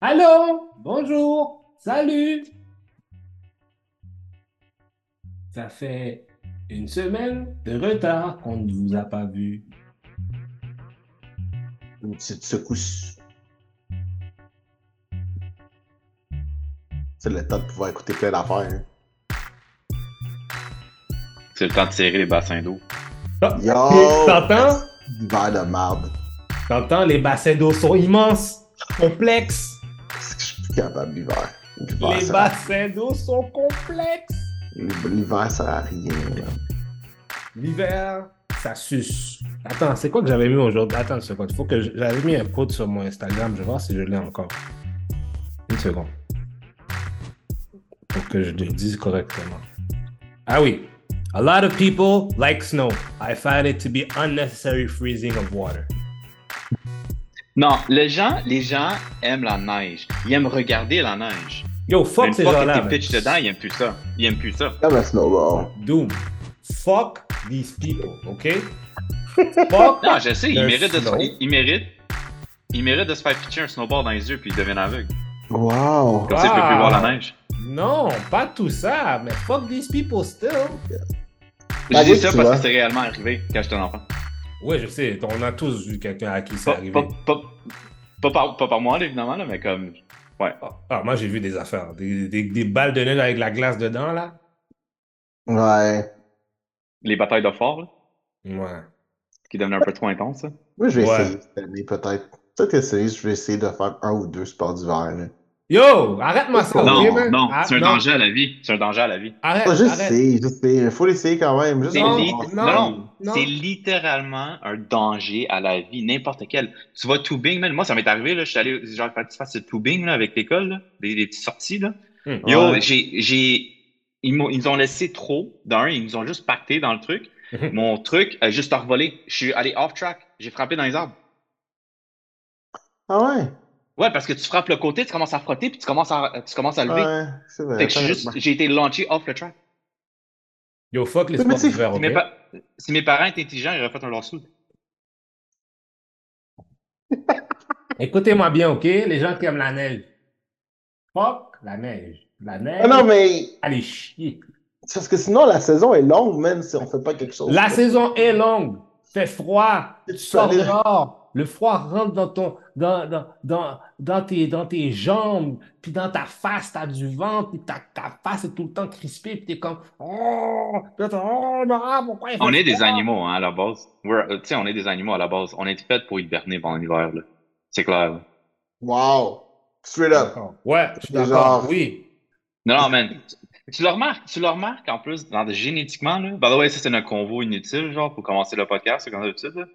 Allô? Bonjour? Salut? Ça fait une semaine de retard qu'on ne vous a pas vu. Une petite secousse. C'est le temps de pouvoir écouter plein d'affaires. hein. C'est le temps de serrer les bassins d'eau. Yo! T'entends? De marde. T'entends? Les bassins d'eau sont immenses, complexes. Capable? L'hiver, Les ça- bassins d'eau sont complexes. L'hiver, ça à rien. L'hiver, ça suce. Attends, c'est quoi que j'avais mis aujourd'hui? Attends une seconde. Faut que j'avais mis un code sur mon Instagram. Je vais voir si je l'ai encore. Une seconde. Pour que je le dise correctement. Ah oui. A lot of people like snow. I find it to be unnecessary freezing of water. Non, les gens, les gens aiment la neige. Ils aiment regarder la neige. Yo, fuck une ces fois gens-là. que man. t'es pitch dedans, ils aiment plus ça. Ils aiment plus ça. Comme un snowball. Doom. Fuck these people, ok? Fuck. Non, je sais, ils méritent de ils, ils méritent, ils méritent de se faire pitcher un snowboard dans les yeux puis ils deviennent aveugles. Wow! Comme ça, ils peuvent plus voir la neige. Non, pas tout ça, mais fuck these people still. Je dis ça parce vois. que c'est réellement arrivé quand j'étais un enfant. Oui, je sais, on a tous vu quelqu'un à qui c'est arrivé. pas, pas, pas par, pas par moi, évidemment, là, mais comme. Ouais. Ah, ah, moi, j'ai vu des affaires. Des, des- des balles de neige avec la glace dedans, là. Ouais. Les batailles de fort, là, Ouais. qui devenaient un peu trop intenses. ça. Moi, je vais Ouais. essayer cette année, peut-être. Peut-être essayer, je vais essayer de faire un ou deux sports d'hiver. là. Yo, arrête-moi ça, Non, man? non, Ah, c'est un non. danger à la vie. C'est un danger à la vie. Arrête, Ah, je arrête. sais, je sais. Il faut l'essayer quand même. Juste Non, non, non, non. c'est littéralement un danger à la vie, n'importe quel. Tu vas tubing, man. Moi, ça m'est arrivé, là. Je suis allé, genre, faire faire ce tubing, là, avec l'école, des, des petites sorties, là. Hmm. Yo, Ouais. j'ai, j'ai, ils m'ont, ils ont laissé trop. D'un, ils nous ont juste pacté dans le truc. Mon truc a juste revolé. Je suis allé off track. J'ai frappé dans les arbres. Ah ouais? Ouais, parce que tu frappes le côté, tu commences à frotter, puis tu commences à, tu commences à lever. Ouais, c'est vrai. Fait que juste, j'ai été launché off le track. Yo, fuck les sports d'hiver, Si, ok? mes pa- si mes parents étaient intelligents, ils auraient fait un lawsuit. Écoutez-moi bien, ok? Les gens qui aiment la neige. Fuck la neige. La neige, Ah non, mais allez chier. parce que sinon, la saison est longue, même si on fait pas quelque chose. La saison est longue. Fait froid. Tu sors Le froid rentre dans ton, dans, dans, dans, dans tes, dans tes jambes, puis dans ta face, t'as du ventre, puis ta, ta face est tout le temps crispée, puis t'es comme, oh, oh, non, pourquoi il fait On est des animaux, hein, à la base. We're- euh, Tu sais, on est des animaux à la base. On est fait pour hiberner pendant l'hiver, là. C'est clair, là. Wow! Straight up. D'accord. Ouais, je suis d'accord, oui. Non, non, man. Tu- Tu le remarques, tu le remarques en plus, dans, génétiquement, là. By the way, ça, c'est notre convo inutile, genre, pour commencer le podcast, c'est comme d'habitude.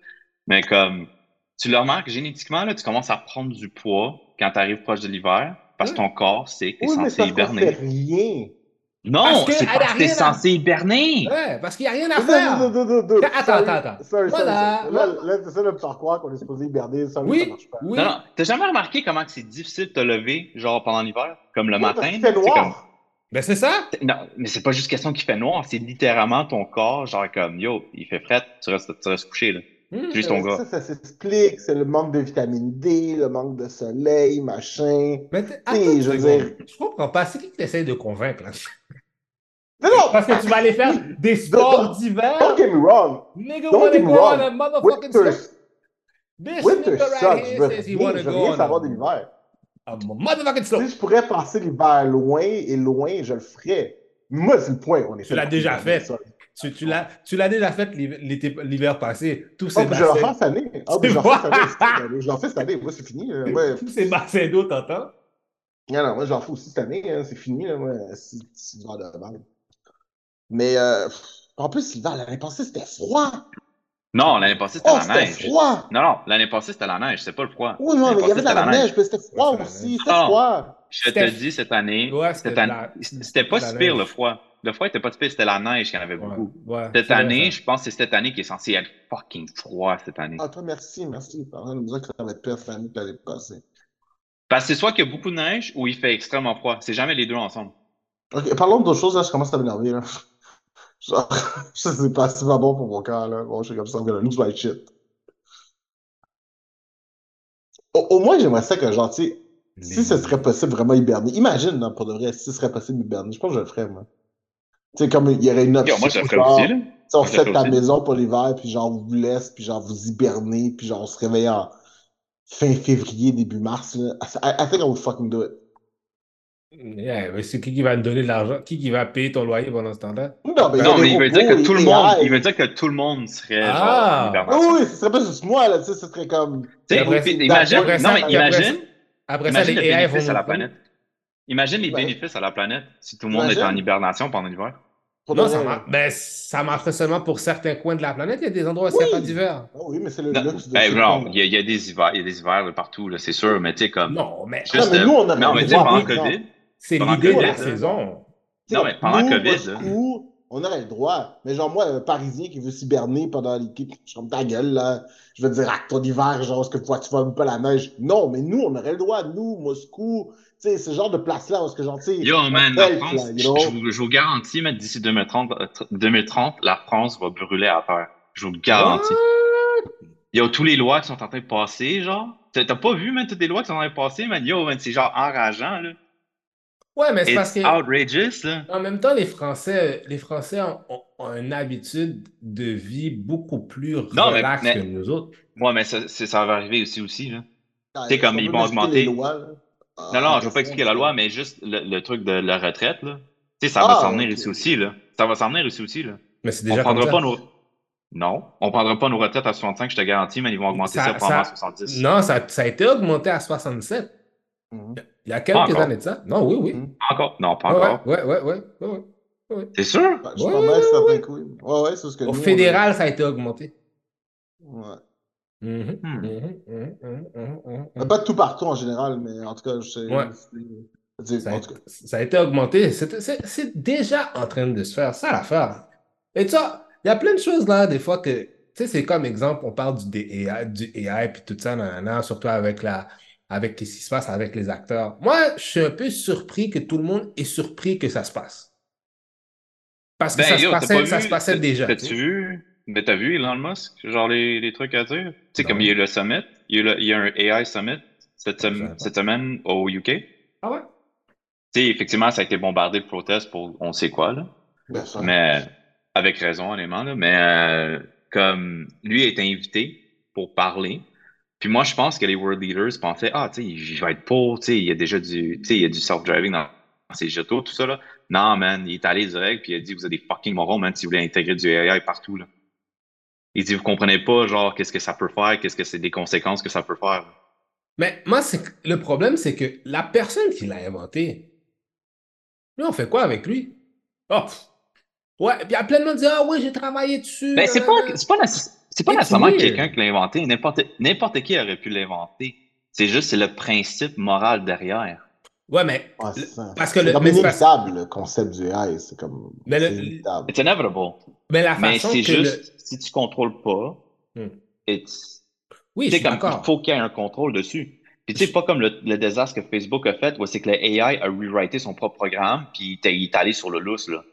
Mais comme, tu le remarques, génétiquement, là, tu commences à prendre du poids quand tu arrives proche de l'hiver, parce que ton corps sait que tu es Oui, mais censé ça ne fait hiberner. rien. Non, Parce que c'est parce que tu es rien à- censé hiberner. Ouais, parce qu'il n'y a rien à faire. attends, attends, attends. Voilà. Là, là, c'est ça me faire croire qu'on est supposé hiberner. Ça Oui, marche pas. oui. Non, non, t'as jamais remarqué comment que c'est difficile de te lever, genre, pendant l'hiver? Comme le matin? comme- noir. Ben c'est ça. Non, mais c'est pas juste question qu'il fait noir, c'est littéralement ton corps, genre comme yo, il fait fret, tu restes, tu restes couché là. Hmm. Juste ton gars. Ça, ça s'explique. C'est le manque de vitamine D, le manque de soleil, machin. Mais attends je dire- Je comprends pas. C'est qui que tu essaies de convaincre là? Non, non! Parce que tu vas aller faire des sports d'hiver. Don't get me wrong. Nigga Don't get me go on wrong. a motherfucking Winter. This winter sucks. right Je veux rien, je veux rien savoir de l'hiver. a motherfucking Si je pourrais passer l'hiver loin et loin, je le ferais. Moi, c'est le point. On est Tu l'as déjà fait. Tu, tu l'as, tu l'as déjà fait l'hiver, passé. Tous ces Oh, bassins, faire cette année. Ah, C'est puis je vais le moi. faire cette année. aussi. Je l'en fais cette année. Moi, c'est fini. Ouais. tous ces bassins d'eau, t'entends? Non, non, moi, j'en fais aussi cette année. hein. C'est fini. Là. Moi, c'est de. Mais euh, en plus, l'hiver, l'année passée, c'était froid. Non, l'année passée c'était Oh, la c'était neige. froid. Non, non, l'année passée c'était la neige, c'est pas le froid. Oui, non, L'année mais il y avait de la, c'était neige, mais c'était froid aussi. C'était Ah. froid. Je te dis cette année, Ouais, c'était année- la- c'était pas si pire le froid. Le froid était pas si pire, c'était la neige qu'il y en avait beaucoup. ouais, Cette vrai, année, je pense que c'est cette année qui est censée être fucking froid cette année. Ah, toi, merci, merci. Par exemple, nous dire que ça va être pire cette année que l'année passée. Parce que c'est soit qu'il y a beaucoup de neige ou il fait extrêmement froid. C'est jamais les deux ensemble. Ok, parlons d'autres choses, là, je commence à m'énerver, là. Genre, ça, c'est pas, c'est pas bon pour mon cœur, là. Bon, je suis comme ça, I'm gonna lose my shit. Au, au moins, j'aimerais ça que, genre, tu sais, Si ce serait possible vraiment hiberner, imagine, non, pour de vrai, si ce serait possible hiberner, je pense que je le ferais, moi. Tu sais, comme il y aurait une option. Yo, moi, je ferais genre, aussi, là. tu sais, on fait ta aussi. maison pour l'hiver, puis genre, vous laisse, puis genre, vous hibernez, puis genre, on se réveille en fin février, début mars, là. I, I think I would fucking do it. Yeah, mais c'est qui qui va te donner de l'argent? Qui qui va payer ton loyer pendant ce temps-là? Non, mais, Non, mais il veut dire que tout le monde, il veut dire que tout le monde serait Ah. genre. Oui, oui, ce serait pas juste moi, là, tu sais, ce serait comme. Tu sais, imagine, après ça- non, mais imagine, Après ça, imagine les le AI vont à la planète. Imagine les Ouais. bénéfices à la planète si tout le monde était en hibernation pendant l'hiver. Non, ça marche. Ben, ça marcherait seulement pour certains coins de la planète. Il y a des endroits où il n'y a Oui. pas d'hiver. Ah oui, mais c'est le Non, luxe de ben, ce non, il y, a- il y a des hivers, il y a des hivers là, partout, là, c'est sûr, mais tu sais, comme. Non, mais Juste, mais euh, nous, on aurait non, mais le tu pendant. COVID, c'est l'idée de la saison. Tu sais, Non, mais pendant nous, COVID, Moscou, on aurait le droit. Mais genre, moi, un Parisien qui veut s'hiberner pendant l'équipe, je comme ta gueule, là. Je veux dire, ah, ton hiver, genre, est-ce que tu vois même pas la neige? Non, mais nous, on aurait le droit. Nous, Moscou, tu sais, ce genre de place-là, parce que tu sais. Yo, man, la France, là, you je, know? je vous, je vous garantis, man, d'ici 2030, euh, tr- 2030, la France va brûler à terre. Je vous le garantis. Il y a tous les lois qui sont en train de passer, genre. T'as pas vu, man, toutes les lois qui sont en train de passer, man? Yo, man, c'est genre enrageant, là. Ouais, mais c'est parce que outrageous, là. en même temps, les Français, les Français ont, ont- ont une habitude de vie beaucoup plus Non, mais- relaxe mais- que nous autres. Ouais, mais ça, ça va arriver aussi, aussi, là. Ah, sais, comme ils vont augmenter. les lois, là. Non, non, Ah, je veux pas expliquer la loi, mais juste le, le truc de la retraite, là. Tu sais, ça Ah, va s'en venir ici aussi, là. Ça va s'en venir ici aussi, là. Mais c'est On déjà comme prendra ça. pas nos... Non, on prendra pas nos retraites à 65, je te garantis, mais ils vont augmenter ça, Ça- à ça- 70. Non, ça, ça a été augmenté à 67. Mhm. Il y a quelques années de ça. Non, oui, oui. Mhm. Encore? Non, pas Ouais, encore. ouais, ouais, ouais, ouais, ouais. T'es sûr? Je suis Ouais, pas mal ouais, certain ouais. que oui. Ouais, ouais, c'est ce que Au nous, on fédéral, ça a été augmenté. Ouais. Mhm, Hmm. mhm, mhm, mhm, mhm, mhm, Euh, Pas de tout partout en général, mais en tout cas, je sais. Ouais. Ça a, En tout cas. ça a été augmenté. C'est déjà en train de se faire. Ça, l'affaire. Et ça, il y a plein de choses là, des fois que. Tu sais, c'est comme exemple, on parle du AI, du AI puis tout ça, nanana, surtout avec la. Avec ce qui se passe avec les acteurs. Moi, je suis un peu surpris que tout le monde est surpris que ça se passe. Parce que Ben, ça, se yo, passait, pas ça vu- se passait t'as- déjà. tu T'as-tu vu? Mais t'as vu Elon Musk? Genre les, les trucs à dire? Tu sais, comme il y a eu le summit, il y a, eu le- il y a un AI summit cette, Je sem- cette semaine au UK. Ah ouais? Tu sais, effectivement, ça a été bombardé de protestes pour on sait quoi, là. Bien sûr. Mais avec raison, honnêtement, là. Mais euh, comme lui a été invité pour parler. Puis moi, je pense que les world leaders pensaient, ah, tu sais, il va être pour, tu sais, il y a déjà du, tu sais, il y a du self-driving dans ses jetos, tout ça, là. Non, man, il est allé direct, puis il a dit, vous êtes des fucking morons, man, si vous voulez intégrer du AI partout, là. Il dit, vous comprenez pas, genre, qu'est-ce que ça peut faire, qu'est-ce que c'est des conséquences que ça peut faire. Mais moi, le problème, c'est que la personne qui l'a inventé, lui, on fait quoi avec lui? Oh! Ouais, puis il y a plein de monde qui disent Ah oui, j'ai travaillé dessus. Ben, c'est pas, c'est pas, c'est pas It's nécessairement quelqu'un qui l'a inventé. N'importe, n'importe qui aurait pu l'inventer. C'est juste, c'est le principe moral derrière. Ouais, mais. Ouais, le- parce que le- mais c'est parce- inévitable, le concept du AI. C'est comme. Mais le- c'est inévitable. It's inevitable. mais la Mais façon que juste, si tu contrôles pas, Hmm. it's, le. Oui, je tu sais, suis comme, il faut qu'il y ait un contrôle dessus. Puis tu sais, pas comme le, le désastre que Facebook a fait, où c'est que le AI a rewrité son propre programme, puis il est allé sur le lousse, là.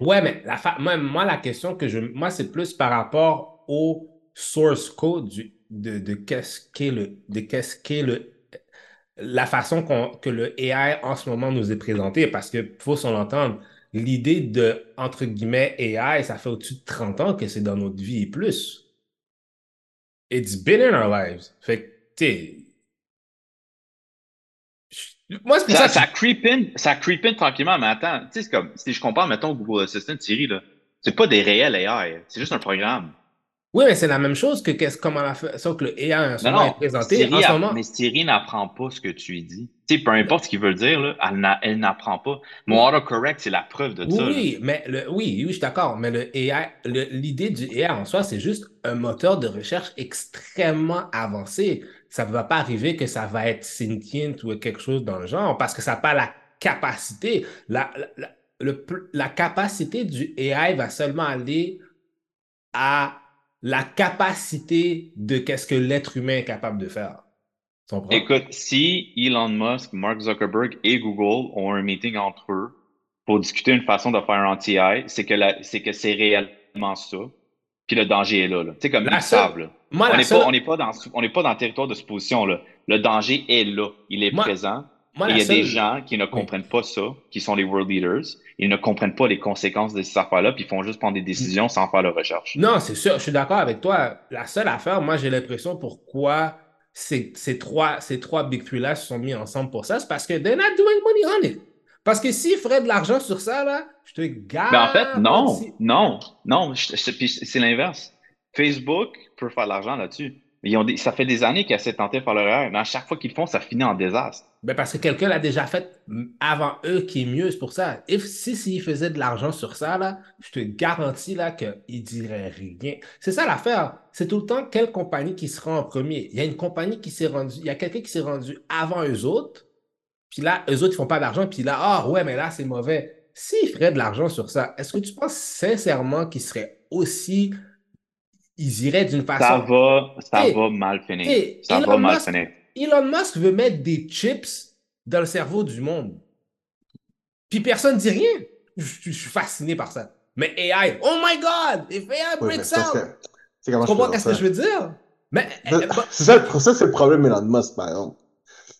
Ouais, mais la fa- moi, moi, la question que je. Moi, c'est plus par rapport au source code du- de, de qu'est-ce qu'est le. De qu'est-ce qu'est le. La façon que le AI en ce moment nous est présenté, parce que faut s'en entendre, l'idée de, entre guillemets, AI, ça fait au-dessus de 30 ans que c'est dans notre vie et plus. It's been in our lives. Fait que, tu Moi, c'est ça, Ça, ça creep in, ça creep in tranquillement, mais attends, tu sais, c'est comme, si je compare, mettons, Google Assistant, Siri, là, c'est pas des réels AI, c'est juste un programme. Oui, mais c'est la même chose que qu'est-ce comment la façon que le AI en ce Non, non, est présenté. Siri, en ce app- moment, mais Siri n'apprend pas ce que tu lui dis. Tu sais, peu importe ce qu'il veut dire, là, elle, n'a- elle n'apprend pas. Mon autocorrect, c'est la preuve de ça. là. oui, mais le, oui, oui, je suis d'accord. Mais le AI, le- l'idée du AI en soi, c'est juste un moteur de recherche extrêmement avancé. Ça ne va pas arriver que ça va être sentient ou quelque chose dans le genre parce que ça n'a pas la capacité. La, la, la- le la capacité du AI va seulement aller à la capacité de qu'est-ce que l'être humain est capable de faire. Écoute, si Elon Musk, Mark Zuckerberg et Google ont un meeting entre eux pour discuter une façon de faire un anti-AI, c'est que c'est que c'est réellement ça. Puis le danger est là. là. Tu sais, comme La ils seule- savent. là. Moi, On n'est seule- pas, on n'est pas dans, on n'est pas dans le territoire de supposition là. Le danger est là. Il est Moi- présent. Moi, Et la il y a des gens qui ne comprennent pas ça, qui sont les world leaders. Ils ne comprennent pas les conséquences de ces affaires-là, puis ils font juste prendre des décisions sans faire de recherche. Non, c'est sûr, je suis d'accord avec toi. La seule affaire, moi, j'ai l'impression pourquoi ces, ces trois, ces trois Big Three-là se sont mis ensemble pour ça, c'est parce que they're not doing money on it. Parce que s'ils feraient de l'argent sur ça, là, je te garantis. Mais en fait, non, non, non, c'est l'inverse. Facebook peut faire de l'argent là-dessus. Ils ont ça fait des années qu'ils essaient de tenter de faire leur mais à chaque fois qu'ils le font, ça finit en désastre. Ben parce que quelqu'un l'a déjà fait avant eux qui est mieux, c'est pour ça. If, si s'ils faisaient de l'argent sur ça, là, je te garantis là qu'ils diraient rien. C'est ça l'affaire. C'est tout le temps quelle compagnie qui sera en premier. Il y a une compagnie qui s'est rendue, il y a quelqu'un qui s'est rendu avant eux autres, puis là, eux autres, ils font pas d'argent, puis là, ah ouais, mais là, c'est mauvais. S'ils feraient de l'argent sur ça, est-ce que tu penses sincèrement qu'ils seraient aussi. Ils iraient d'une Ça façon. va, ça Hey, va mal finir. hey, ça Elon va mal Musk- finir. Elon Musk veut mettre des chips dans le cerveau du monde. Puis personne ne dit rien. Je, je- je suis fasciné par ça. Mais AI, oh my God, if AI breaks out. Tu je comprends qu'est-ce que je veux dire? Mais ça? C'est ça, le- ça, c'est le problème Elon Musk, par exemple.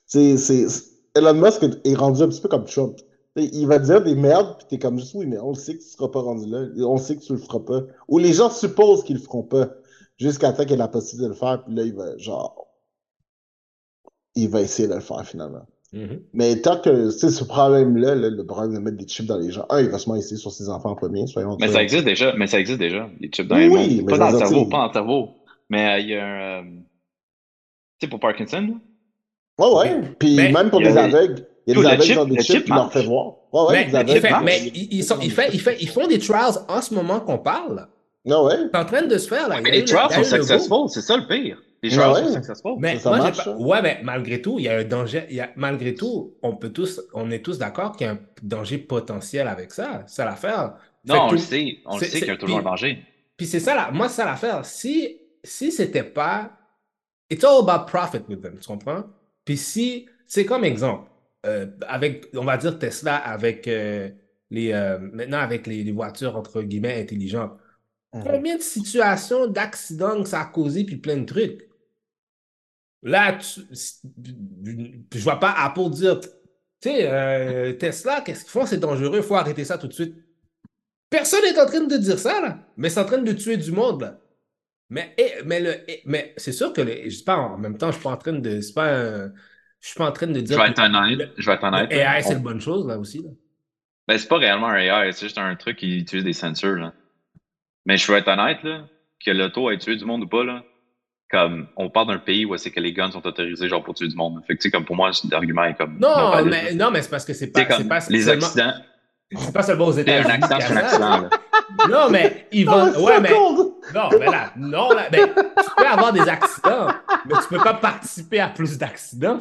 C'est, c'est, Elon Musk est rendu un petit peu comme Trump. Il va dire des merdes, puis t'es comme juste oui, mais on le sait que tu seras pas rendu là. On sait que tu le feras pas. Ou les gens supposent qu'ils le feront pas. Jusqu'à temps qu'il ait la possibilité de le faire, puis là, il va, genre. Il va essayer de le faire finalement. mhm. Mais tant que c'est ce problème-là, là, le problème de mettre des chips dans les gens, un, il va se essayer sur ses enfants en premier, soyons Mais ça existe déjà, mais ça existe déjà, les chips dans Oui, les oui, mais Pas dans le cerveau, pas dans le cerveau. Mais euh, il y a un. euh, Tu sais, pour Parkinson, là, Ouais, ouais. Puis Mais- même pour les des- aveugles, il y a des le aveugles des le chips chip qui leur fait voir. Ouais, ouais, mais, ils, ils sont, ils, fait- ils, fait- ils font des trials en ce moment qu'on parle. Ah ouais? C'est en train de se faire. Là. Mais les trials sont successful, c'est ça le pire. Les Ouais, trials ouais? sont successful. Mais Ça moi, j'ai marche, pas- ça? Ouais, mais malgré tout, il y a un danger. il y a- Malgré tout, on peut tous, on est tous d'accord qu'il y a un danger potentiel avec ça. C'est ça l'affaire. Non, on le sait. On le sait qu'il y a toujours un danger. Puis c'est ça, là, moi, c'est ça l'affaire. Si, si c'était pas. It's all about profit with them, tu comprends? Puis si, c'est comme exemple, euh, avec, on va dire Tesla, avec euh, les. euh, maintenant, avec les, les voitures, entre guillemets, intelligentes. Mhm. Combien de situations d'accidents que ça a causé, puis plein de trucs? Là, tu- je vois pas Apple dire, tu sais, Tesla, qu'est-ce qu'ils font? C'est dangereux, il faut arrêter ça tout de suite. Personne n'est en train de dire ça, là. Mais c'est en train de tuer du monde, là. Mais, mais, le, mais c'est sûr que, le, je sais pas, en même temps, je suis pas en train de, c'est pas un- je suis pas en train de Je dire vais que être honnête. le- Je vais être honnête. le là. AI, c'est une bonne chose, là, aussi, là. Ben, c'est pas réellement un AI, c'est juste un truc qui utilise des sensors, là. Mais je vais être honnête, là, que l'auto a tué du monde ou pas, là. Comme, on parle d'un pays où c'est que les guns sont autorisés, genre, pour tuer du monde. Fait que, tu sais, comme pour moi, l'argument est comme. Non, mais, non, mais c'est parce que c'est pas, c'est comme, pas les seulement, accidents. c'est pas seulement aux C'est États-Unis. un accident, c'est un accident, là. Non, mais ils vont. Ouais, mais. Non, mais là, non, là, mais tu peux avoir des accidents, mais tu peux pas participer à plus d'accidents.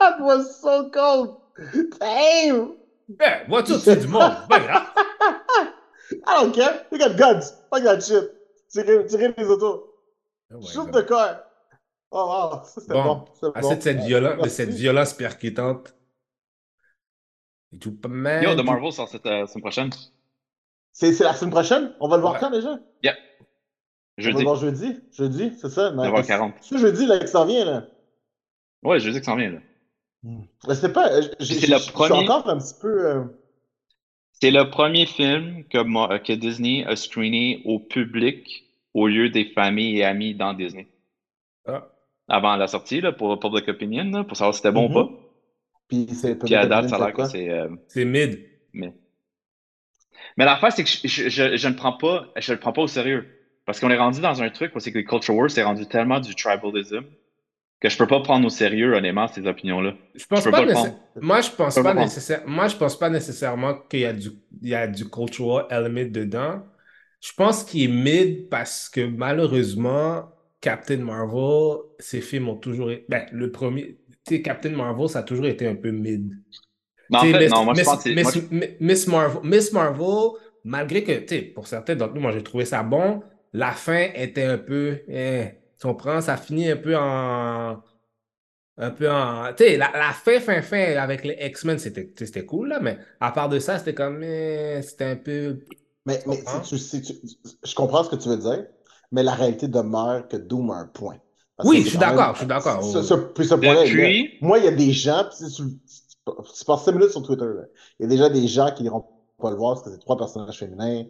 That was so cold! Damn! Ben, voiture, tu du monde, c'est pas grave. I don't care. You got guns. Fuck that shit. Tirez, tirez les autos. Shoot the car. Oh, wow. Ça, c'était Bon. bon. Assez bon. de cette, violence, de cette violence percutante. Yo, The Marvel sort cette euh, semaine prochaine. C'est c'est la semaine prochaine? On va le voir Ouais. quand déjà? On va Jeudi. le voir jeudi? Jeudi, c'est ça? Mais- 9h40. C'est jeudi là, qui s'en vient là. Ouais, jeudi que ça en vient, là. Mais c'était pas. euh, j'ai- C'est j'ai- le Je suis premier- encore un petit peu. euh, C'est le premier film que, que Disney a screené au public au lieu des familles et amis dans Disney. Ah. Avant la sortie, là, pour Public Opinion, là, pour savoir si c'était bon ou pas. Puis c'est Puis à date, ça a l'air quoi? que c'est. euh, C'est mid. mais mais l'affaire, c'est que je, je, je, je ne prends pas, je le prends pas au sérieux. Parce qu'on est rendu dans un truc où c'est que les Culture Wars, c'est rendu tellement du tribalism que je peux pas prendre au sérieux, honnêtement, ces opinions-là. Je pense Je pas. Moi, je pense Je pas nécessaire... Moi, je pense pas nécessairement qu'il y a du, il y a du cultural element dedans. Je pense qu'il est mid parce que malheureusement, Captain Marvel, ses films ont toujours été. Ben, le premier. Captain Marvel, ça a toujours été un peu mid. Mais en fait, Miss, non, moi, je Miss- pense que moi, Miss- Mi- Miss Marvel, Miss Marvel, malgré que, tu sais, pour certains d'entre nous, moi, j'ai trouvé ça bon, la fin était un peu, eh, tu comprends, ça finit un peu en, un peu en, tu sais, la, la fin, fin, fin avec les X-Men, c'était, cool, là, mais à part de ça, c'était comme, eh, c'était un peu, Mais, mais si tu, si tu- je comprends ce que tu veux dire, mais la réalité demeure que Doom a un point. Parce Oui, je suis d'accord, je suis d'accord. Ce, point-là, moi, il y a des gens, c'est- tu, tu passes 5 minutes sur Twitter, il y a déjà des gens qui n'iront pas le voir parce que c'est trois personnages féminins,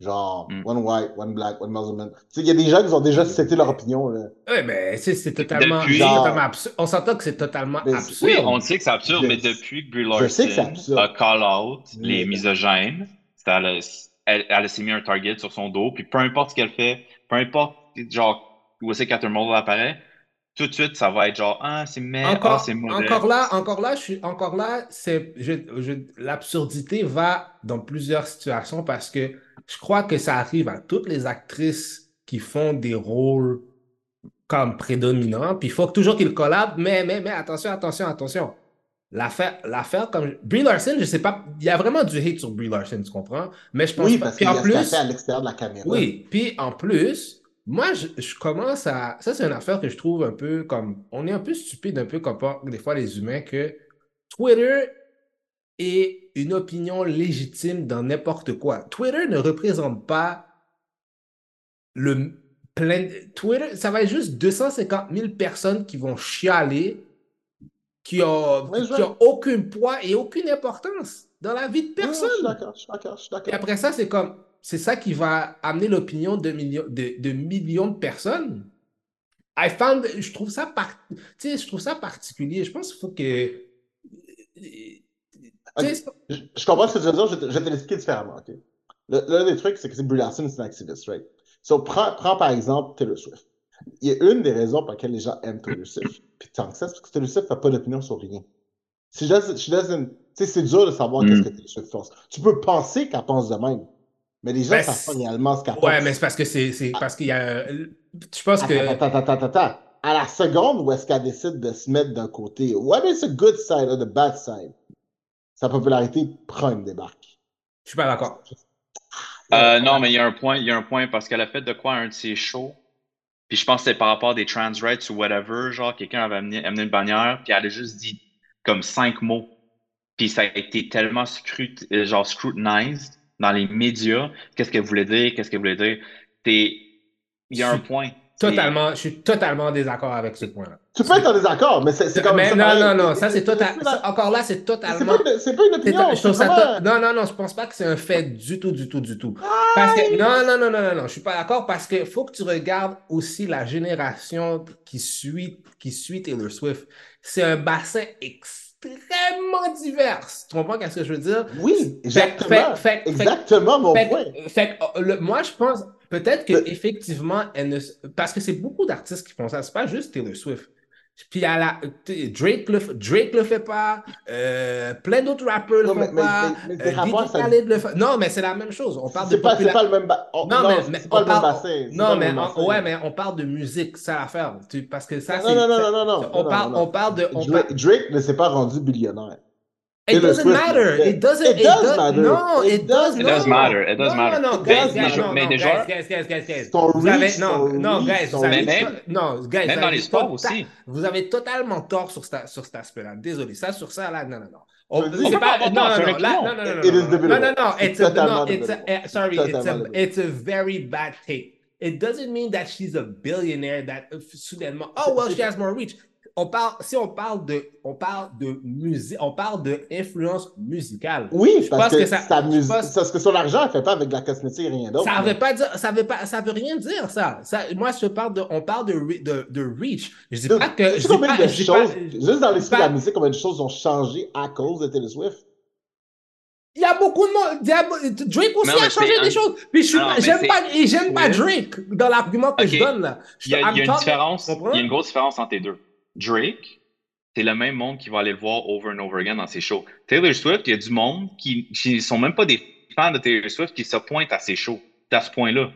genre Mm. one white, one black, one Muslim. Tu sais, il y a des gens qui ont déjà cité leur opinion. Là. Oui, mais c'est c'est totalement, Depuis- totalement absurde. On s'entend que c'est totalement Mais- absurde. Oui, on sait que c'est absurde, Je- mais depuis que Brie Larson a call out Mais- les misogènes, c'est elle, a- elle, elle s'est mis un target sur son dos, puis peu importe ce qu'elle fait, peu importe genre où c'est qu'Arthur Mole apparaît, tout de suite ça va être genre ah c'est mais ah Encore, c'est mauvais. encore là, encore là, je suis encore là, c'est je, je- l'absurdité va dans plusieurs situations parce que je crois que ça arrive à toutes les actrices qui font des rôles comme prédominants, puis il faut toujours qu'ils collabent, mais, mais, mais attention, attention, attention. L'affaire, l'affaire comme Brie Larson, je sais pas, il y a vraiment du hate sur Brie Larson, tu comprends? Mais je pense Oui, pas. parce Puis qu'il y en plus, fait à l'extérieur de la caméra. oui, puis en plus, moi, je, je commence à. Ça, c'est une affaire que je trouve un peu comme. On est un peu stupide, un peu comme des fois les humains, que Twitter est une opinion légitime dans n'importe quoi. Twitter ne représente pas le plein. Twitter, ça va être juste 250 000 personnes qui vont chialer, qui ont, Ouais, je qui vois. ont aucun poids et aucune importance dans la vie de personne. Je suis d'accord, je suis d'accord, je suis Et d'accord. après ça, c'est comme, c'est ça qui va amener l'opinion de millions de, de millions de personnes. I found, je trouve ça par, je trouve ça particulier. Je pense qu'il faut que, sais, Je, je comprends ce que tu veux dire, je, vais te- je vais te l'expliquer différemment. L'un des trucs, c'est que c'est Brie Larson, c'est une activiste, right? So, prends, prends par exemple Taylor Swift. Il y a une des raisons pour lesquelles les gens aiment Taylor Swift, puis tant que ça, c'est parce que Taylor Swift n'a pas d'opinion sur rien. C'est dur de savoir Mm. qu'est-ce que Taylor Swift pense. Tu peux penser qu'elle pense de même, mais les gens Ben, ne savent pas réellement ce qu'elle ouais, mais c'est parce que c'est, c'est parce qu'il y a, je pense que, Attends, attends, attends, attends. À la seconde où est-ce qu'elle décide de se mettre d'un côté, what is the good side or the bad side? Sa popularité prend une débarque. je suis pas d'accord. Euh, non, mais il y a un point, il y a un point parce qu'elle a fait de quoi un de ses shows. Puis je pense que c'est par rapport à des trans rights ou whatever, genre quelqu'un avait amené, amené une bannière, puis elle a juste dit comme cinq mots. Puis ça a été tellement scrut, euh, genre scrutinized dans les médias. Qu'est-ce qu'elle voulait dire, qu'est-ce qu'elle voulait dire? T'es- Il y a un point. Totalement, je suis totalement en désaccord avec ce point-là. Tu peux être en désaccord, mais c'est comme Mais ça, non, non, non, ça c'est C'est total. pas- ça- Encore là, c'est totalement. c'est pas une opinion. je trouve c'est ça vraiment- to- Non, non, non, je pense pas que c'est un fait du tout, du tout, du tout. Parce que, non, non, non, non, non, non, je suis pas d'accord parce qu'il faut que tu regardes aussi la génération qui suit, qui suit Taylor Swift. C'est un bassin extrêmement divers. Tu comprends qu'est-ce que je veux dire? Oui, exactement. fait- fait- fait- exactement mon point. fait que, euh, le- moi, je pense peut-être que Le- effectivement, elle ne, parce que c'est beaucoup d'artistes qui font ça. C'est pas juste Taylor Swift. Puis à la, Drake le, Drake le fait pas, euh, plein d'autres rappeurs le font pas, mais- mais euh, des rappeurs, DJ ça- Khaled le fait. Non, mais c'est la même chose. On parle de pas, c'est popula- pas le même ba- Non, non, mais, c'est mais pas on le même parle- bassin. c'est pas Non, le mais même on- bassin. ouais, mais on parle de musique, ça l'affaire. Tu- Parce que ça, Non, non, non, non, non, non, On non, parle, non, on parle de. On Drake, parle- Drake ne s'est pas rendu billionnaire. It doesn't Swift matter. le. It doesn't. It It does does. matter. No, It it does does. It does matter. It does non, matter. No, no, It guys, does guys, matter. non, Mais non, des guys, joueurs- guys, guys, guys, guys. Son Vous avez, reach, non, son non, reach, guys, son vous avez, reach. to- non, guys, Même vous dans avez les sports tota- aussi. Vous avez totalement tort sur, sta- sur cet aspect-là. Désolé, ça, sur ça, là, non, non, non. On, Je dis- c'est On peut pas, pas avoir non, tort, non, c'est non, une là, opinion. non, non, non, non, It is non, non, debatable. non, non, C'est it's a, totalement no, it's a, debatable. eh, sorry, it's a, Totalement it's a very bad take. It doesn't mean that she's a billionaire that uh, soudainement, oh well, she has more reach. On parle, si on parle de, on parle de musique, on parle de influence musicale. Oui, Je parce pense que, que ça- sa je musique, pense- parce que son argent, elle fait pas avec de la cosmétique et rien d'autre. Ça là. veut pas dire, ça veut pas, ça veut rien dire ça. ça moi, je parle de, on parle de, de, de reach. Je dis Donc, pas que, je dis combien pas, de je choses, pas- juste dans l'esprit de la musique, combien de choses ont changé à cause de Taylor Swift? Il y a beaucoup de monde. Drake aussi Non, a changé des un- choses. Puis je j'aime pas, j'aime pas. Drake dans l'argument que je Ok. donne là. Je- Il y a, il y a I'm une différence. Il y a une grosse différence entre les deux. Drake, c'est le même monde qui va aller le voir over and over again dans ses shows. Taylor Swift, il y a du monde qui, qui sont même pas des fans de Taylor Swift qui se pointent à ses shows. À ce point-là.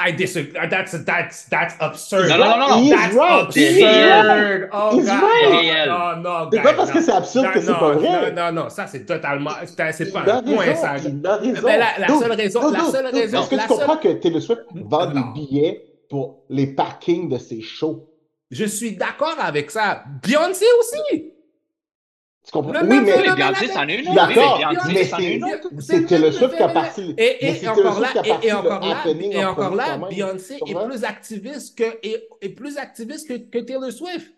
I disagree. That's that's that's absurd. Non, non, non, That's He's absurd. right. Oh He's God. right. Non. Non, non, C'est pas parce que c'est absurde Non, que c'est pas vrai. Non, non, non, ça c'est totalement, c'est pas un point ça. il a raison. Mais la, seule raison, la seule raison, Est-ce que tu comprends seule- que Taylor Swift vend Non. des billets pour les parkings de ses shows? Je suis d'accord avec ça. Beyoncé aussi. Tu comprends? Non, oui, mais non, Beyoncé, c'en est une. D'accord, mais mais est c'est Taylor Swift qui a parti. Et, mais et, encore là, et, le encore là, et en encore là. Beyoncé est plus activiste que, est, est plus activiste que, que Taylor Swift.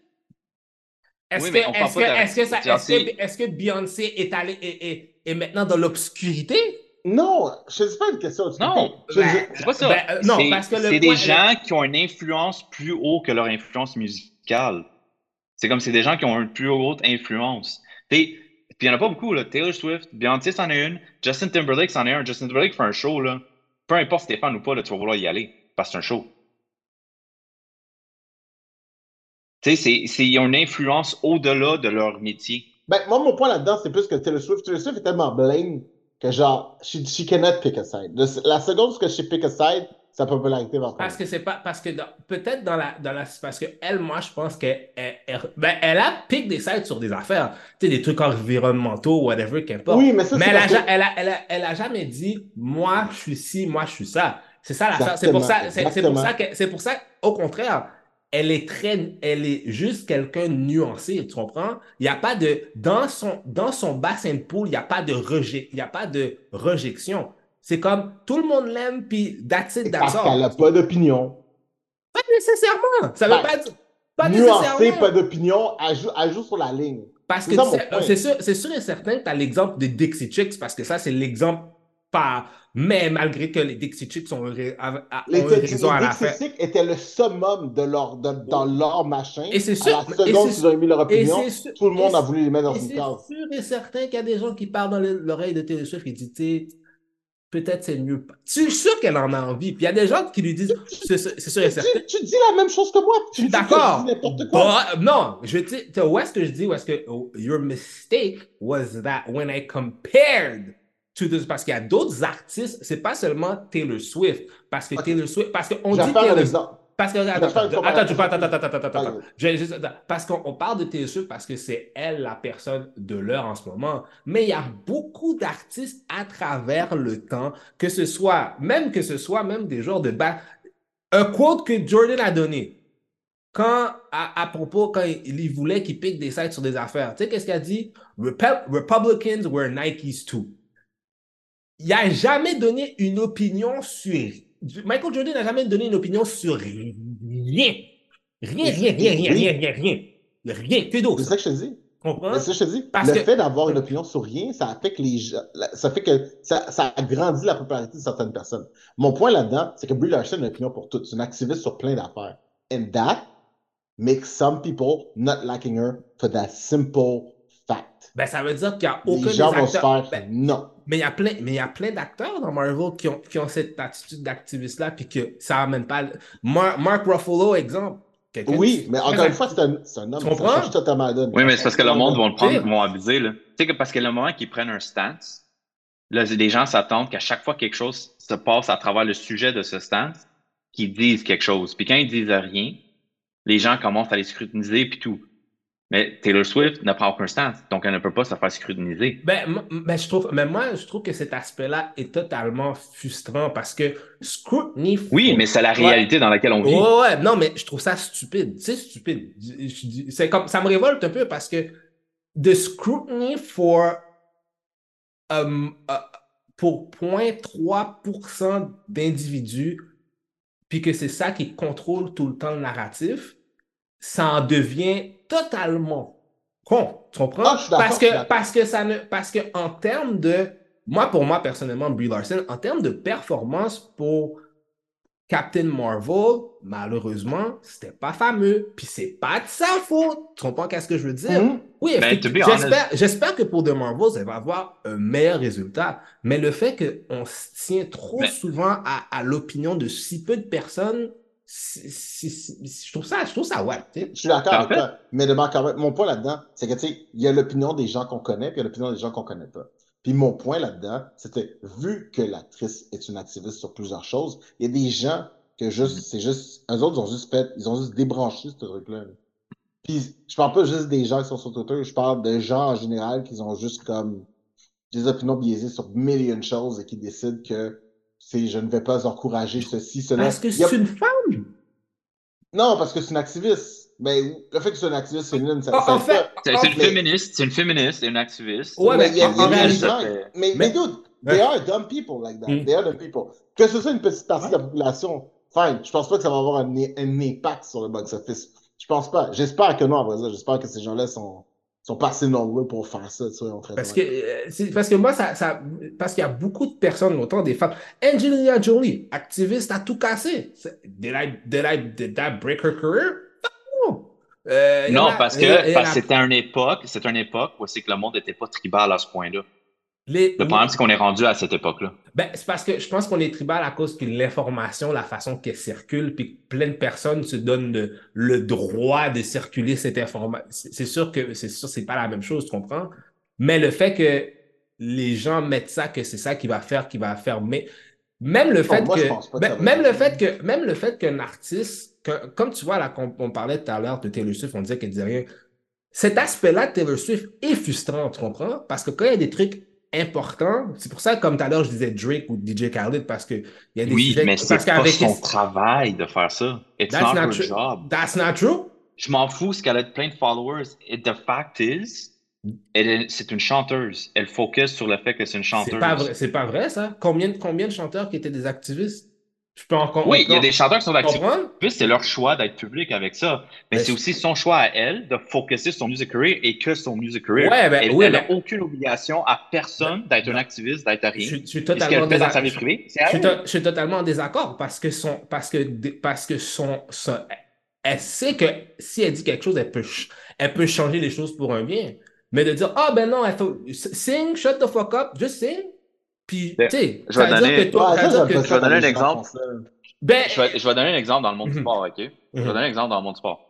Est-ce Oui, que, mais est-ce que, est-ce que, Beyoncé- que, Beyoncé est, allée, est, est, est maintenant dans l'obscurité? Non, je sais pas une question. tu Non, Ben, C'est pas ça. Ben, euh, non, C'est- parce que le c'est point- des gens qui ont une influence plus haut que leur influence musicale. C'est comme c'est des gens qui ont une plus haute influence. Puis il n'y en a pas beaucoup, là. Taylor Swift, Beyoncé c'en est une, Justin Timberlake c'en est un. Justin Timberlake fait un show, là. Peu importe si t'es fan ou pas, là, tu vas vouloir y aller. Parce que c'est un show. Tu sais, c'est- c'est- ils ont une influence au-delà de leur métier. Ben, moi, mon point là-dedans, c'est plus que Taylor Swift. Taylor Swift est tellement blame que genre, she, she cannot pick a side. Le- la seconde que she pick a side, sa popularité va Parce que c'est pas parce que peut-être dans la dans la parce que elle moi je pense qu'elle elle, elle- ben, elle a piqué des sites sur des affaires. Tu sais des trucs environnementaux whatever qu'importe. Oui, mais ça, mais elle a, que- elle, a, elle, a, elle a jamais dit moi je suis ci moi je suis ça. C'est ça l'affaire. C'est pour ça c'est pour ça que c'est pour ça au contraire elle est très elle est juste quelqu'un nuancé tu comprends? Il y a pas de dans son dans son bassin de poule il y a pas de rejet il y a pas de rejection c'est comme tout le monde l'aime puis that's it that's Parce qu'elle n'a pas d'opinion. pas nécessairement. Ça veut pas dire. Pas nécessairement. pas d'opinion, elle joue, elle joue sur la ligne. Parce que C'est sûr, c'est sûr et certain que tu as l'exemple de Dixie Chicks, parce que ça, c'est l'exemple pas. Mais malgré que les Dixie Chicks ont, ré- Les, ont les, raison à la fin. Dixie Chicks étaient le summum de leur, de- dans leur machin. Et c'est À sûr. la et seconde c'est- qu'ils ont émis leur opinion, c'est sûr- tout le monde a voulu les mettre dans une c'est case. sûr et certain qu'il y a des gens qui parlent dans l'oreille de Taylor Swift et disent, tu sais, peut-être c'est mieux. Je suis sûr qu'elle en a envie? Puis il y a des gens qui lui disent, c'est sûr c'est et certain. Tu, tu dis la même chose que moi. Tu d'accord. Bah, non, je dis, où est-ce que je dis, où est-ce que oh, your mistake was that when I compared to this, parce qu'il y a d'autres artistes, c'est pas seulement Taylor Swift, parce que. Taylor Swift, parce qu'on dit Taylor parce que, attends, attends, attends, attends, juste-. Parce qu'on on parle de Taylor Swift parce que c'est elle la personne de l'heure en ce moment. Mais il y a beaucoup d'artistes à travers le temps, que ce soit, même que ce soit même des genres de bas. Un quote que Jordan a donné quand, à, à propos, quand il, il voulait qu'il pique des sites sur des affaires. Tu sais, qu'est-ce qu'il a dit? Republicans were Nikes too. Il n'a jamais donné une opinion sur. Michael Jordan n'a jamais donné une opinion sur rien. Rien, rien, rien, rien, rien, rien, rien, rien. Rien, que d'autre. C'est ça? que je te dis. Comprends? C'est ça que je te dis. Parce le que- fait d'avoir une opinion sur rien, ça fait que les ça fait que ça, ça agrandit la popularité de certaines personnes. Mon point là-dedans, c'est que Brie Larson a une opinion pour toutes. C'est une activiste sur plein d'affaires. And that makes some people not liking her for that simple fact. Ben, ça veut dire qu'il n'y a aucun les gens des vont se acteurs. faire Ben, non. Mais il y a plein, mais il y a plein d'acteurs dans Marvel qui ont, qui ont cette attitude d'activiste-là, puis que ça amène pas. Mar- Mark Ruffalo, exemple. Oui, mais encore une fois, c'est un, un homme. Tu Ça comprends? change totalement donne. Oui, mais c'est parce que le monde va le prendre, vont abuser, là. Tu sais que parce que le moment qu'ils prennent un stance, là, les gens s'attendent qu'à chaque fois que quelque chose se passe à travers le sujet de ce stance, qu'ils disent quelque chose. Puis quand ils disent rien, les gens commencent à les scrutiniser puis tout. Mais Taylor Swift ne prend aucun stance, donc elle ne peut pas se faire scrutiniser. Ben, ben, je trouve, mais moi, je trouve que cet aspect-là est totalement frustrant parce que scrutiny. Oui, mais c'est la Ouais. réalité dans laquelle on vit. Ouais, ouais, non, mais je trouve ça stupide. C'est stupide. C'est comme, ça me révolte un peu parce que the scrutiny for um, uh, pour 0.3% d'individus, puis que c'est ça qui contrôle tout le temps le narratif, ça en devient totalement con. Tu comprends? Ah, parce que, parce que ça ne, parce que en termes de, moi, pour moi, personnellement, Brie Larson, en termes de performance pour Captain Marvel, malheureusement, c'était pas fameux. Puis c'est pas de sa faute. Tu comprends qu'est-ce que je veux dire? Mhm. Oui, Ben, j'espère, j'espère que pour The Marvels, elle va avoir un meilleur résultat. Mais le fait qu'on se tient trop Mais- souvent à, à l'opinion de si peu de personnes, je trouve ça, je trouve ça ouais. Je suis d'accord avec toi. Mais même, mon point là-dedans, c'est que, tu sais, il y a l'opinion des gens qu'on connaît, puis il y a l'opinion des gens qu'on connaît pas. Puis mon point là-dedans, c'était, vu que l'actrice est une activiste sur plusieurs choses, il y a des gens que juste, Mhm. c'est juste, eux autres, ils ont juste fait, ils ont juste débranché ce truc-là. là. Puis je parle pas juste des gens qui sont sur Twitter, je parle de gens en général qui ont juste comme des opinions biaisées sur millions de choses et qui décident que c'est je ne vais pas encourager ceci, cela. Parce que a- c'est une femme. non, parce que c'est une activiste. Mais le fait que sois une activiste féminine, ça. Ça en fait- C'est c'est une mais- féministe, c'est une féministe et une activiste. Ouais, mais mais il y a, en- il y a en des gens. fait- Mais, mais dude, they are dumb people like that. Mm. They are dumb people. Que ce soit une petite partie de la population, fine. Je pense pas que ça va avoir un, un impact sur le box-office. Je pense pas. J'espère que non, à vrai dire. J'espère que ces gens-là sont, sont pas assez nombreux pour faire ça, tu vois, en fait. Parce que, euh, c'est- parce que moi, ça, ça, parce qu'il y a beaucoup de personnes, autant des femmes. Angelina Jolie, activiste, a tout cassé. C'est- Did I, did I, did that break her career? Non. Euh, Non, a- parce que c'était une époque, c'était une époque où c'est que le monde n'était pas tribal à ce point-là. Les- Le problème, c'est qu'on est rendu à cette époque-là. Ben, c'est parce que je pense qu'on est tribal à cause que l'information, la façon qu'elle circule, puis que plein de personnes se donnent le, le droit de circuler cette information. C'est sûr que c'est sûr, c'est pas la même chose, tu comprends? Mais le fait que les gens mettent ça, que c'est ça qui va faire, qui va faire, mais même le fait moi, que, ça même, le fait que, même le fait qu'un artiste, que- comme tu vois là, qu'on on parlait tout à l'heure de Taylor Swift, on disait qu'elle disait rien. Cet aspect-là de Taylor Swift est frustrant, tu comprends? Parce que quand il y a des trucs importants, c'est pour ça, comme tout à l'heure, je disais Drake ou DJ Khaled, parce que il y a des Oui, mais c'est pas son travail de faire ça. It's That's not job. That's not true. Je m'en fous ce qu'elle a plein de followers. Et the fact is, c'est une chanteuse. Elle focus sur le fait que c'est une chanteuse. C'est pas vrai, c'est pas vrai, ça. Combien, combien de chanteurs qui étaient des activistes? Je peux encore. Oui, il y a des chanteurs qui sont? Puis c'est leur choix d'être public avec ça. Mais Mais c'est je- aussi son choix à elle de focuser sur son music career et que son music career. Ouais, ben, elle oui, elle n'a ben- aucune obligation à personne d'être un activiste, d'être Je, rien. suis- je suis totalement sa désaccord. Je je suis totalement en désaccord parce que son parce que parce que son, son- elle sait que si elle dit quelque chose, elle peut elle peut changer les choses pour un bien. Mais de dire ah ben non, elle faut sing, shut the fuck up, just sing. Puis tu Ben, sais, je vais donner- toi, Ouais, ça je vais un exemple. font ben Je vais, je vais donner un exemple dans le monde Mhm. du sport, OK? Je vais Mhm. donner un exemple dans le monde du sport.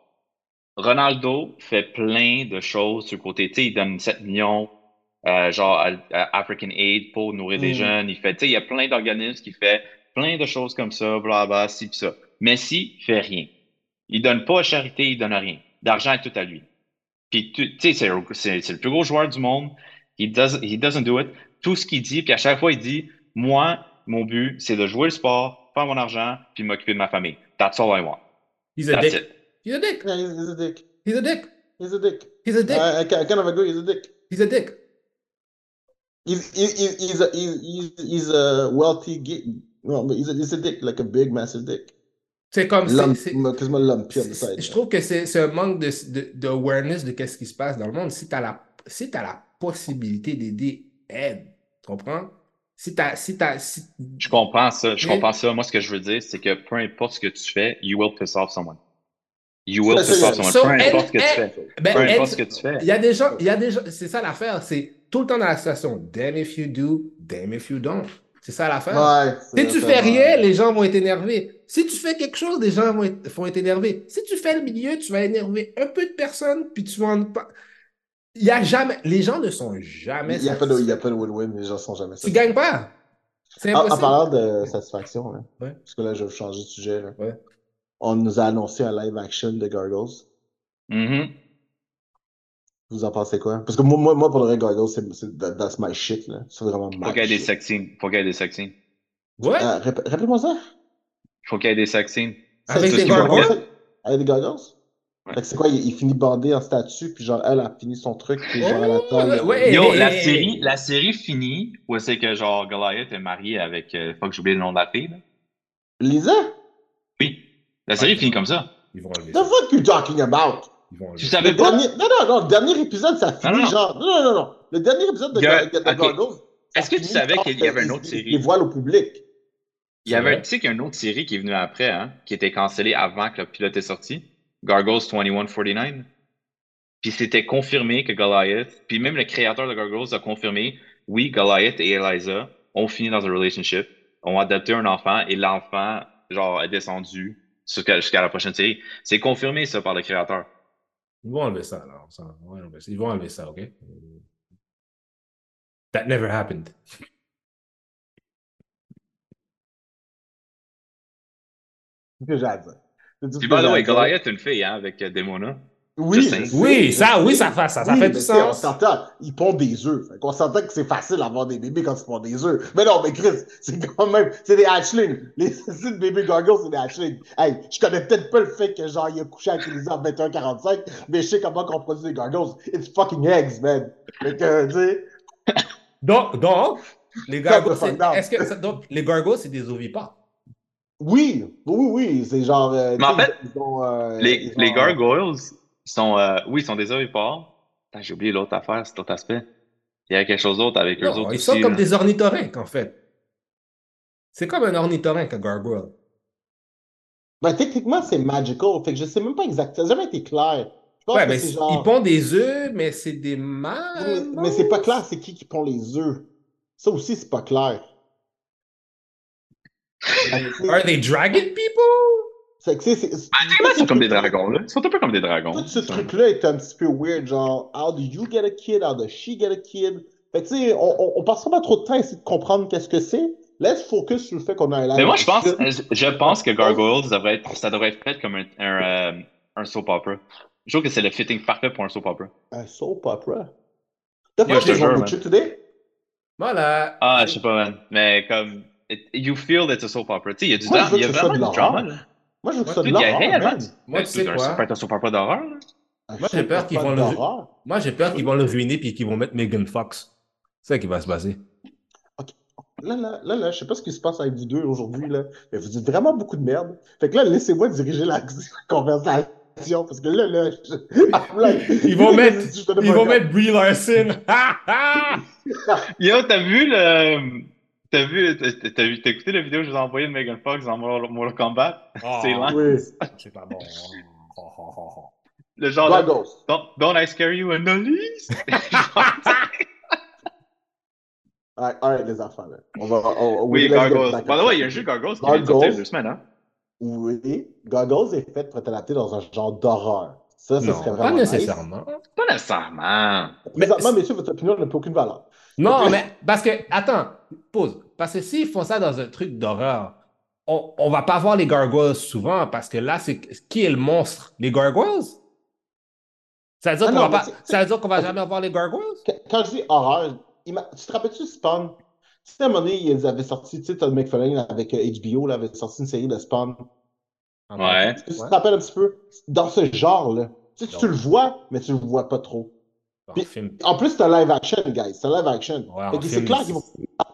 Ronaldo fait plein de choses sur le côté. Tu sais, il donne 7 millions, euh, genre, à, à African Aid pour nourrir des Mhm. jeunes. Il fait, tu sais, il y a plein d'organismes qui fait plein de choses comme ça, blablabla, ci pis ça. Messi fait rien. Il donne pas à charité, il donne rien. L'argent est tout à lui. Puis, tu sais, c'est le- c'est c'est le plus gros joueur du monde. He, does, he doesn't do it. Tout ce qu'il dit, puis à chaque fois, il dit, moi, mon but, c'est de jouer le sport, faire mon argent, puis m'occuper de ma famille. That's all I want. he's a That's dick. it. He's a dick. Yeah, he's, he's a dick. He's a dick. He's a dick. He's a dick. I, I, can- I kind of agree. He's a dick. He's a dick. He's, he, he- he's, a, he's, he's, he's a wealthy. Ge- no, but he's a, he's a dick, like a big, massive dick. C'est comme side. Je trouve que c'est un manque de, de, d'awareness de qu'est-ce qui se passe dans le monde. Si tu as la, si t'as la possibilité d'aider, aide. Tu comprends? Si t'as, si, Je comprends ça. Je Mais- comprends ça. Moi, ce que je veux dire, c'est que peu importe ce que tu fais, you will piss off someone. You will piss off someone. So, peu importe ce que tu elle- fais. ben, Peu aide- importe ce que tu fais. il y a des gens, il y a des gens, c'est ça l'affaire. C'est tout le temps dans la situation. Damn if you do, damn if you don't. C'est ça l'affaire. Ouais, Si tu fais rien, les gens vont être énervés. Si tu fais quelque chose, les gens vont être, vont être énervés. Si tu fais le milieu, tu vas énerver un peu de personnes, puis tu vas en y a jamais. Les gens ne sont jamais. Il n'y a, pas de- il y satisfaits. a pas de win-win, les gens sont jamais Tu satisfaits. gagnes pas. C'est En, en impossible. parlant de satisfaction, là, Ouais. parce que là, je vais changer de sujet. là. Ouais. On nous a annoncé un live action de Gargoyles. Mhm. Vous en pensez quoi? Parce que moi, moi, moi pour le vrai, Gargoyles, c'est, c'est, that- that's my shit. Là. C'est vraiment Faut qu'il y ait des sex scenes. Faut qu'il y ait des sex scenes. Ouais. Euh, rép- Rappelez-moi ça. Faut qu'il y ait des sex scenes. Avec C'est- des gargoyles? Avec des Gargoyles? Ouais. Fait que c'est quoi? Il, il finit bandé en statue, puis genre, elle a fini son truc, puis genre, elle Oh, attend. ouais. Yo, hey, la hey, série, hey. la série finit où c'est que genre Goliath est marié avec. Euh, faut que j'oublie le nom de la fille. Là. Lisa? Oui. La série Ouais. finit comme ça. Ils vont enlever The ça. fuck you talking about? Ils vont enlever Tu savais Le pas? dernier... Non, non, non, le dernier épisode, ça finit non, non. genre. Non, non, non, non. Le dernier épisode de, Il y a- Gar- de Est-ce que tu savais qu'il y avait une autre série? Ils dévoilent au public? Il y avait, tu sais qu'il y a une autre série qui est venue après, hein, qui était cancellée avant que le pilote est sorti? Gargoyles 2149. Puis c'était confirmé que Goliath, puis même le créateur de Gargoyles a confirmé, oui, Goliath et Eliza ont fini dans un relationship, ont adopté un enfant et l'enfant, genre, est descendu jusqu'à la prochaine série. C'est confirmé, ça, par le créateur. Ils vont enlever ça, ça. Ils vont enlever ça, OK? That never happened. Que j'ai à dire. Puis, by the way. Goliath est une fille, hein, avec euh, Demona. Oui, Oui, ça, oui, ça fait, ça, ça Oui, fait mais du sais, On sens. s'entend, ils pondent des œufs. Fait qu'on s'entend que c'est facile d'avoir des bébés quand ils pondent des œufs. Mais non, mais Chris, c'est quand même, c'est des hatchlings. Les bébés gargoyles, c'est des hatchlings. Hey, je connais peut-être pas le fait que genre, il a couché avec Elisa en 21-45, mais je sais comment on produit des gargoyles. It's fucking eggs, man. Fait que, tu sais, Donc, donc, les fuck c'est, est-ce que, ça- donc, les gargoyles, c'est des ovipares? Oui, oui, oui, c'est genre. euh, Mais en fait, ils ont, euh, Les, ils les ont- gargoyles sont, euh, oui, ils sont des ovipares. J'ai oublié l'autre affaire, cet autre aspect. Il y a quelque chose d'autre avec eux autres ils aussi. sont comme là. des ornithorynques, en fait. C'est comme un ornithorynque, un gargoyle. Ben, techniquement, c'est magical. Fait que je sais même pas exactement. Ça n'a jamais été clair. Je pense Ouais, que mais c'est c- genre. ils pondent des œufs, mais c'est des mâles. Mais, mais c'est pas clair, c'est qui qui pond les œufs. Ça aussi, c'est pas clair. Fait que, tu sais, Are they dragon people? fait que, c'est- techniquement, ils sont comme des dragons, là. Ils sont un peu comme des dragons. Tout ce truc-là est un petit peu weird, genre, how do you get a kid, how does she get a kid? Fait que, tu sais, on, on, on passera pas trop de temps à essayer de comprendre qu'est-ce que c'est. Let's focus sur le fait qu'on a un live Mais moi, je pense, je, je pense que Gargoyles devrait être, ça devrait être fait comme un, un, euh, un soap opera. Je trouve que c'est le fitting parfait pour un soap opera. Un soap opera? Jure, with you today? Voilà. Ah, je sais pas, man. Mais comme, it- you feel that it's a soap opera. Tu sais, il y a du Moi, je drame, veux il y a que ce soit vraiment de du drama, l'horreur. là. Moi, je veux que ça de l'horreur, Moi, tu sais quoi? Ça peut être un soap opera d'horreur. Un Moi, j'ai peur qu'ils vont le-. Moi, j'ai peur qu'ils vont le ruiner puis qu'ils vont mettre Megan Fox. C'est ça qui va se passer. Là, là, là, là, je sais pas ce qui se passe avec vous deux aujourd'hui, là, mais vous dites vraiment beaucoup de merde. Fait que là, laissez-moi diriger la, conversation, parce que là, là, je- là, Ils vont mettre, ils vont mettre Brie Larson. Ha, ha! Yo, t'as vu le. T'as vu, t'as vu, t'as écouté la vidéo que je vous ai envoyée de Megan Fox dans Mortal Mortal Kombat? C'est lent. Oui. C'est pas bon. Oh, oh. Le genre de. Don't, don't I scare you in the least? Alright, alright, les enfants, là. On va, on, oui, Gargoyles. By the way, il y a un jeu Gargoyles qui vient de sortir il y a deux semaines, hein? Oui, Goggles est fait pour être adapté dans un genre d'horreur. Ça, ça Non, serait pas nice. nécessairement. Pas nécessairement. Présentement, Mais- messieurs, votre opinion n'a plus aucune valeur. Non, mais parce que, attends, pause. Parce que s'ils font ça dans un truc d'horreur, on, on va pas voir les gargoyles souvent parce que là, c'est qui est le monstre? Les gargoyles? Ça veut dire Ah qu'on va, mais pas, c'est- ça veut dire qu'on va jamais voir les gargoyles? Quand, je dis horreur, tu te rappelles-tu Spawn? Tu sais, à un moment donné, ils avaient sorti, tu sais, Todd McFarlane avec euh, HBO, là, avait sorti une série de Spawn. Ouais. Tu te rappelles un petit peu? Dans ce genre-là. Tu sais, tu le vois, mais tu le vois pas trop. En Puis- film. En plus, c'est un live action, guys. C'est un live action. Ouais, c'est film, clair ils- qu'ils vont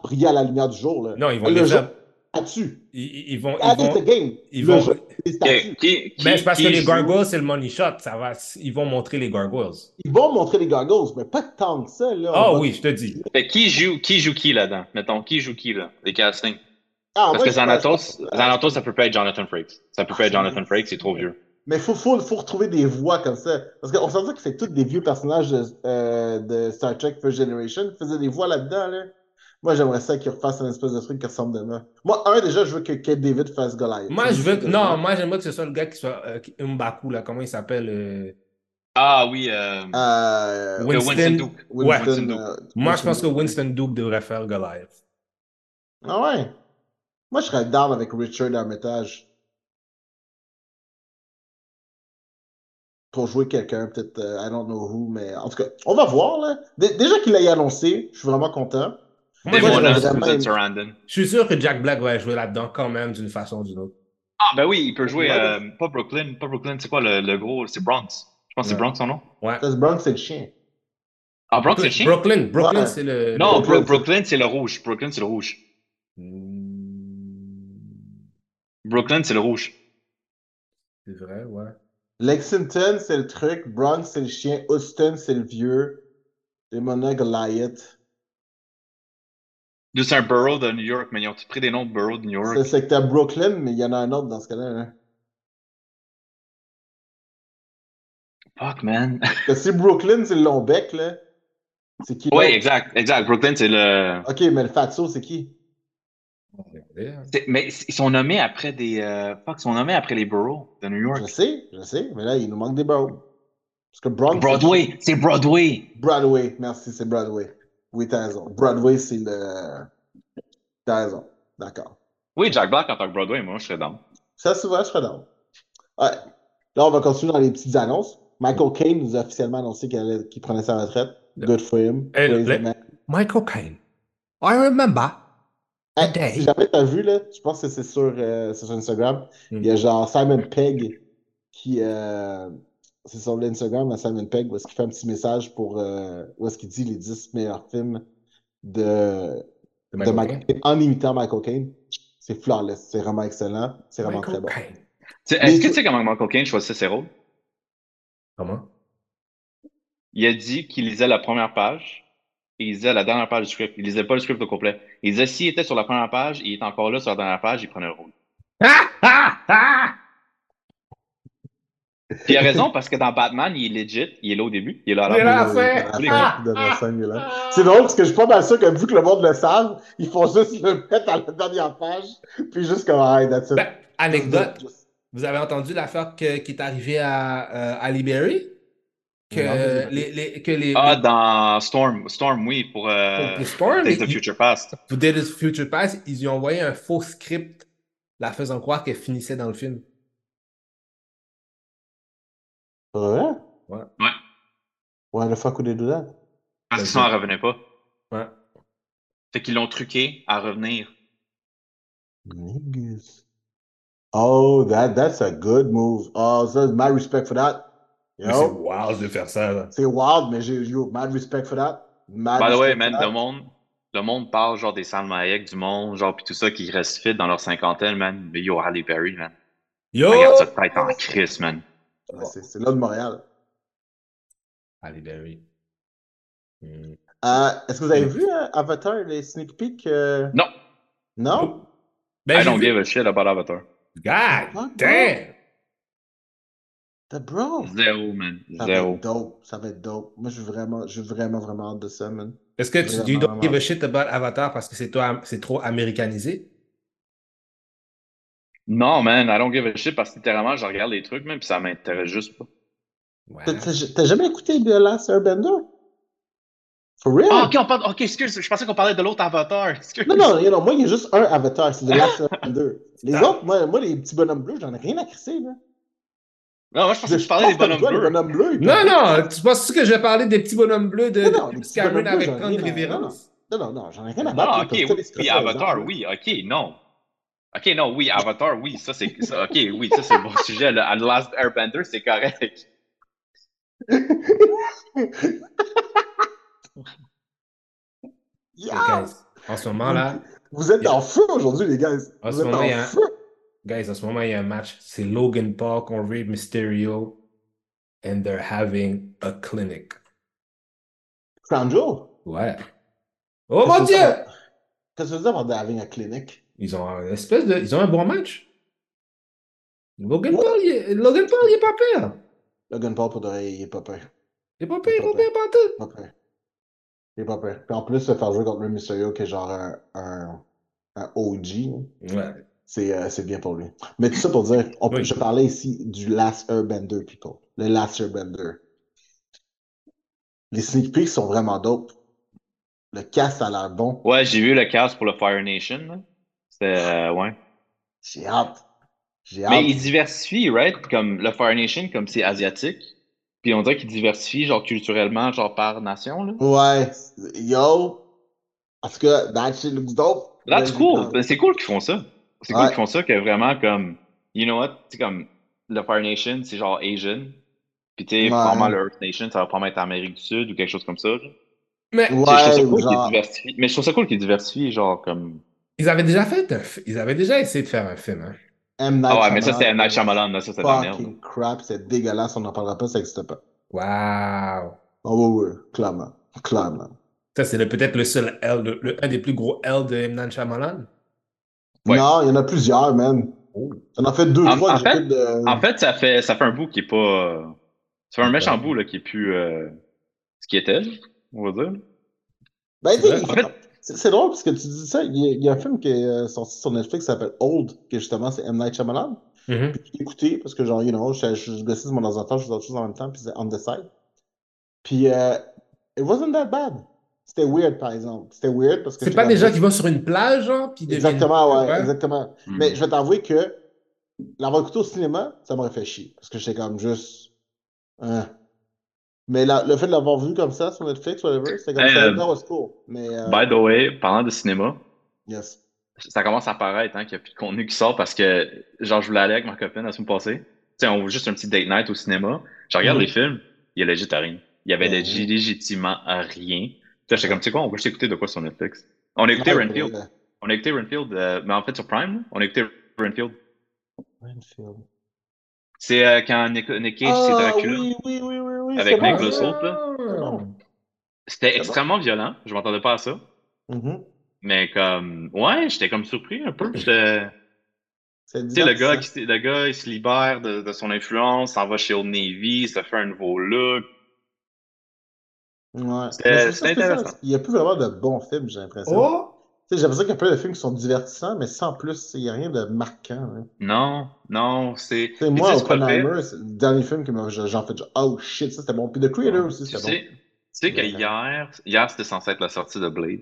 briller à la lumière du jour, là. Non, ils vont le faire- là-dessus. Ils, vont. Ils vont, the game. ils le vont- jeu, les statues. Qui, qui, qui- mais c'est parce qui que les gargoyles, c'est le money shot. Ça va, ils vont montrer les gargoyles. Ils vont montrer les goggles, mais pas tant que ça, là. Ah va- oui, je te dis. Fait qui joue, qui joue qui là-dedans? Mettons, qui joue qui là? Les castings. Ah, Parce moi, que je Xanatos, pense- Xanatos, ça peut pas être Jonathan Frakes. Ça peut pas être Jonathan Frakes, c'est trop vieux. Mais il faut, faut, faut retrouver des voix comme ça. Parce qu'on s'entend que c'est tous des vieux personnages de, euh, de Star Trek First Generation qui faisaient des voix là-dedans. Là. Moi, j'aimerais ça qu'ils refassent un espèce de truc qui ressemble de moi. Moi, un, déjà, je veux que Kate David fasse Goliath. Moi, je veux. que- Non, moi, j'aimerais que ce soit le gars qui soit euh, M'Baku, là. Comment il s'appelle euh, Ah oui, euh, Euh, Oui. Winston, Winston- Duke. Ouais. Winston Duke. euh, Moi, je pense que. Winston Duke devrait faire Goliath. Ah ouais? Moi, je serais down avec Richard Armitage. Pour jouer quelqu'un, peut-être, euh, I don't know who, mais en tout cas, on va voir, là. Dé- déjà qu'il l'ait annoncé, je suis vraiment content. Moi, Et moi, je- aimé- je suis sûr que Jack Black va jouer là-dedans quand même d'une façon ou d'une autre. Ah ben oui, il peut jouer, Ouais. euh, pas Brooklyn, pas Brooklyn, c'est quoi le, le gros, c'est Bronx. Je pense que c'est. Bronx son nom. Ouais. Parce que Bronx, c'est le chien. Ah, Bronx c'est le chien? Brooklyn, Brooklyn, Ouais. c'est le. Non, Brooklyn c'est le rouge. Brooklyn c'est le rouge. Hmm, Brooklyn c'est le rouge. C'est vrai, ouais. Lexington, c'est le truc. Bronx, c'est le chien. Houston, c'est le vieux. Et Mona Goliath. C'est un borough de New York, mais ils ont pris des noms de boroughs de New York. C'est le secteur Brooklyn, mais il y en a un autre dans ce cas-là. hein. Fuck, man. Parce que si Brooklyn, c'est le long bec, là. C'est qui? oui, exact, exact. Brooklyn, c'est le. Ok, mais le fatso, c'est qui? On va regarder, hein. c'est- Mais ils sont nommés après des. euh, Fuck, ils sont nommés après les boroughs de New York. Je sais, je sais, mais là, il nous manque des boroughs. Parce que Bronx. Broadway, c'est Broadway. Broadway, merci, c'est Broadway. Oui, t'as raison. Broadway, c'est le. T'as raison. D'accord. Oui, Jack Black en tant que Broadway, moi, je serais dans. Ça, souvent, je serais down. Ouais. Là, on va continuer dans les petites annonces. Michael Caine nous a officiellement annoncé qu'il prenait sa retraite. Good for him. Man. Michael Caine. I remember. Hey, si jamais t'as vu, là, je pense que c'est sur, euh, sur Instagram, Mm. il y a genre Simon Pegg qui. euh, c'est sur l'Instagram à Simon Pegg où est-ce qu'il fait un petit message pour. euh, où est-ce qu'il dit les 10 meilleurs films de, De de Michael Caine en imitant Michael Caine. C'est flawless, c'est vraiment excellent, c'est vraiment Michael très bon. Caine. Est-ce que tu- tu sais comment Michael Caine choisissait ses rôles? Comment? Il a dit qu'il lisait la première page et il lisait la dernière page du script. Il lisait pas le script au complet. Il disait s'il était sur la première page, il était encore là sur la dernière page, il prenait le rôle. Ah! Ah! Ah! Puis il a raison parce que dans Batman, il est legit, il est là au début, il est là à Il est la là. fin. est. C'est drôle parce que je suis pas mal sûr que vu que le monde le savent, ils font juste le mettre à la dernière page, puis juste comme, ah, that's it. Ben, anecdote, vous avez entendu l'affaire qui est arrivée à, euh, à Liberty? Que les, les- que les, Ah, les- dans Storm, Storm, oui, pour euh, pour Storm, Days of Future Past. pour Dead of Future Past, ils lui ont envoyé un faux script la faisant croire qu'elle finissait dans le film. Vrai? Ouais. Ouais. Why the fuck would they do that? Parce que sinon, elle revenait pas. Ouais. Fait qu'ils l'ont truqué à revenir. Niggas. Oh, that, that's a good move. Oh, so my respect for that. C'est wild de faire ça. C'est wild, mais j'ai yo, mad respect for that. Mad By the way, man, le monde, le monde parle genre des Salma Hayek du monde, genre pis tout ça qui reste fit dans leur cinquantaine, man. Mais yo, Halle Berry, man. Yo! Regarde ça tête en crise, man. Ouais, c'est là de Montréal. Allez, Barry. Hmm. Euh, Est-ce que vous avez vu euh, Avatar, les sneak peeks? euh? Non. Non? Ben, I don't vu- give a shit about Avatar. God Fuck, damn! The bro. Zéro, man. Ça va Zéro. être dope. Ça va être dope. Moi, je suis vraiment, vraiment, vraiment hâte de ça, man. Est-ce que tu you don't give a shit about Avatar parce que c'est toi, c'est trop américanisé? Non, man, I don't give a shit parce que littéralement, je regarde les trucs, même, pis ça m'intéresse juste pas. Ouais. T'as- jamais écouté The Last Airbender? For real? Ah, ok, on parle. Ok, excuse, je pensais qu'on parlait de l'autre Avatar. Excuse. Non, non, you know, moi, il y a juste un Avatar, c'est The Last Airbender. Les Ah. autres, moi, moi, les petits bonhommes bleus, j'en ai rien à crisser, là. Non, moi, je pensais que tu parlais des bonhommes bleus. Non, non, tu penses que je vais parler des petits bonhommes bleus de, Non, non, de avec j'en ai tant de révérence? Non, non, non, j'en ai rien à Non, battre. ok, tous les oui, Avatar, oui, ok, non. Ok, non, oui, Avatar, oui, ça c'est. ça, Ok, oui, ça c'est un bon sujet. Le, The Last Airbender, c'est correct. Yeah! Guys, en ce moment là, Vous êtes en feu aujourd'hui, les gars. En Vous ce êtes moment, en feu. Guys, en ce moment, il y a un match. C'est Logan Paul contre Rey Mysterio. And they're having a clinic. Crown Jewel. Ouais. Oh mon Dieu! Qu'est-ce que ça veut dire par having a clinic? Ils ont un espèce de. Ils ont un bon match. Logan Paul, il est, Logan Paul, il est pas pire. Logan Paul, pour de vrai, il est pas peur. Il est pas pire, il est pas pire, pas tout. Il est pas peur. Puis en plus, se faire jouer contre Rey Mysterio, qui est genre un, un, un OG, Ouais. C'est euh, c'est bien pour lui. Mais tout ça pour dire, on peut, Oui. je parlais ici du Last Airbender, people. Le Last Airbender. Les sneak peeks sont vraiment dope. Le cast a l'air bon. Ouais, j'ai vu le cast pour le Fire Nation. là. C'était. euh, ouais. J'ai hâte. J'ai hâte. Mais il diversifie, right? Comme le Fire Nation, comme c'est asiatique. Puis on dirait qu'il diversifie, genre culturellement, genre par nation, là. Ouais. Yo. En tout cas, that shit looks dope. That's cool. Ben, C'est cool qu'ils font ça. C'est cool Ouais. qu'ils font ça, que vraiment, comme, you know what? C'est comme, le Fire Nation, c'est genre Asian. Puis tu sais, Ouais. probablement le Earth Nation, ça va probablement être Amérique du Sud ou quelque chose comme ça. Mais Tu sais, je trouve ça Ouais, cool qu'ils genre. diversifient. Mais je trouve ça cool qu'ils diversifient, genre, comme. ils avaient déjà fait un Ils avaient déjà essayé de faire un film. Hein. M. Night Ah ouais, mais ça, c'était Shyamalan, Night Shyamalan, là, ça, c'est de la merde. Fucking crap, c'est dégueulasse, on n'en parlera pas, ça n'existe pas. Wow. Oh oui, oui, clairement. Clairement. Ça, c'est peut-être le seul L, de- le- un des plus gros L de M. Night Shyamalan? Ouais. Non, il y en a plusieurs, man. Oh. J'en ai fait deux, En- trois en fait- de. En fait, ça fait, ça fait un bout qui est pas. Ça fait un méchant Ouais. bout, là, qui est plus. euh, ce qui était, on va dire. Ben, En c'est c'est drôle parce que tu dis ça. Il y a, il y a un film qui est euh, sorti sur Netflix qui s'appelle Old, que justement c'est M. Night Shyamalan. Mhm. Puis j'ai écouté parce que, genre, you know, je, je, je gossais mon ordinateur, je faisais autre chose en même temps, puis c'est on the side. Puis, euh, it wasn't that bad. C'était weird, par exemple. C'était weird parce que. C'est pas des gens qui vont sur une plage, genre, puis Exactement, ouais, exactement. Hmm. Mais je vais t'avouer que l'avoir écouté au cinéma, ça m'aurait fait chier. Parce que j'étais comme juste. Hein. Mais la- le fait de l'avoir vu comme ça sur Netflix, whatever, c'était comme Hey, ça. euh, was cool. Mais, euh, By the way, parlant de cinéma, yes. ça commence à paraître hein, qu'il n'y a plus de contenu qui sort parce que, genre, je voulais aller avec ma copine la semaine passée. Tu sais, on veut juste un petit date night au cinéma. Je regarde Mhm. les films, il y a legit à rien. Il y avait legit- légitimement rien. J'étais comme, tu sais quoi, on va juste écouter de quoi sur Netflix. On a écouté Ouais, Renfield. euh, On a écouté Renfield, euh, mais en fait, sur Prime, on a écouté Renfield. Renfield. C'est euh, quand Nick, Nick Cage, c'est Ah, Dracula. oui, oui, oui, oui, oui. Avec Nick bon, là. C'était bon. extrêmement violent. Je m'attendais pas à ça. Mhm. Mais comme, ouais, j'étais comme surpris un peu. J'étais. Tu sais, le gars, qui, le gars, il se libère de, de son influence, s'en va chez Old Navy, se fait un nouveau look. Ouais. Mais c'est ça, intéressant. Il n'y a plus vraiment de bons films, j'ai l'impression. Oh! Tu sais, J'ai l'impression qu'il y a plein de films qui sont divertissants, mais sans plus, il n'y a rien de marquant. hein. Non, non, c'est. Tu sais, Puis moi. Oppenheimer, c'est le dernier film que j'en fais genre, oh shit, ça c'était bon. Puis The Creator aussi, c'était bon. tu sais que Ouais. hier, hier c'était censé être la sortie de Blade.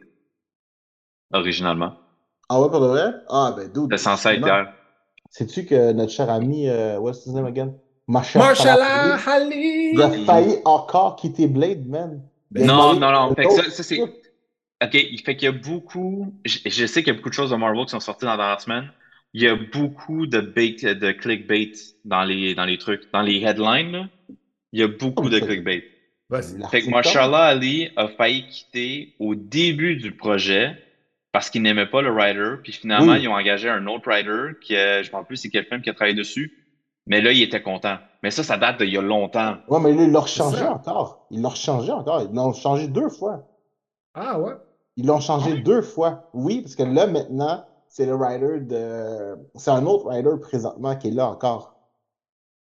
Originalement. Ah ouais, pour de vrai? Ah ben, dude. C'était censé être hier. Sais-tu que notre cher ami, euh, what's his name again? Masha Mashallah Falafi, il a Ali! failli encore quitter Blade, man. A Non, non, non. Fait que ça, ça c'est. Ok, il fait qu'il y a beaucoup. Je, je sais qu'il y a beaucoup de choses de Marvel qui sont sorties dans la dernière semaine. Il y a beaucoup de bait, de clickbait dans les, dans les trucs. Dans les headlines, là, il y a beaucoup de clickbait. Vas-y. Fait que Marshala Ali a failli quitter au début du projet parce qu'il n'aimait pas le writer. Puis finalement, Oui. ils ont engagé un autre writer qui, je ne rappelle plus c'est quel film qui a travaillé dessus. Mais là, il était content. Mais ça, ça date d'il y a longtemps. Ouais, mais là, ils l'ont C'est changé ça. encore. Ils l'ont changé encore. Ils l'ont changé deux fois. Ah ouais? Ils l'ont changé deux fois. Oui, parce que là, maintenant, c'est le writer de. C'est un autre writer présentement qui est là encore.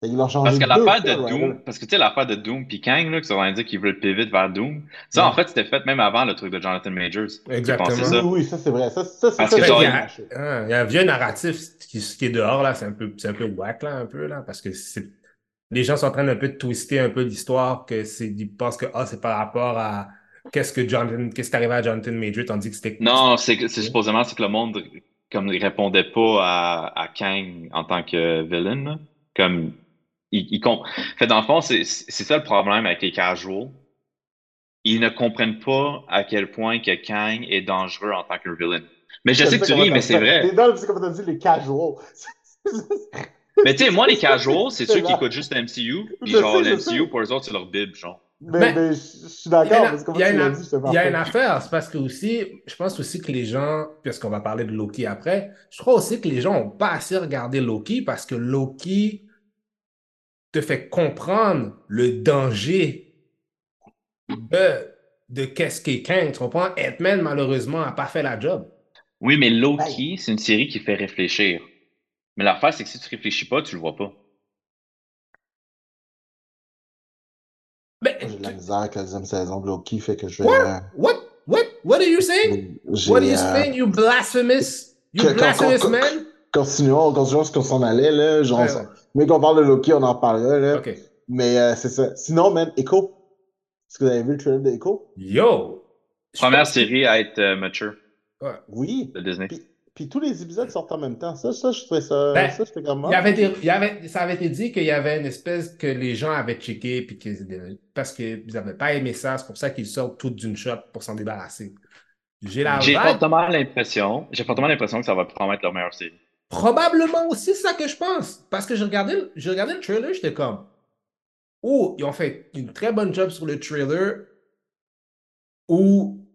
Qu'ils l'ont changé Parce que deux l'affaire fois, de Doom, parce que tu sais, l'affaire de Doom puis Kang, là, qui sont dit qu'ils veulent le pivot vers Doom, ça, en fait, c'était fait même avant le truc de Jonathan Majors. Exactement. ça. Oui, oui, ça c'est vrai. Ça, ça, c'est Parce ça, que c'est genre, il y bien a- lâché. Il y a un vieux narratif qui, qui est dehors, là. C'est un peu, c'est un peu whack, là, un peu, là. Parce que c'est. Les gens sont en train d'un peu de twister un peu l'histoire, que c'est. Ils pensent que, ah, c'est par rapport à. Qu'est-ce que Jonathan. Qu'est-ce qui est arrivé à Jonathan Major, tandis que c'était. Non, c'est que- c'est supposément c'est que le monde comme il répondait pas à, à Kang en tant que villain. Comme il, il com- fait dans le fond, c'est c'est ça le problème avec les casuals. Ils ne comprennent pas à quel point que Kang est dangereux en tant que villain. Mais je sais que tu ris, mais c'est vrai. C'est dans c'est comme t'as dit, les casuals. Mais tu sais, moi, les casuals, c'est C'est ceux qui écoutent juste MCU, puis genre sais, je le sais. MCU pour eux autres, c'est leur bible, genre. Mais, Mais- mais je suis d'accord, une- parce que il y a une- dit, y a affaire, c'est parce que aussi, je pense aussi que les gens, puisqu'on va parler de Loki après, je crois aussi que les gens n'ont pas assez regardé Loki parce que Loki te fait comprendre le danger de, de qu'est-ce qu'est Kang. Tu comprends? Ant-Man, malheureusement, n'a pas fait la job. Oui, mais Loki, c'est une série qui fait réfléchir. Mais l'affaire, c'est que si tu réfléchis pas, tu le vois pas. Mais, J'ai de la misère avec la deuxième saison de Loki, fait que je vais. Quoi? euh, what? What? What are you saying? j'ai, What are you euh, saying, you blasphemous? You que- blasphemous que- man? Continuons, continuons ce qu'on s'en allait, là. Genre, Ouais, ouais. mais qu'on parle de Loki, on en parlera, là. OK. Mais euh, c'est ça. Sinon, man, Echo. Est-ce que vous avez vu le trailer de Echo? Yo! Première que- série à être euh, mature Ouais. Oui. de Disney. Puis, puis tous les épisodes sortent en même temps. Ça, ça, je trouvais ça. Ben, ça, j'étais comme. Il y avait des- il y avait, ça avait été dit qu'il y avait une espèce que les gens avaient checké puis qu'ils- parce qu'ils n'avaient pas aimé ça. C'est pour ça qu'ils sortent tout d'une shot pour s'en débarrasser. J'ai la J'ai fortement l'impression, j'ai fortement l'impression que ça va probablement être leur meilleure série. Probablement aussi ça que je pense. Parce que j'ai regardé, le- j'ai regardé le trailer, j'étais comme. Oh, ils ont fait une très bonne job sur le trailer. Ou,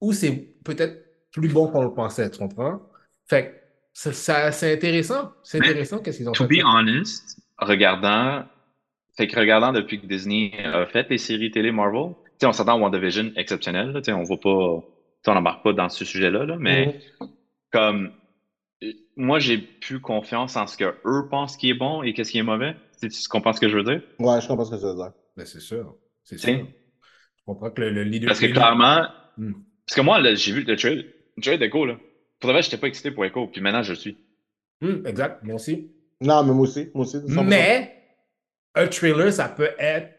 ou c'est peut-être plus bon qu'on le pensait, tu comprends? Fait que ça- ça- c'est intéressant. C'est Mais, intéressant qu'est-ce qu'ils ont To fait. be honest, regardant, fait que regardant depuis que Disney a fait les séries télé Marvel, tu sais, on s'entend à WandaVision exceptionnel, là, tu sais, on va pas, tu sais, on n'embarque pas dans ce sujet-là, là, mais Mhm. comme, euh, moi, j'ai plus confiance en ce que eux pensent qui est bon et qu'est-ce qui est mauvais. Tu, tu comprends ce que je veux dire? Ouais, je comprends ce que tu veux dire. Ben, c'est sûr. C'est sûr. Je comprends que le, le leader. Parce que clairement, Hmm. parce que moi, là, j'ai vu le trailer, le trailer d'Echo, là. Pour vrai, j'étais pas excité pour Echo, puis maintenant, je le suis. Hmm, exact, moi aussi. Non, mais moi aussi. Moi aussi. 100%. Mais un trailer, ça peut être.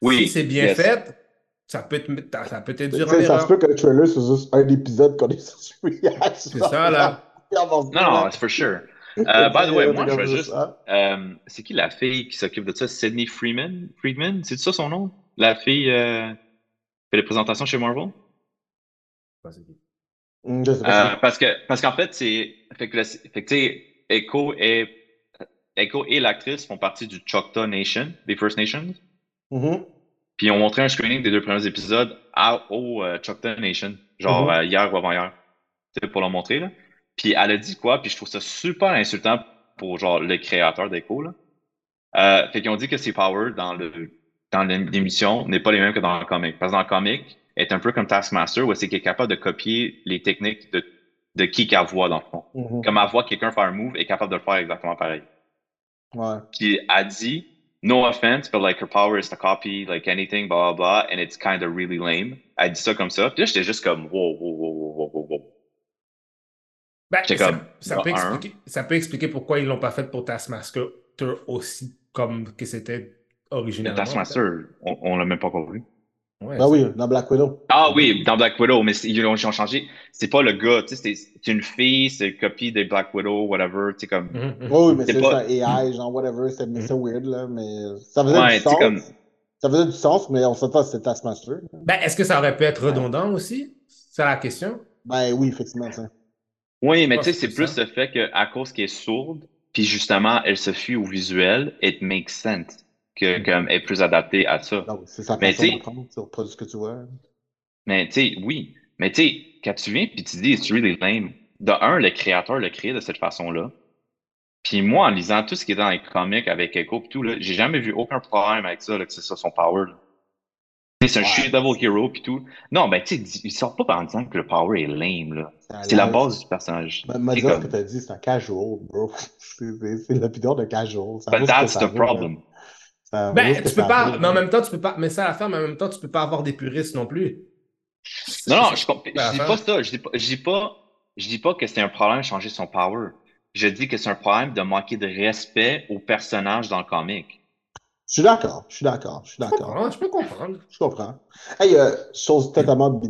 Oui, Si c'est bien yes. fait, ça peut te, ça peut ça se peut que le trailer, c'est juste un épisode qu'on est sur C'est ça, là. Non, non, c'est for sure. Euh, by the way, moi, je veux juste. euh, c'est qui la fille qui s'occupe de ça? Sydney Freeman? Friedman? C'est ça son nom? La fille euh, qui fait les présentations chez Marvel? Je sais pas. Euh, parce que parce qu'en fait, c'est. Fait que, le- fait que Echo et, Echo et l'actrice font partie du Choctaw Nation, des First Nations. Mhm. Puis ils ont montré un screening des deux premiers épisodes à, au euh, Choctaw Nation, genre Mhm. euh, hier ou avant-hier. Pour le montrer, là. Puis elle a dit quoi? Puis je trouve ça super insultant pour genre le créateur d'Echo, là. Euh, fait qu'ils ont dit que ses powers dans le dans l'émission n'est pas les mêmes que dans le comic. Parce que dans le comic, est un peu comme Taskmaster, où c'est qu'elle est capable de copier les techniques de, de qui qu'elle voit, dans le fond. Mhm. Comme elle voit quelqu'un faire un move, elle est capable de le faire exactement pareil. Ouais. Puis elle dit, no offense, but like her power is to copy like anything, blah blah blah, and it's kind of really lame. Elle dit ça comme ça. Puis là, j'étais juste comme, wow, wow, wow, wow, wow, wow, wow. Ben, ça, comme, ça bah, peut un. expliquer, ça peut expliquer pourquoi ils l'ont pas fait pour Taskmaster aussi comme que c'était Le originalement. Taskmaster, on, on l'a même pas vu. Ouais, Ben oui, dans Black Widow. Ah oui, dans Black Widow, mais ils ont, changé. C'est pas le gars, tu sais, c'est une fille, c'est une copie des Black Widow, whatever, tu sais, comme. Mhm, mhm. Oui, oui, mais C'est pas- un AI, genre whatever, c'est mais Mhm. c'est weird, là, mais ça faisait Ouais, du sens. comme- Ça faisait du sens, mais on s'entend que c'était Taskmaster. Ben, est-ce que ça aurait pu être redondant aussi? C'est la question. Ben oui, effectivement, ça. Oui, mais tu sais, c'est plus ça. le fait qu'à cause qu'elle est sourde, puis justement, elle se fie au visuel, it makes sense que comme est plus adaptée à ça. Donc, c'est sa Mais façon tu reproduis ce que tu vois. Mais tu sais, oui. Mais tu sais, quand tu viens puis tu dis it's really lame, de un, le créateur l'a créé de cette façon-là. Puis moi, en lisant tout ce qui est dans les comics avec Echo et tout, là, j'ai jamais vu aucun problème avec ça, là, que c'est ça son power. là. C'est un shit devil hero puis tout. Non, ben tu sais, il sort pas en disant que le power est lame, là. C'est la base du personnage. M'a ce comme, que t'as dit, c'est un casual, bro. C'est- C'est c'est l'opinion de casual. Ça but that's the là. Ça Ben, tu peux pas, mais en même temps, tu peux pas, mais ça à faire, mais en même temps, tu peux pas avoir des puristes non plus. Non, non, je, comp- Ben, je dis pas ça. Je dis pas, je dis pas, je dis pas que c'est un problème de changer son power. Je dis que c'est un problème de manquer de respect au personnage dans le comic. Je suis d'accord, je suis d'accord, je suis d'accord. je peux comprendre. Je comprends. Hey, euh, chose totalement.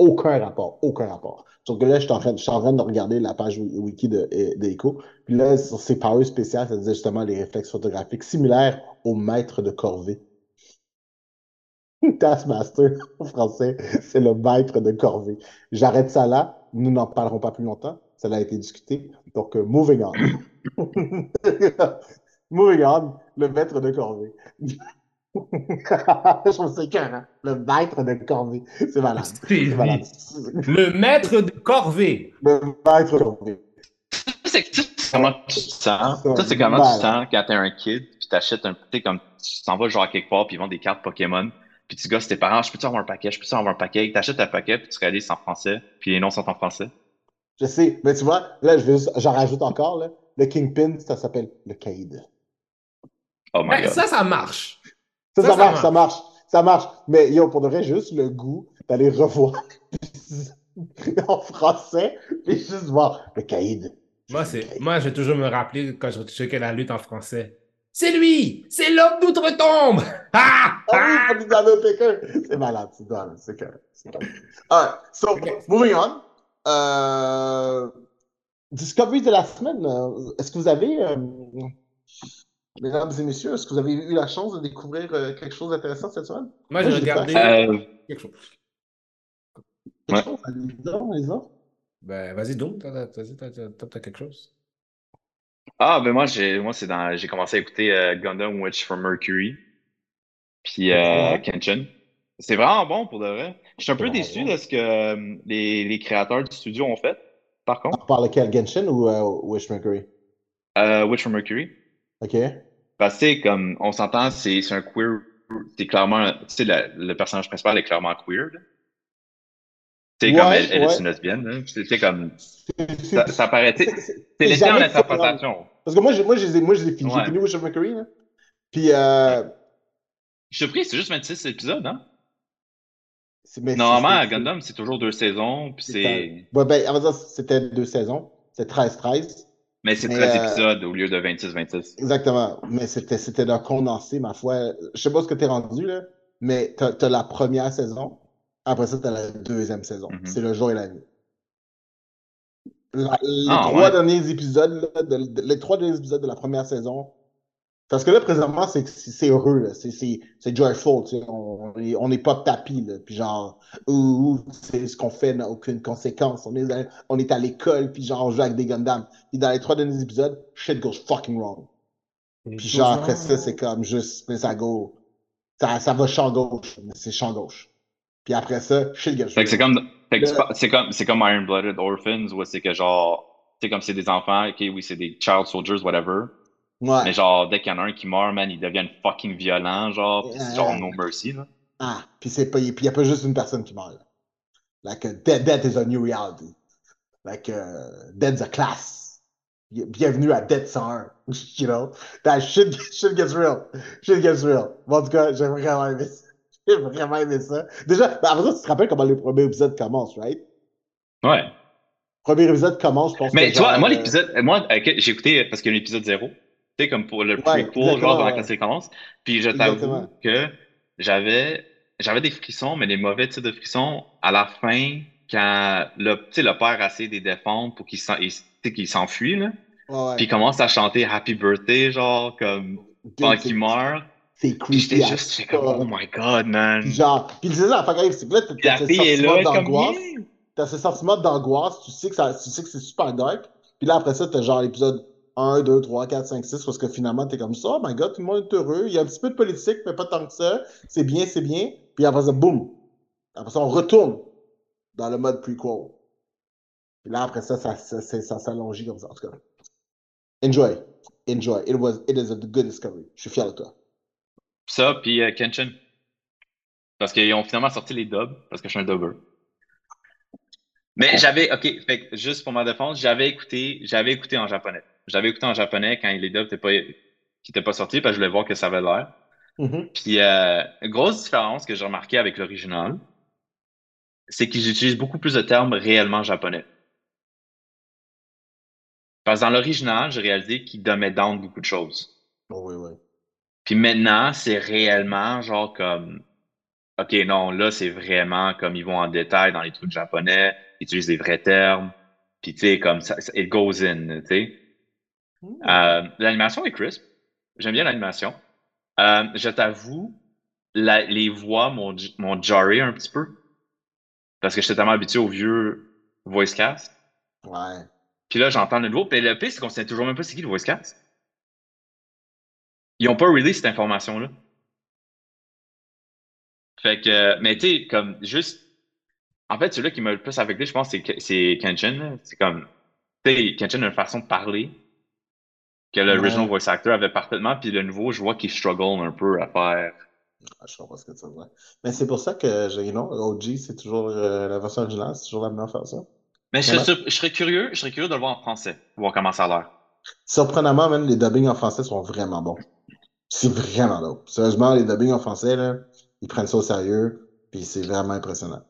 Aucun rapport, aucun rapport. Sauf que là, je suis en train, de regarder la page wi- wiki de, euh, d'Echo. Puis là, sur ses powers spéciales, ça disait justement les réflexes photographiques similaires au maître de corvée. Taskmaster, en français, c'est le maître de corvée. J'arrête ça là. Nous n'en parlerons pas plus longtemps. Ça a été discuté. Donc, euh, moving on. moving on, le maître de corvée. Je trouve ça écœurant. Le maître de corvée. C'est malade. C'est malade. Le maître de corvée. Le maître de corvée. Comment tu te sens? Ça, c'est comment malade. tu te sens quand t'es un kid, puis t'achètes un, tu sais, comme, tu t'en vas genre quelque part, puis ils vendent des cartes Pokémon, puis tu gosses tes parents, je peux-tu avoir un paquet, je peux-tu avoir un paquet, t'achètes un paquet, puis tu réalises c'est en français, puis les noms sont en français. Je sais, mais tu vois, là, je vais juste- j'en rajoute encore, là. Le Kingpin, ça s'appelle le Cade. Oh my Ben, god. ça, ça marche. Ça, Ça, ça, ça marche, ça marche, ça marche. Mais yo, pour de vrai, juste le goût d'aller revoir en français, puis juste voir le Cade. Moi, c'est, moi, je vais toujours me rappeler quand je checkais la lutte en français. C'est lui! C'est l'homme d'outre-tombe! Ah! Ah oui, Ah! C'est malade, c'est drôle, c'est que- Alright, so, Ok. moving on. Euh, Discovery de la semaine. euh, Est-ce que vous avez, euh, mesdames et messieurs, est-ce que vous avez eu la chance de découvrir euh, quelque chose d'intéressant cette semaine? Moi, j'ai regardé Euh, quelque chose. Quelque Ouais. chose? Allez-y, allez-y. Ben, vas-y donc, t'as, t'as- quelque chose? Ah, ben moi, j'ai, moi, c'est dans, j'ai commencé à écouter euh, Gundam Witch from Mercury, puis euh, Ouais. Kenshin. C'est vraiment bon pour de vrai. Je suis un peu déçu bon. de ce que euh, les, les créateurs du studio ont fait, par contre. On parle lequel, Genshin ou euh, Wish Mercury? Euh, Witch from Mercury. OK. Parce que, comme on s'entend, c'est un queer. C'est clairement. Tu sais, le, personnage principal est clairement queer. Tu sais, Ouais, comme elle, elle ouais. est une lesbienne. Tu sais, comme. Ça, ça paraît. c'est- laissé en interprétation. Parce que moi, j'ai- moi, je les ai- moi, je les ai finis. J'ai fini Wish of Mercury, là. Puis, euh, Je suis surpris, c'est juste 26 épisodes, hein? Normalement, à Gundam, c'est toujours deux saisons, puis c'est- c'est. Ouais, ben, à vrai dire, c'était deux saisons. C'est 13-13. Mais c'est Mais, 13 euh, épisodes au lieu de 26-26. Exactement. Mais c'était, c'était d'un condensé, ma foi. Je sais pas ce que t'es rendu, là, mais t'as, t'as la première saison. Après ça, t'as la deuxième saison. Mhm. C'est le jour et la nuit. La- les, Ah, trois ouais. derniers épisodes, là, de- de- les trois derniers épisodes de la première saison. Parce que là, présentement, c'est c'est heureux, là. C'est- C'est c'est joyful, tu sais. On est- on n'est pas tapis, là. Puis genre, ouh, ouh, c'est ce qu'on fait n'a aucune conséquence. On est, à- on est à l'école, puis genre, on joue avec des Gundam. Puis dans les trois derniers épisodes, shit goes fucking wrong. Puis genre, après ça, c'est comme juste, mais ça go. Ça, ça va champ gauche, mais c'est champ gauche. Puis après ça, shit gets Fait que c'est comme, fait que c'est c'est comme, c'est comme Iron Blooded Orphans, où c'est que genre, tu sais, comme c'est des enfants, ok, oui, c'est des child soldiers, whatever. Ouais. Mais genre, dès qu'il y en a un qui meurt, man, ils deviennent fucking violents, genre, pis c'est genre no mercy, là. Ah, puis c'est pas, il n'y a pas juste une personne qui meurt. là. Like, uh, death, death is a new reality. Like, uh, death's a class. Bienvenue à Death 101. You know? That shit, shit gets real. Shit gets real. Bon, en tout cas, j'ai vraiment aimé ça. J'ai vraiment aimé ça. Déjà, ben, après ça, tu te rappelles comment le premier épisode commence, right? Ouais. Premier épisode commence, je pense Mais que tu vois, moi, euh, l'épisode, moi, j'ai écouté, parce qu'il y a un épisode zéro, tu sais, comme pour le Ouais, prequel, genre, dans la ouais. classe commence. Puis je t'avoue que j'avais, j'avais des frissons, mais des mauvais types de frissons à la fin, quand le, le père essaie de les défendre pour qu'il il- s'enfuit, là. Ouais. Puis il commence à chanter Happy Birthday, genre, comme, pendant qu'il meurt. C'est creepy. j'étais juste, j'étais comme, oh my god, man. Puis genre, puis c'est ça, la c'est que là, t'as ce sentiment d'angoisse. yeah. T'as ce sentiment d'angoisse, tu sais que ça, tu sais que c'est super dark. Puis là, après ça, t'as genre l'épisode 1, 2, 3, 4, 5, 6, parce que finalement, t'es comme ça, oh my god, tout le monde est heureux. Il y a un petit peu de politique, mais pas tant que ça. C'est bien, c'est bien. Puis après ça, boum. Après ça, on retourne dans le mode prequel. Puis là, après ça, ça, ça, comme ça. En tout cas, enjoy. Enjoy. It was, it is a good discovery. Je suis fier de toi. Ça, puis euh, Kenshin. Parce qu'ils ont finalement sorti les dubs, parce que je suis un dubber. Mais j'avais, ok, juste pour ma défense, j'avais écouté, j'avais écouté en japonais. J'avais écouté en japonais quand les dubs n'étaient pas, qui étaient pas sortis, parce que je voulais voir que ça avait l'air. Mhm. Puis, euh, grosse différence que j'ai remarqué avec l'original, c'est qu'ils utilisent beaucoup plus de termes réellement japonais. Parce que dans l'original, j'ai réalisé qu'ils dummaient down beaucoup de choses. Oh, oui, oui. Puis maintenant, c'est réellement genre comme. OK, non, là, c'est vraiment comme ils vont en détail dans les trucs japonais, ils utilisent des vrais termes, puis tu sais, comme ça- it goes in, tu sais. Euh, l'animation est crisp. J'aime bien l'animation. Euh, je t'avoue, les voix m'ont m'ont jarré un petit peu. Parce que j'étais tellement habitué au vieux voice cast. Ouais. Puis là, j'entends le nouveau. Puis le pire, c'est qu'on sait toujours même pas c'est qui le voice cast. Ils ont pas release cette information-là. Fait que, mais tu sais, comme juste. En fait, celui-là qui m'a le plus affecté, je pense, c'est c'est Kenshin. là. C'est comme. Tu sais, Kenshin a une façon de parler que l'original Ouais. voice actor avait parfaitement. Puis le nouveau, je vois qu'il struggle un peu à faire. Ah, Je comprends ce que tu veux dire. Mais c'est pour ça que, j'ai- know, OG, c'est toujours euh, la version originale, c'est toujours la meilleure façon. Mais je serais, Vraiment? sur- je serais curieux, je serais curieux de le voir en français, voir comment ça a l'air. Surprenamment, même, les dubbings en français sont vraiment bons. C'est vraiment dope. Sérieusement, les dubbings en français, là, ils prennent ça au sérieux, puis c'est vraiment impressionnant.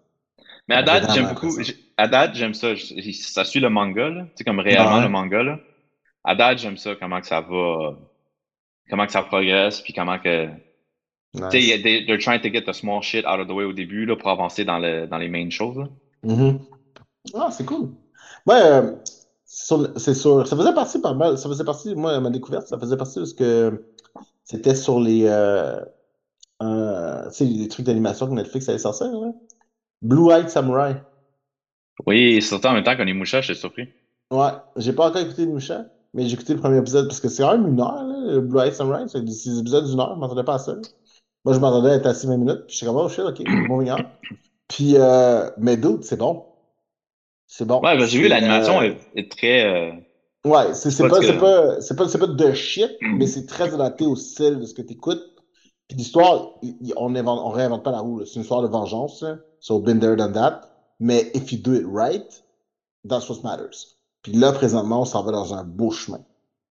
Mais à date, j'aime beaucoup. À date, j'aime ça. Ça suit le manga, là. Tu sais, comme réellement Ouais. le manga, là. À date, j'aime ça, comment que ça va. Comment que ça progresse, puis comment que. Tu sais, Nice. they- they're trying to get the small shit out of the way au début, là, pour avancer dans, le, dans les main choses, là. Mhm. Ah, c'est cool. Moi, euh, c'est sûr, ça faisait partie pas mal, ça faisait partie, moi, ma découverte, ça faisait partie de ce que c'était sur les, euh, euh, tu sais, les trucs d'animation que Netflix allait sortir, là. Blue Eyed Samurai. Oui, surtout en même temps qu'on est moucha, je suis surpris. Ouais, j'ai pas encore écouté Musha, mais j'ai écouté le premier épisode parce que c'est quand même une heure, là, le Blue Eyed Samurai, c'est des six épisodes d'une heure, je m'attendais pas à ça. Moi, je m'attendais à être assis 20 minutes, puis j'étais comme, oh shit, ok, moving on. Puis, euh, mais d'autres, c'est bon. C'est bon. Ouais, ben, j'ai vu l'animation euh, est, est très. euh, Ouais, c'est pas pas, que- pas, pas, de shit, mais c'est très adapté au style de ce que tu écoutes. Puis l'histoire, on on réinvente pas la roue. C'est une histoire de vengeance. So, been there, done that. Mais if you do it right, that's what matters. Puis là, présentement, on s'en va dans un beau chemin.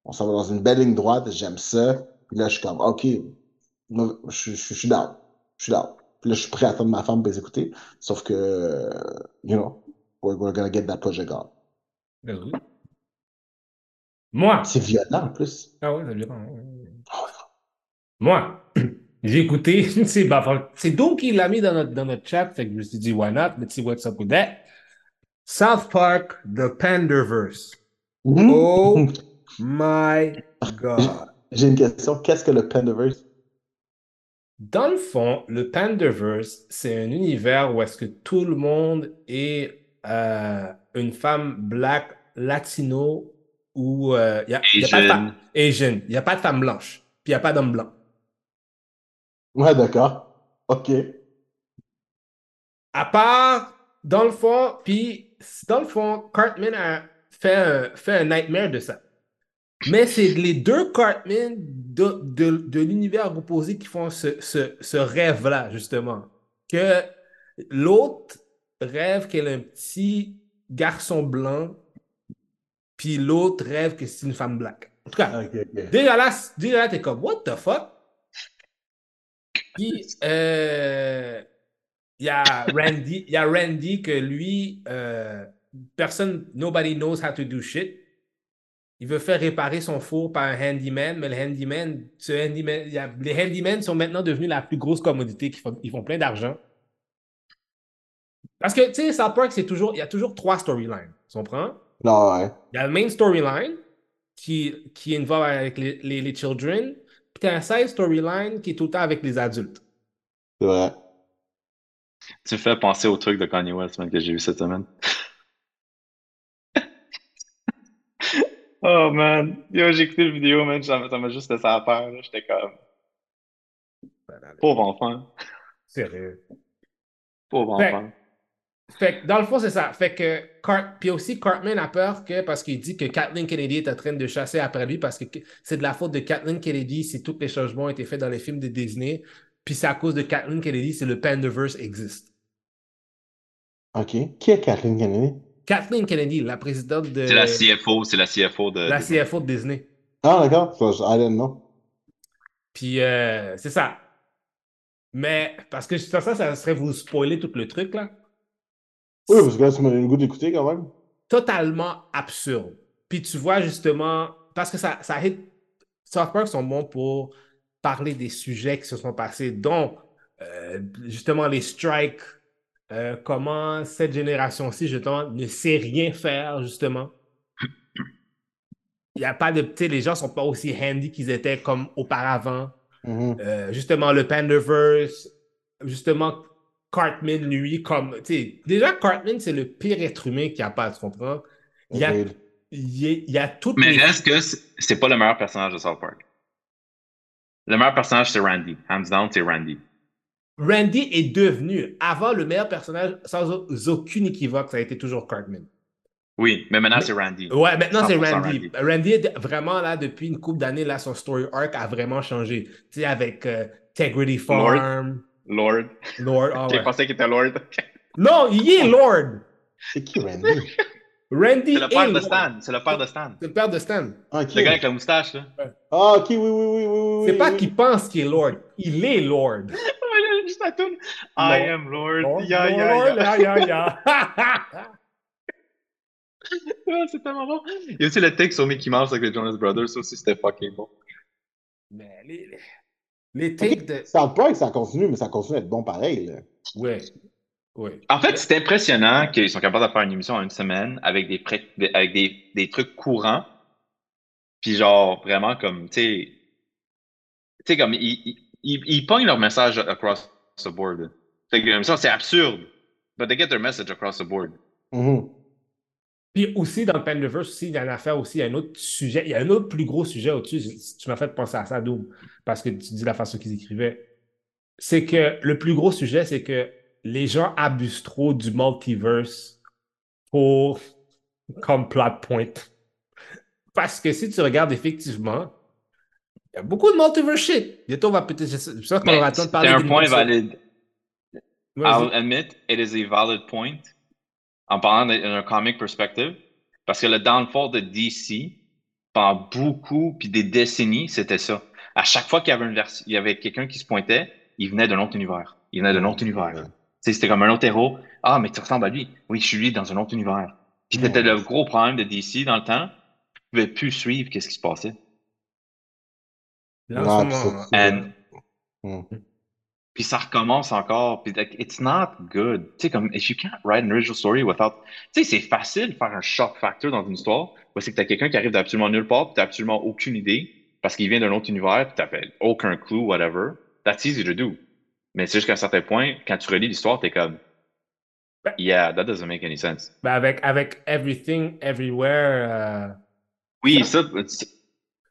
On s'en va dans une belle ligne droite. J'aime ça. Puis là, je suis comme, OK, je, je, je suis down. Je suis down. Puis là, je suis prêt à attendre ma femme pour les écouter. Sauf que, you know, we're, we're gonna get that project on. Ben oui. Moi, C'est violent en plus. ah ouais, c'est violent. Moi, j'ai écouté, bah, c'est Donc qui l'a mis dans notre, dans notre chat, fait que je me suis dit, why not? Let's see what's up with that. South Park, The Panderverse. Mhm. Oh my God. J'ai une question. Qu'est-ce que le Pendiverse? Dans le fond, le Panderverse, c'est un univers où est-ce que tout le monde est euh, une femme black, latino ou euh, y a, y a pas de femme Asian. Asian. Il n'y a pas de femme blanche. Puis il n'y a pas d'homme blanc. Ouais, d'accord. Ok. À part, dans le fond, puis dans le fond, Cartman a fait un, fait un nightmare de ça. Mais c'est les deux Cartman de, de, de l'univers opposé qui font ce, ce, ce rêve-là, justement. Que l'autre rêve qu'elle a un petit garçon blanc, puis l'autre rêve que c'est une femme black. En tout cas, Ok, ok. Déjà là, déjà là, t'es comme, what the fuck? Puis, euh, il y a Randy, il y a Randy que lui, euh, personne, nobody knows how to do shit. Il veut faire réparer son four par un handyman, mais le handyman, ce handyman, il y a- les handymen sont maintenant devenus la plus grosse commodité, qui font, ils font plein d'argent. Parce que, tu sais, South Park, c'est toujours, il y a toujours trois storylines. Tu comprends? Non, ouais. Il y a le main storyline qui, qui involve avec les, les, les children, puis tu as un side storyline qui est tout le temps avec les adultes. Vrai. Tu me fais penser au truc de Kanye West man, que j'ai vu cette semaine. oh man. Yo, j'ai écouté la vidéo, man. Ça m'a juste laissé à là. J'étais comme. Pauvre enfant. Sérieux. Pauvre Fait- enfant. Fait que dans le fond, c'est ça. Fait que Cart... Puis aussi, Cartman a peur que parce qu'il dit que Kathleen Kennedy est en train de chasser après lui parce que c'est de la faute de Kathleen Kennedy si tous les changements ont été faits dans les films de Disney. Puis c'est à cause de Kathleen Kennedy si le Pandaverse existe. Ok. Qui est Kathleen Kennedy? Kathleen Kennedy, la présidente de C'est la CFO, c'est la CFO de. la CFO de Disney. Ah, d'accord. Ça, je- I didn't know. Puis euh, c'est ça. Mais parce que ça, ça, ça serait vous spoiler tout le truc là. Oui, parce que là, tu m'as donné le goût d'écouter quand même. Totalement absurde. Puis tu vois justement, parce que ça, ça hit. South Park sont bons pour parler des sujets qui se sont passés, dont euh, justement les strikes, euh, comment cette génération-ci, justement, ne sait rien faire, justement. Il n'y a pas de. Tu sais, les gens ne sont pas aussi handy qu'ils étaient comme auparavant. Mhm. Euh, justement, le Pandaverse, justement, Cartman, lui, comme. Tu sais, déjà, Cartman, c'est le pire être humain qu'il n'y a pas, tu comprends? Il y a, il y a, il y a toutes Mais les- reste que c'est- c'est pas le meilleur personnage de South Park? Le meilleur personnage, c'est Randy. Hands down, c'est Randy. Randy est devenu, avant le meilleur personnage, sans aucune équivoque, ça a été toujours Cartman. Oui, mais maintenant, c'est Randy. Ouais, maintenant c'est 100% Randy. Randy. est vraiment là, depuis une couple d'années, là, son story arc a vraiment changé. Tu sais, avec euh, Integrity Farm, Lord. Lord. ah J'ai ouais. pensé qu'il était Lord. Non, il est Lord. C'est qui, Randy? Randy C'est le père de. Stan. C'est le père de Stan. C'est le père de Stan. Le gars avec la moustache, là. Ah, ok, oui, oui, oui, oui, oui. C'est oui, pas oui. qu'il pense qu'il est Lord. Il est Lord. Oh, juste la toune. I am Lord. Lord, Ya, ya, Lord, ya. ya, ya, ya. Ah, c'est tellement bon. Il y a aussi le texte sur Mickey Mouse avec les Jonas Brothers. Ça aussi, c'était fucking bon. Mais les, les, takes de. South Park, ça continue, mais ça continue d'être bon pareil. Là. Ouais. En fait, c'est impressionnant qu'ils sont capables de faire une émission en une semaine avec des, avec des, des trucs courants. Puis genre, vraiment comme, tu sais, tu sais, comme, ils, ils, ils, ils pognent leur message across the board. Fait que, ça, c'est absurde. But they get their message across the board. Mhm. Puis aussi, dans le Pandaverse, aussi, il y a une affaire aussi, il y a un autre sujet, il y a un autre plus gros sujet au-dessus. Tu m'as fait penser à ça, Doom, parce que tu dis la façon qu'ils écrivaient. C'est que le plus gros sujet, c'est que les gens abusent trop du multiverse pour comme plot point. Parce que si tu regardes effectivement, il y a beaucoup de multiverse shit. Bientôt, on va peut-être. Je sais qu'on le temps de c'est parler un des point valide. I'll admit, it is a valid point en parlant d'un comic perspective. Parce que le downfall de DC, pendant beaucoup, puis des décennies, c'était ça. À chaque fois qu'il y avait, une vers- il y avait quelqu'un qui se pointait, il venait d'un autre univers. Il venait d'un autre univers. Tu sais, c'était comme un autre héros. Ah, mais tu ressembles à lui. Oui, je suis lui dans un autre univers. Puis c'était le gros problème de DC dans le temps. Tu pouvais plus suivre qu'est-ce qui se passait. Ouais, ce puis And- ça recommence encore, puis like, it's not good. Tu sais, comme, if you can't write an original story without... Tu sais, c'est facile de faire un shock factor dans une histoire, où c'est que t'as quelqu'un qui arrive d'absolument nulle part, puis t'as absolument aucune idée, parce qu'il vient d'un autre univers, puis t'as aucun clue, whatever. That's easy to do. Mais c'est jusqu'à un certain point, quand tu relis l'histoire, t'es comme, Ben- yeah, that doesn't make any sense. Ben, avec, avec Everything, Everywhere, euh, Oui, ça,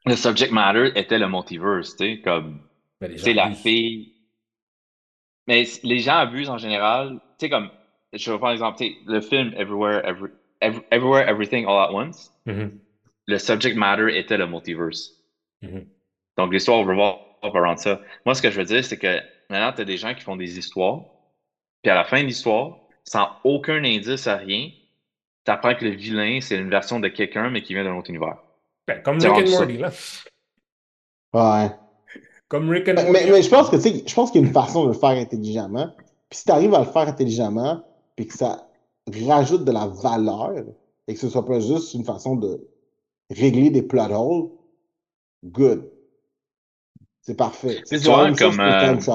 le subject matter était le multiverse, tu sais, comme, ben, tu sais, la fille. Mais les gens abusent en général, tu sais, comme, je vais prendre l'exemple, tu sais, le film Everywhere, Every- Every- Everywhere, Everything, All at Once, Mhm, le subject matter était le multiverse. mhm. Donc, l'histoire revolve around ça. Moi, ce que je veux dire, c'est que maintenant, tu as des gens qui font des histoires, puis à la fin de l'histoire, sans aucun indice à rien, tu apprends que le vilain, c'est une version de quelqu'un, mais qui vient d'un autre univers. Ben, comme Rick and. Morty, là. Ouais. Comme Rick and Mais, Morty. mais, mais je pense que, tu sais, je pense qu'il y a une façon de le faire intelligemment. Puis si tu arrives à le faire intelligemment, puis que ça rajoute de la valeur, et que ce soit pas juste une façon de régler des plot holes, good. C'est parfait. Tu C'est comme, euh. Tu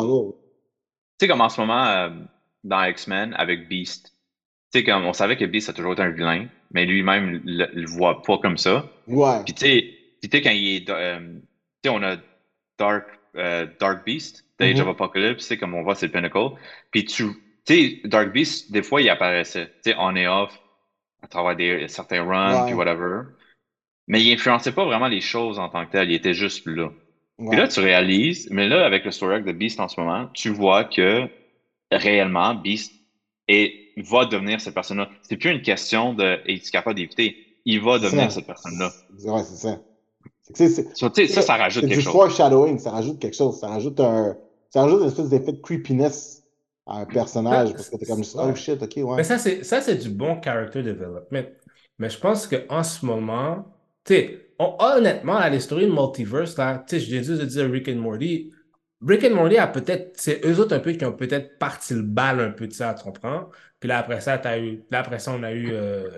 sais, comme en ce moment, euh, dans X-Men, avec Beast, tu sais, comme on savait que Beast a toujours été un vilain, mais lui-même le, le voit pas comme ça. Ouais. Puis tu sais, quand il est. euh, tu sais, on a Dark, Dark Beast, The Age Mhm. of Apocalypse, comme on voit, c'est le Pinnacle. Puis tu. Tu sais, Dark Beast, des fois, il apparaissait, tu sais, on et off, à travers des, certains runs, puis whatever. Mais il influençait pas vraiment les choses en tant que tel, il était juste là. Puis ouais. là, tu réalises, mais là, avec le story arc de Beast en ce moment, tu vois que réellement, Beast est, va devenir cette personne-là. C'est plus une question de es-tu capable d'éviter? Il va devenir ça. cette personne-là. Ouais, c'est ça. C'est c'est- sais, ça, ça rajoute C'est quelque du chose. foreshadowing, ça rajoute quelque chose. Ça rajoute un. Ça rajoute une espèce d'effet de creepiness à un personnage. Ben, Parce que t'es comme oh shit, ok, ouais. Mais ça, c'est ça, c'est du bon character development. Mais je pense qu'en ce moment, tu sais, on- honnêtement, à l'histoire de multiverse, là, tu sais, je viens juste de dire Rick and Morty. Rick and Morty a peut-être, c'est eux autres un peu qui ont peut-être parti le bal un peu de ça, tu comprends? Puis là, après ça, t'as eu, là, après ça, on a eu. euh,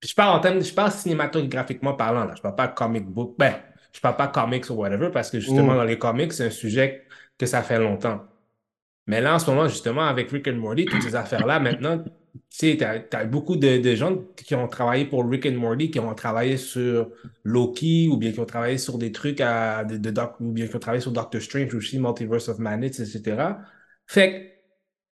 Puis je parle en termes, je parle cinématographiquement parlant, là. Je parle pas comic book. Ben, je parle pas comics ou whatever, parce que justement, Mm. dans les comics, c'est un sujet que ça fait longtemps. Mais là, en ce moment, justement, avec Rick and Morty, toutes ces affaires-là, maintenant, tu sais, t'as, t'as beaucoup de, de gens qui ont travaillé pour Rick and Morty, qui ont travaillé sur Loki, ou bien qui ont travaillé sur des trucs à, de, de Doc- ou bien qui ont travaillé sur Doctor Strange aussi, Multiverse of Madness, etc. Fait que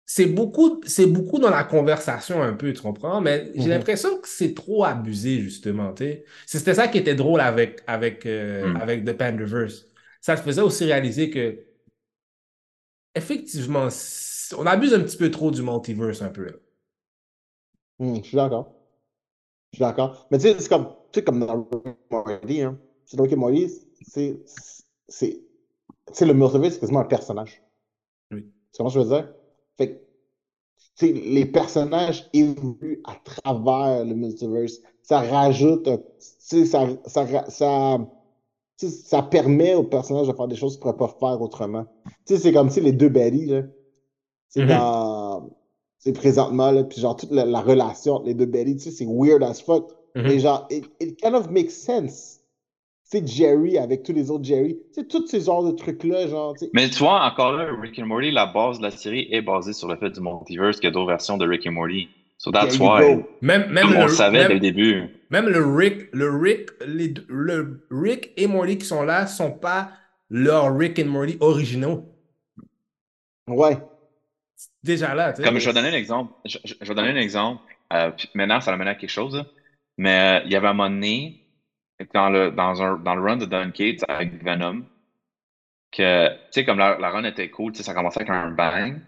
c'est beaucoup, c'est beaucoup dans la conversation un peu, tu comprends? Mais j'ai Mhm. l'impression que c'est trop abusé, justement, tu sais. C'était ça qui était drôle avec, avec, euh, Mm. avec The Panderverse. Ça te faisait aussi réaliser que effectivement, on abuse un petit peu trop du multiverse un peu. là. Hmm, je suis d'accord. Je suis d'accord. Mais tu sais, c'est comme, tu sais, comme dans Rick Morty, hein. C'est Rick Morty, c'est, c'est, c'est le multiverse, c'est quasiment un personnage. Oui. Tu comprends ce que je veux dire? Fait que, tu sais, les personnages évoluent à travers le multiverse. Ça rajoute, un- tu sais, ça, ça, ça, ça permet aux personnages de faire des choses qu'ils ne pourraient pas faire autrement. Tu sais, c'est comme si les deux Betty, là, c'est Mhm. dans, c'est présentement, là, puis genre toute la, la relation entre les deux Betty, tu sais, c'est weird as fuck. Mhm. Mais genre, it, it kind of makes sense. Tu sais, Jerry avec tous les autres Jerry, tu sais, tous ces genres de trucs-là, genre, tu sais. Mais tu vois, encore là, Rick and Morty, la base de la série est basée sur le fait du multiverse qu'il y a d'autres versions de Rick and Morty. So that's why. Même, même, Comme on le, savait même, dès le début. même le Rick, le Rick, les le Rick et Morty qui sont là sont pas leurs Rick and Morty originaux. Ouais. Déjà là. Comme je vais donner un exemple, je, je- vais donner un exemple. euh, maintenant, ça l'amène à quelque chose. Mais euh, il y avait un moment donné, dans le, dans un, dans le run de Don Cates avec Venom, que, tu sais, comme la, la run était cool, tu sais, ça commençait avec un bang.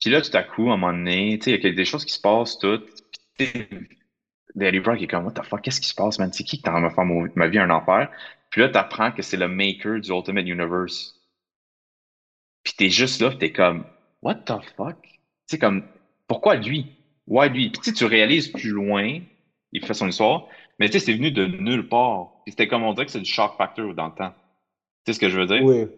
Puis là, tout à coup, à un moment donné, tu sais, il y a des choses qui se passent toutes. Puis, Brock est comme, what the fuck, qu'est-ce qui se passe, man? C'est qui qui est en train de me faire ma vie un enfer? Puis là, t'apprends que c'est le maker du Ultimate Universe. Puis t'es juste là, t'es comme, what the fuck? Tu sais, comme, pourquoi lui? Why lui? Puis tu sais, tu réalises plus loin, il fait son histoire, mais tu sais, c'est venu de nulle part. Puis c'était comme on dirait que c'est du shock factor dans le temps. Tu sais ce que je veux dire? Oui.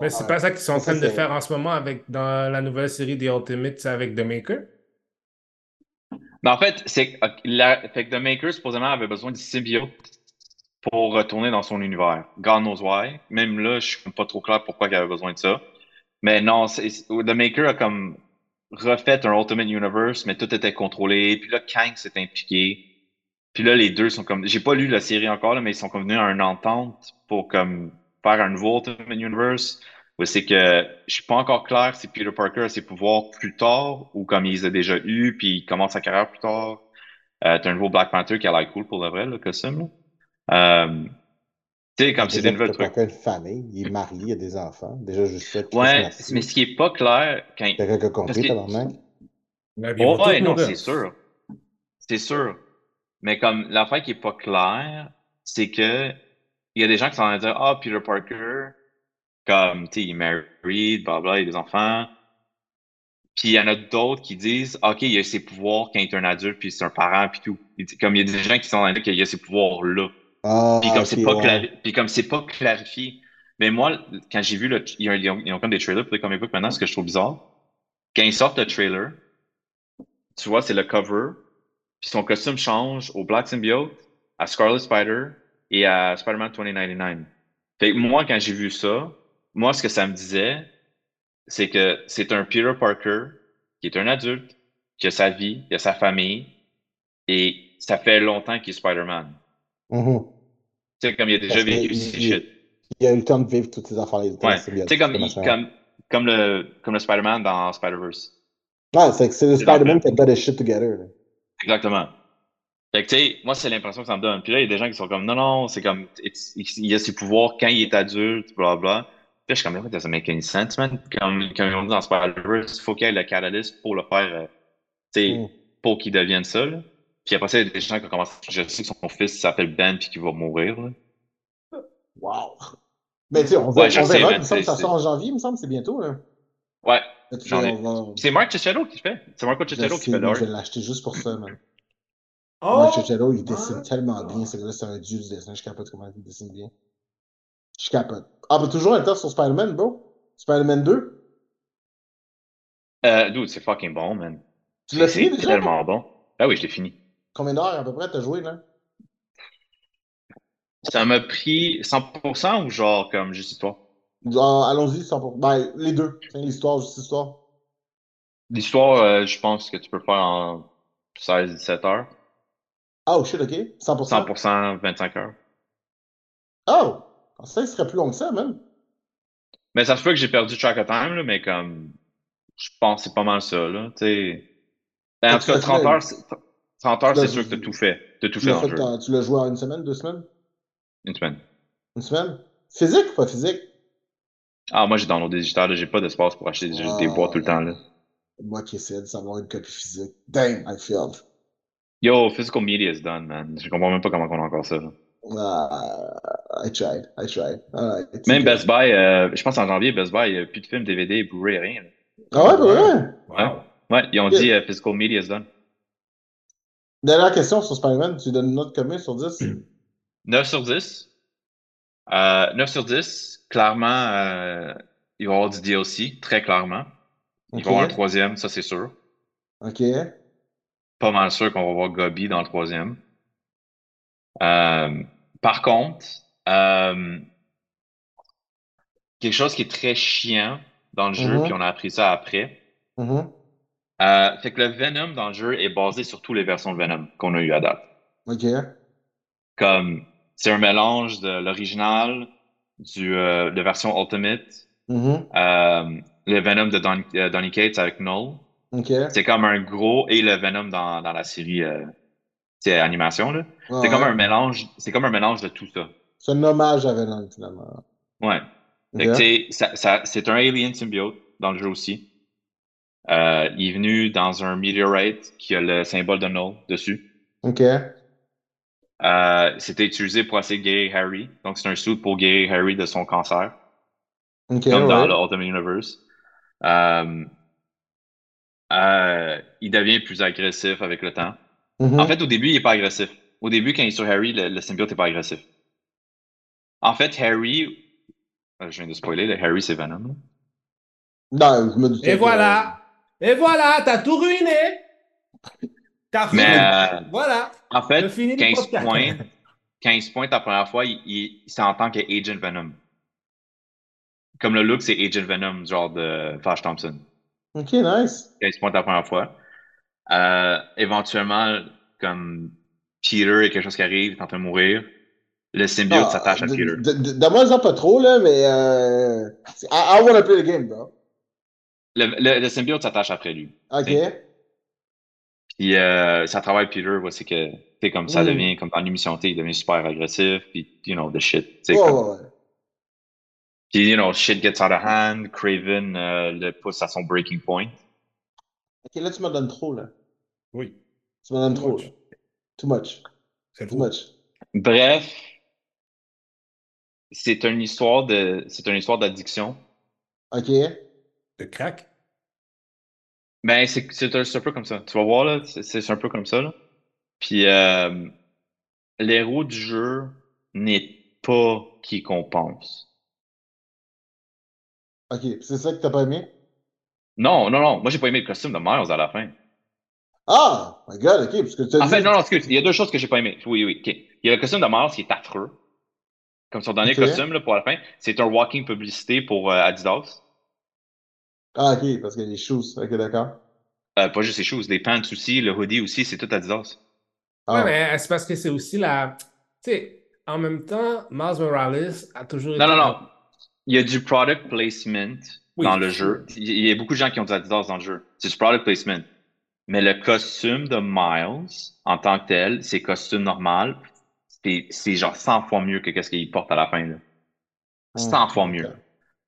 Mais c'est pas ça qu'ils sont en train de faire en ce moment avec, dans la nouvelle série des Ultimates avec The Maker? Mais en fait, c'est fait que The Maker, supposément, avait besoin du symbiote pour retourner dans son univers. God knows why. Même là, je suis pas trop clair pourquoi il avait besoin de ça. Mais non, c'est- The Maker a comme refait un Ultimate Universe, mais tout était contrôlé. Puis là, Kang s'est impliqué. Puis là, les deux sont comme. J'ai pas lu la série encore, là, mais ils sont comme venus à une entente pour comme faire un nouveau Ultimate Universe. C'est que je suis pas encore clair si Peter Parker a ses pouvoirs plus tard ou comme il les a déjà eu, puis il commence sa carrière plus tard. Euh, t'as un nouveau Black Panther qui a l'air cool pour le vrai, le costume. Euh, tu sais, comme c'est des nouvelles trucs. A une famille, il est marié, il a des enfants. Déjà, juste ça. Ouais, merci. mais ce qui est pas clair, quand. Quelqu'un qui a compris, que- tabarnak? Vont Oh, ouais, non, c'est sûr. C'est sûr. Mais comme l'affaire qui est pas claire, c'est que il y a des gens qui sont en train de dire Ah, Peter Parker, comme, tu sais, il est married, blablabla, il a des enfants. Puis il y en a d'autres qui disent OK, il a ses pouvoirs quand il est un adulte, puis c'est un parent, puis tout. Comme il y a des gens qui sont en train de dire qu'il a ses pouvoirs-là. Ah, Puis comme c'est pas ouais. pas clarifié. Mais moi, quand j'ai vu le, ils ont, ils ont- ils ont comme des trailers pour les comic books maintenant, ce que je trouve bizarre. Quand ils sortent le trailer, tu vois, c'est le cover, puis son costume change au Black Symbiote, à Scarlet Spider et à Spider-Man 2099. Fait que moi, quand j'ai vu ça, moi, ce que ça me disait, c'est que c'est un Peter Parker qui est un adulte, qui a sa vie, qui a sa famille, et ça fait longtemps qu'il est Spider-Man. Mhm. Tu sais, comme il a déjà vécu il- ces il- shit. Il a eu le temps de vivre toutes ces affaires-là. Ouais. Tu sais, comme, comme, comme le, comme le Spider-Man dans Spider-Verse. Ouais, c'est que c'est le Spider-Man qui a got his shit together. là. Exactement. Fait que, tu sais, moi, c'est l'impression que ça me donne. Puis là, il y a des gens qui sont comme, non, non, c'est comme, il a ses pouvoirs quand il est adulte, blablabla. Puis là, je suis comme, mais ça make any sense, man? Comme, comme ils ont dit dans Spider-Verse, il faut qu'il y ait le catalyst pour le faire, euh, tu sais, Mm. pour qu'il devienne ça, là. Puis après ça, il y a des gens qui ont commencé, je sais que son fils s'appelle Ben puis qu'il va mourir, là. Wow. Mais tu sais, on, Ouais, on sais, verra. Il me semble que ça c'est- sort en janvier, il me semble, c'est bientôt. Là. Ouais. Va- C'est Mark Chichello qui fait. C'est Marco Je Chichello qui fait l'art. je vais l'acheter juste pour ça, man. Oh! Mark Chichello, il dessine my tellement bien. Ce gars-là, c'est un dieu du dessin. Je capote comment il dessine bien. Je capote. Ah, mais toujours un temps sur Spider-Man, bro. Spider-Man 2. Euh, dude, c'est fucking bon, man. Tu l'as C'est fini c'est tellement bon. Ah oui, je l'ai fini. Combien d'heures à peu près t'as joué, là? Ça m'a pris 100% ou genre comme juste histoire? Ah, Allons-y, 100%. Ben, les deux. L'histoire, juste l'histoire. L'histoire, euh, je pense que tu peux faire en 16-17 heures. Oh, shit, ok. 100%. 100%, 25 heures. Oh! Ça, il serait plus long que ça, man. Mais ça se peut que j'ai perdu track of time, là, mais comme, je pense que c'est pas mal ça, là, tu sais. Ben, en tout cas, l'as 30 fait- heures, c'est- 30 heures, tu l'as- c'est sûr que t'as tout fait. T'as tout Tu fait dans jeu. dans- tu l'as joué en une semaine, deux semaines? Une semaine. Une semaine? Physique ou pas physique? Ah, moi, j'ai downloadé digital, là, j'ai pas d'espace pour acheter des, des boîtes tout le temps, là. Moi qui essaie de savoir une copie physique. Damn, I failed. Yo, physical media is done, man. Je comprends même pas comment on a encore ça, là. Ah, I tried, I tried. Même. Best Buy, euh, je pense en janvier, Best Buy, il n'y a plus de films, DVD, Blu-ray, rien. là. Ah ouais, pour vrai? Wow. Ouais, ils ont dit euh, Physical Media is done. Dernière question sur Spider-Man, tu donnes une note combien sur 10? 9 sur 10. Euh, 9 sur 10, clairement, euh, il va y avoir du DLC, très clairement. Il va y avoir un troisième, ça c'est sûr. ok. Pas mal sûr qu'on va voir Gobi dans le troisième. Euh, par contre, euh, quelque chose qui est très chiant dans le jeu, Mhm. puis on a appris ça après. Mhm. Euh, fait que le Venom dans le jeu est basé sur toutes les versions de Venom qu'on a eu à date. Ok. Comme c'est un mélange de l'original, du euh, de version Ultimate, Mhm. euh, le Venom de Don- Donny Cates avec Null. Ok. C'est comme un gros et le Venom dans, dans la série c'est animation là. Ah C'est comme ouais. un mélange, c'est comme un mélange de tout ça. C'est un hommage à Venom, finalement. Ouais. Ok. Fait que, tu sais, ça, ça- c'est un alien symbiote dans le jeu aussi. Euh, il est venu dans un meteorite qui a le symbole de Null dessus. Ok. Euh, c'était utilisé pour essayer de guérir Harry. Donc, c'est un suit pour guérir Harry de son cancer, Ok, comme dans le Ultimate Universe. Euh, euh, il devient plus agressif avec le temps. Mhm. En fait, au début, il est pas agressif. Au début, quand il est sur Harry, le, le symbiote n'est pas agressif. En fait, Harry... Je viens de spoiler, le Harry, c'est Venom. Non, je me doutais Et que- voilà! Et voilà, t'as tout ruiné! T'as Mais fini. euh, Voilà, en fait, je finis quand le il se podcast. pointe, quand il se pointe la première fois, il, il- c'est en tant qu'agent Venom. comme le look, c'est Agent Venom, genre de Flash Thompson. Ok, nice. Quand il se pointe la première fois. Euh, éventuellement, comme Peter, a quelque chose qui arrive, il est en train de mourir. Le symbiote Ah, s'attache à Peter. de- Donne-moi-en pas trop, là, mais. Euh... I, I wanna play the game, bro. Le, le, le symbiote s'attache après lui. Ok. Puis euh, ça travaille Peter, ouais, c'est que t'sais, comme ça Mm. devient, comme dans l'émission, t'sais, il devient super agressif, puis you know, the shit. t'sais, Ouais, comme- ouais, ouais. Puis you know, shit gets out of hand, Craven euh, le pousse à son breaking point. Ok, là, tu me donnes trop, là. Oui. Tu me donnes Too trop, much. Too much. C'est Too much. Bref, c'est une histoire de, c'est une histoire d'addiction. Ok. De crack? Ben, c'est c'est un, peu comme ça. Tu vas voir, là, c'est c'est un peu comme ça, là. Puis, euh, l'héros du jeu n'est pas qui qu'on pense. Ok. C'est ça que t'as pas aimé? Non, non, non. Moi, j'ai pas aimé le costume de Miles à la fin. Ah! My god, ok. Parce que tu as En dit. fait, non, non, excuse. Il y a deux choses que j'ai pas aimé. Oui, oui, ok. Il y a le costume de Miles qui est affreux. Comme son dernier costume, là, pour la fin. C'est un walking publicité pour euh, Adidas. Ah, ok. Parce qu'il y a les choses. Ok, d'accord. Euh, pas juste les shoes, les pants aussi, le hoodie aussi, c'est tout Adidas. Ah. Ouais, mais c'est parce que c'est aussi la. Tu sais, en même temps, Miles Morales a toujours Non, été. non, non. Il y a du product placement Oui. dans le jeu. Il il y a beaucoup de gens qui ont du Adidas dans le jeu. C'est du product placement. Mais le costume de Miles, en tant que tel, c'est costume normal. C'est genre 100 fois mieux que qu'est-ce qu'il porte à la fin. Là. 100 fois mieux.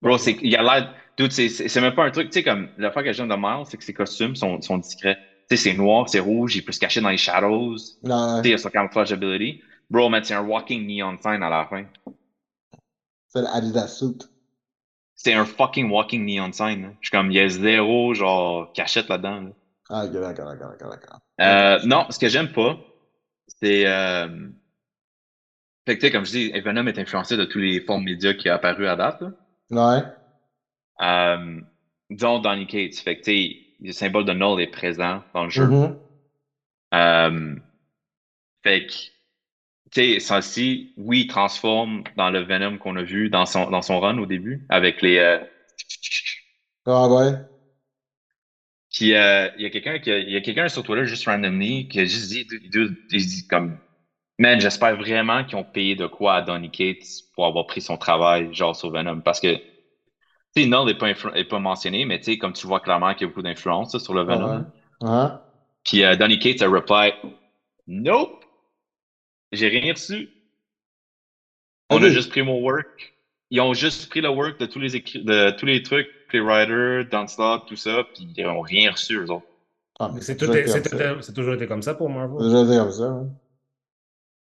Bro, c'est, il a l'air. C'est, même pas un truc. Tu sais, comme, la fois que j'aime de Miles, c'est que ses costumes sont, sont discrets. Tu sais, c'est noir, c'est rouge, il peut se cacher dans les shadows. Non, Tu sais, il a son camouflage ability. Bro, man, c'est un walking neon sign à la fin. c'est l'Adidas suit. C'est un fucking walking neon sign. là. Je suis comme, il y a zéro, genre, cachette là-dedans. là. Ah, ok, d'accord, d'accord, d'accord, d'accord. Euh, non, ce que j'aime pas, c'est. Euh... Fait que, tu sais, comme je dis, Venom est influencé de tous les formes médias qui a apparu à date. là. Ouais. Euh, disons Donny Cates. Fait que, le symbole de Null est présent dans le jeu. Mhm. Euh, fait que, tu sais, oui, il transforme dans le Venom qu'on a vu dans son, dans son run au début, avec les. euh, Ah, ouais. Puis euh, il y a quelqu'un qui a- a quelqu'un sur Twitter juste randomly qui a juste dit, il dit, il dit comme Man, j'espère vraiment qu'ils ont payé de quoi à Donny Cates pour avoir pris son travail, genre sur Venom. Parce que Null n'est pas, pas mentionné, mais tu sais, comme tu vois clairement qu'il y a beaucoup d'influence là, sur le Venom. Hein? Puis euh, Donny Cates a reply Nope! J'ai rien reçu. On a juste pris mon work. Ils ont juste pris le work de tous les écrits, de tous les trucs, Playwriter, Downslot, tout ça, puis ils ont rien reçu, eux autres. Ah, Mais c'est toujours tout- été c'est comme ça. tout- c'est toujours été comme ça pour Marvel. C'est toujours été comme ça. hein.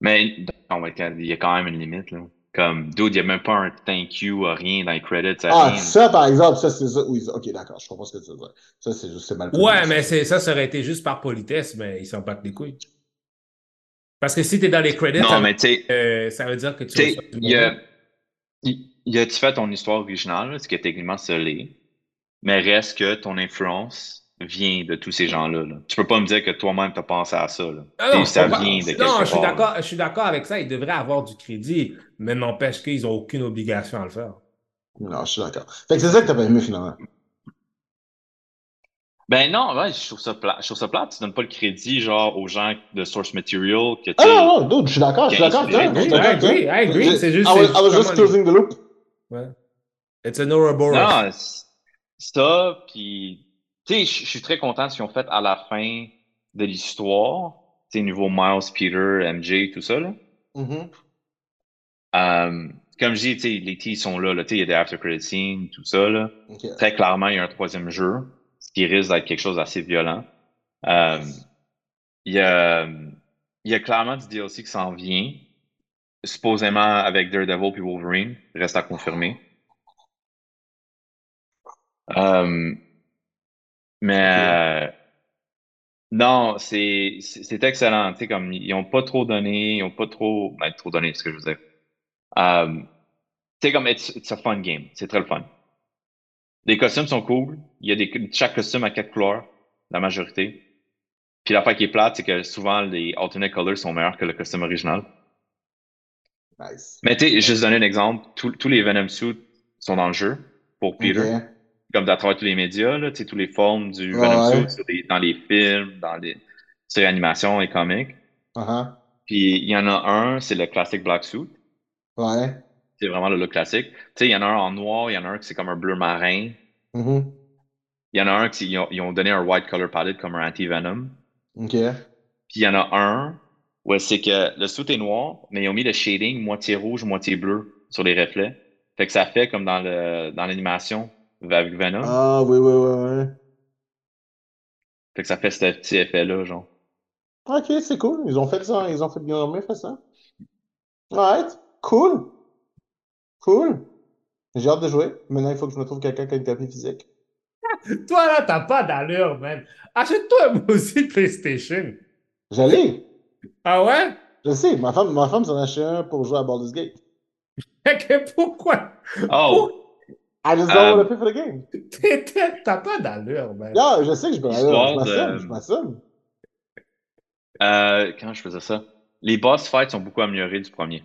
Mais non, il y a quand même une limite, là. Comme, dude, il n'y a même pas un thank you, rien dans les credits, ça Ah, rien. ça, par exemple, ça, c'est ça. Oui, ok, d'accord, je comprends ce que tu veux dire. Ça, c'est juste, c'est mal. Ouais, mais c'est ça, ça aurait été juste par politesse, mais ils s'en battent les couilles. Parce que si t'es dans les credits, Non, ça, mais tu euh, ça veut dire que tu tu il y a, a-tu fait ton histoire originale, là, ce qui est techniquement scellé, mais reste que ton influence vient de tous ces gens-là. Là. Tu peux pas me dire que toi-même t'as pensé à ça. Là. Ah non, ça je comprends. vient de quelque Non, je suis part, d'accord, je suis d'accord avec ça. Ils devraient avoir du crédit, mais n'empêche qu'ils n'ont aucune obligation à le faire. Non, je suis d'accord. Fait que c'est ça que t'as pas aimé, finalement. Ben non, ouais, je trouve ça plate. Je trouve ça plate. Tu donnes pas le crédit, genre, aux gens de source material que tu Ah non, non, dude, je suis d'accord, je suis d'accord. I d'accord, agree, tiens. I agree. C'est juste- I was, c'est I was just les- closing the loop. Ouais. It's an Ouroboros. Non, c- ça, puis, tu sais, je suis très content de ce qu'ils ont fait à la fin de l'histoire. Tu sais, niveau Miles, Peter, MJ, tout ça, là. Euh, comme je dis, tu sais, les teas sont là, là. Tu sais, il y a des after credit scenes, tout ça, là. Très clairement, il y a un troisième jeu, ce qui risque d'être quelque chose d'assez violent. Euh, il y a, il y a clairement du DLC qui s'en vient, supposément avec Daredevil puis Wolverine, reste à confirmer. Euh, mais euh, non, c'est excellent. Tu sais, comme ils ont pas trop donné, ils ont pas trop, ben, trop donné, c'est ce que je veux dire. Euh, tu sais, comme it's, it's a fun game, c'est très le fun. Les costumes sont cool. Il y a des, chaque costume a quatre couleurs, la majorité. Puis l'affaire qui est plate, c'est que souvent les alternate colors sont meilleurs que le costume original. Nice. Mais tu sais, juste donner un exemple, tous tous les Venom suits sont dans le jeu pour Peter. Comme à travers tous les médias, là, tous les formes du Ouais, Venom ouais. Suit, les- dans les films, dans les séries animations et comics. Uh-huh. Puis il y en a un, c'est le classic Black Suit. Ouais. C'est vraiment le look classique. Tu sais, il y en a un en noir, il y en a un qui c'est comme un bleu marin. Mhm. Il y en a un qui ils ont, ils ont donné un white color palette comme un anti-venom. Ok. Puis il y en a un où c'est que le suit est noir, mais ils ont mis le shading moitié rouge, moitié bleu sur les reflets. Fait que ça fait comme dans le dans l'animation avec Venom. Ah, oui, oui, oui, oui. Fait que ça fait ce petit effet-là, genre. Ok, c'est cool. Ils ont fait ça. Ils ont fait bien fait ça. Alright. Cool. Cool. J'ai hâte de jouer. Maintenant, il faut que je me trouve quelqu'un qui a une copie physique. Toi, là, t'as pas d'allure, man. Achète-toi moi aussi PlayStation. J'allais. Ah ouais? Je sais. Ma femme, ma femme s'en a acheté un pour jouer à Baldur's Gate. Pourquoi? Oh! I just don't Euh, want to pay for the game. T'as pas d'allure, man. Yeah, je sais que je peux Je m'assume. m'assume. Euh, quand je faisais ça? Les boss fights sont beaucoup améliorés du premier.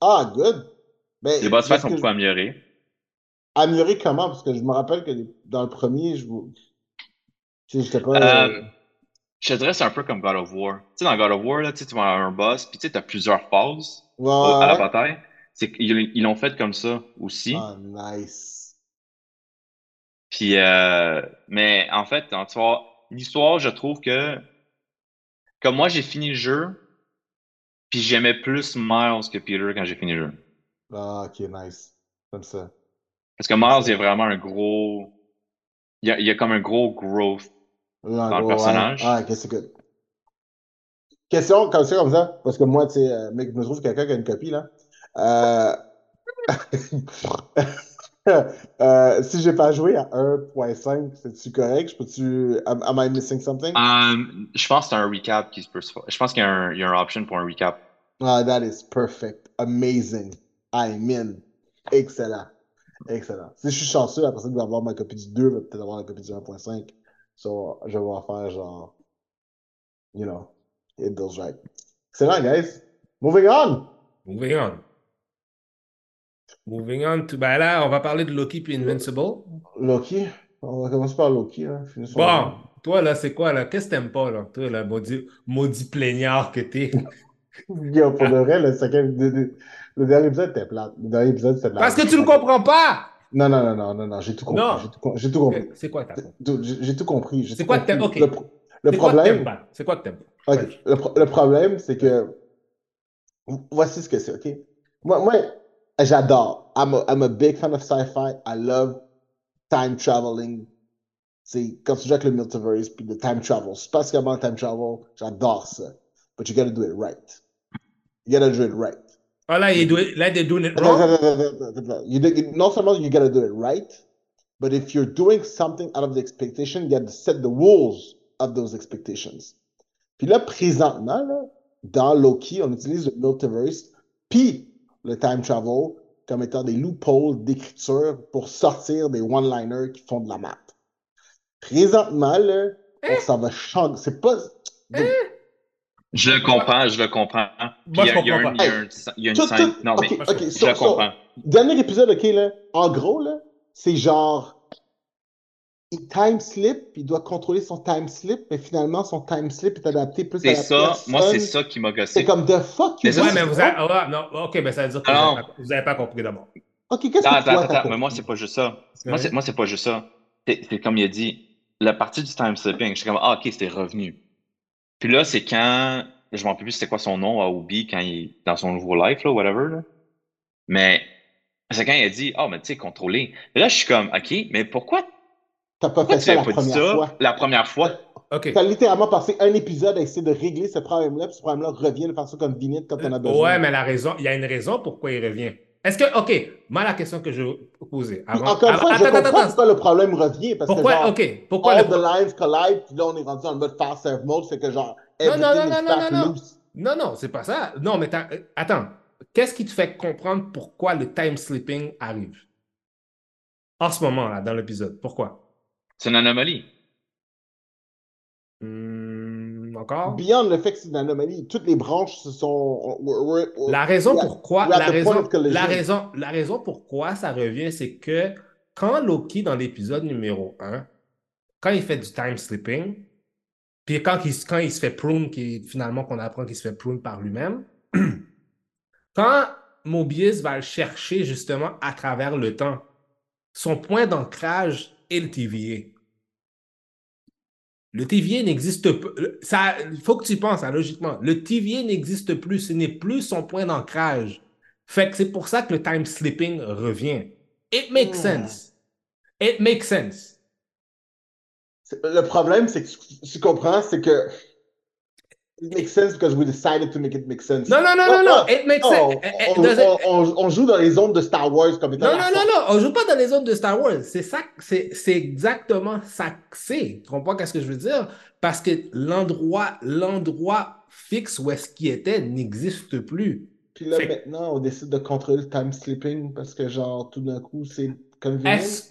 Ah, good. Mais Les boss fights sont beaucoup améliorés. Améliorer comment? Parce que je me rappelle que dans le premier, je vous. Tu sais, j'étais pas. Euh, je te dirais c'est un peu comme God of War. Tu sais, dans God of War, là, tu vas avoir un boss, puis tu sais, t'as plusieurs phases Ouais, à la bataille. C'est qu'ils ils l'ont fait comme ça aussi. Ah, nice. Puis, euh, mais en fait, l'histoire, je trouve que, comme moi, j'ai fini le jeu, puis j'aimais plus Miles que Peter quand j'ai fini le jeu. Ah, ok, nice. Comme ça. Parce que Miles, il y a vraiment un gros. Il y a, il y a comme un gros growth. Dans le personnage. Ouais. Ah, ok, c'est good. Question comme ça, comme ça, parce que moi, tu sais, euh, mec, je me trouve quelqu'un qui a une copie, là. Euh... euh, si j'ai pas joué à 1.5, c'est-tu correct? Je peux-tu. Am, am I missing something? Euh, je pense que c'est un recap qui se peut. Je pense qu'il y a un, il y a un option pour un recap. Ah, that is perfect. Amazing. I'm in. Excellent. Excellent. Si je suis chanceux, la personne qui va avoir ma copie du 2 va peut-être avoir la copie du 1.5. So, je vais en faire genre. You know, it goes right. Excellent, guys. Moving on. Moving on. Moving on to. Ben là, on va parler de Loki puis Invincible. Loki? On va commencer par Loki. Hein. Bon, toi, là, c'est quoi, là? Qu'est-ce que t'aimes pas, là? Toi, là, maudit, maudit plaignard que t'es? Yo, pour de vrai, le, cinquième- le- le- le dernier épisode était plate. Le dernier épisode, c'était Parce que tu le comprends pas! Non, non, non, non, non, non, j'ai tout compris. J'ai tout, compris. C'est quoi J'ai tout compris. C'est quoi que t'aimes- compris. ok. Le, le problème. C'est quoi que t'aimes pas? Ok, Vas-y. Le, pro- le problème, c'est que. Voici ce que c'est, OK? Moi, moi j'adore. I'm a, I'm a big fan of sci-fi. I love time traveling. C'est quand tu joues avec le multiverse, puis le time travel, spatialement time travel, j'adore ça. But you gotta do it right. You gotta do it right. Ah, là, you do it, là, they're doing it wrong. You do- you- non seulement you gotta do it right, but if you're doing something out of the expectation, you have to set the rules of those expectations. Puis là, présentement, là, dans Loki, on utilise le multiverse, puis le time travel comme étant des loopholes d'écriture pour sortir des one-liners qui font de la map. Présentement, là, on s'en va changer. C'est pas. Je le comprends, je le comprends. Moi, il y a, je il y a comprends il y a une Tout- scène. Non, mais je comprends. Dernier épisode, ok, là, en gros, là, c'est genre. Il time slip, il doit contrôler son time slip, mais finalement, son time slip est adapté plus à C'est la ça, moi, c'est ça qui m'a C'est gossé. comme the fuck you Mais Ouais, mais c'est vous ça? avez. ah, non, ok, ben ça veut dire que vous avez pas- compris d'abord. Ok, qu'est-ce que Attends, toi, attends, attends, mais moi, c'est pas juste ça. C'est Moi, c'est, moi, c'est pas juste ça. C'est, c'est comme il a dit, la partie du time slipping, je suis comme, ah, ok, c'était revenu. Puis là, c'est quand, je m'en rappelle plus c'était quoi son nom à Obi quand il est dans son nouveau life, là, whatever, là. Mais, c'est quand il a dit, ah, mais tu sais, contrôler. Et là, je suis comme, ok, mais pourquoi, T'as pas pourquoi fait tu ça la première ça? fois? la première fois? Ok. T'as littéralement passé un épisode à essayer de régler ce problème-là, puis ce problème-là revient de façon comme vignette quand on a besoin. Ouais, mais la raison, il y a une raison pourquoi il revient. Est-ce que, ok, moi, la question que je. Puis Avant, encore une avant- fois, je attends, comprends attends. pourquoi le problème revient, parce que Pourquoi, genre, ok, pourquoi all le. the lines collide, puis là, on est rendu en mode fast serve mode, fait que genre, Non, non, everything non, is non, non, non. loose. Non, non, c'est pas ça. Non, mais t'as- euh, attends. Qu'est-ce qui te fait comprendre pourquoi le time slipping arrive? En ce moment-là, dans l'épisode. Pourquoi? C'est une anomalie. Hmm, Encore? Beyond le fait que c'est une anomalie, toutes les branches se sont. we're- we're- we're- La raison pourquoi, la raison, la raison, la raison pourquoi ça revient, c'est que quand Loki, dans l'épisode numéro 1, quand il fait du time slipping, puis quand il, quand il se fait prune, qui, finalement qu'on apprend qu'il se fait prune par lui-même, quand Mobius va le chercher justement à travers le temps, son point d'ancrage est le TVA. Le TVA n'existe pas. Ça, il faut que tu y penses, hein, logiquement. Le TVA n'existe plus. Ce n'est plus son point d'ancrage. Fait que c'est pour ça que le time slipping revient. It makes Hmm. sense. It makes sense. Le problème, c'est que tu, tu comprends, c'est que. It makes sense because we decided to make it make sense. Non, non, non, non, non. It makes Non, sense. Eh, eh, on, on- joue dans les zones de Star Wars comme étant. Non, non, non, non, on joue pas dans les zones de Star Wars. C'est ça, c'est c'est exactement ça que c'est. Tu comprends qu'est-ce que je veux dire? Parce que l'endroit, l'endroit fixe où est-ce qu'il était n'existe plus. Puis là, maintenant, on décide de contrôler le time slipping parce que, genre, tout d'un coup, c'est. Est-ce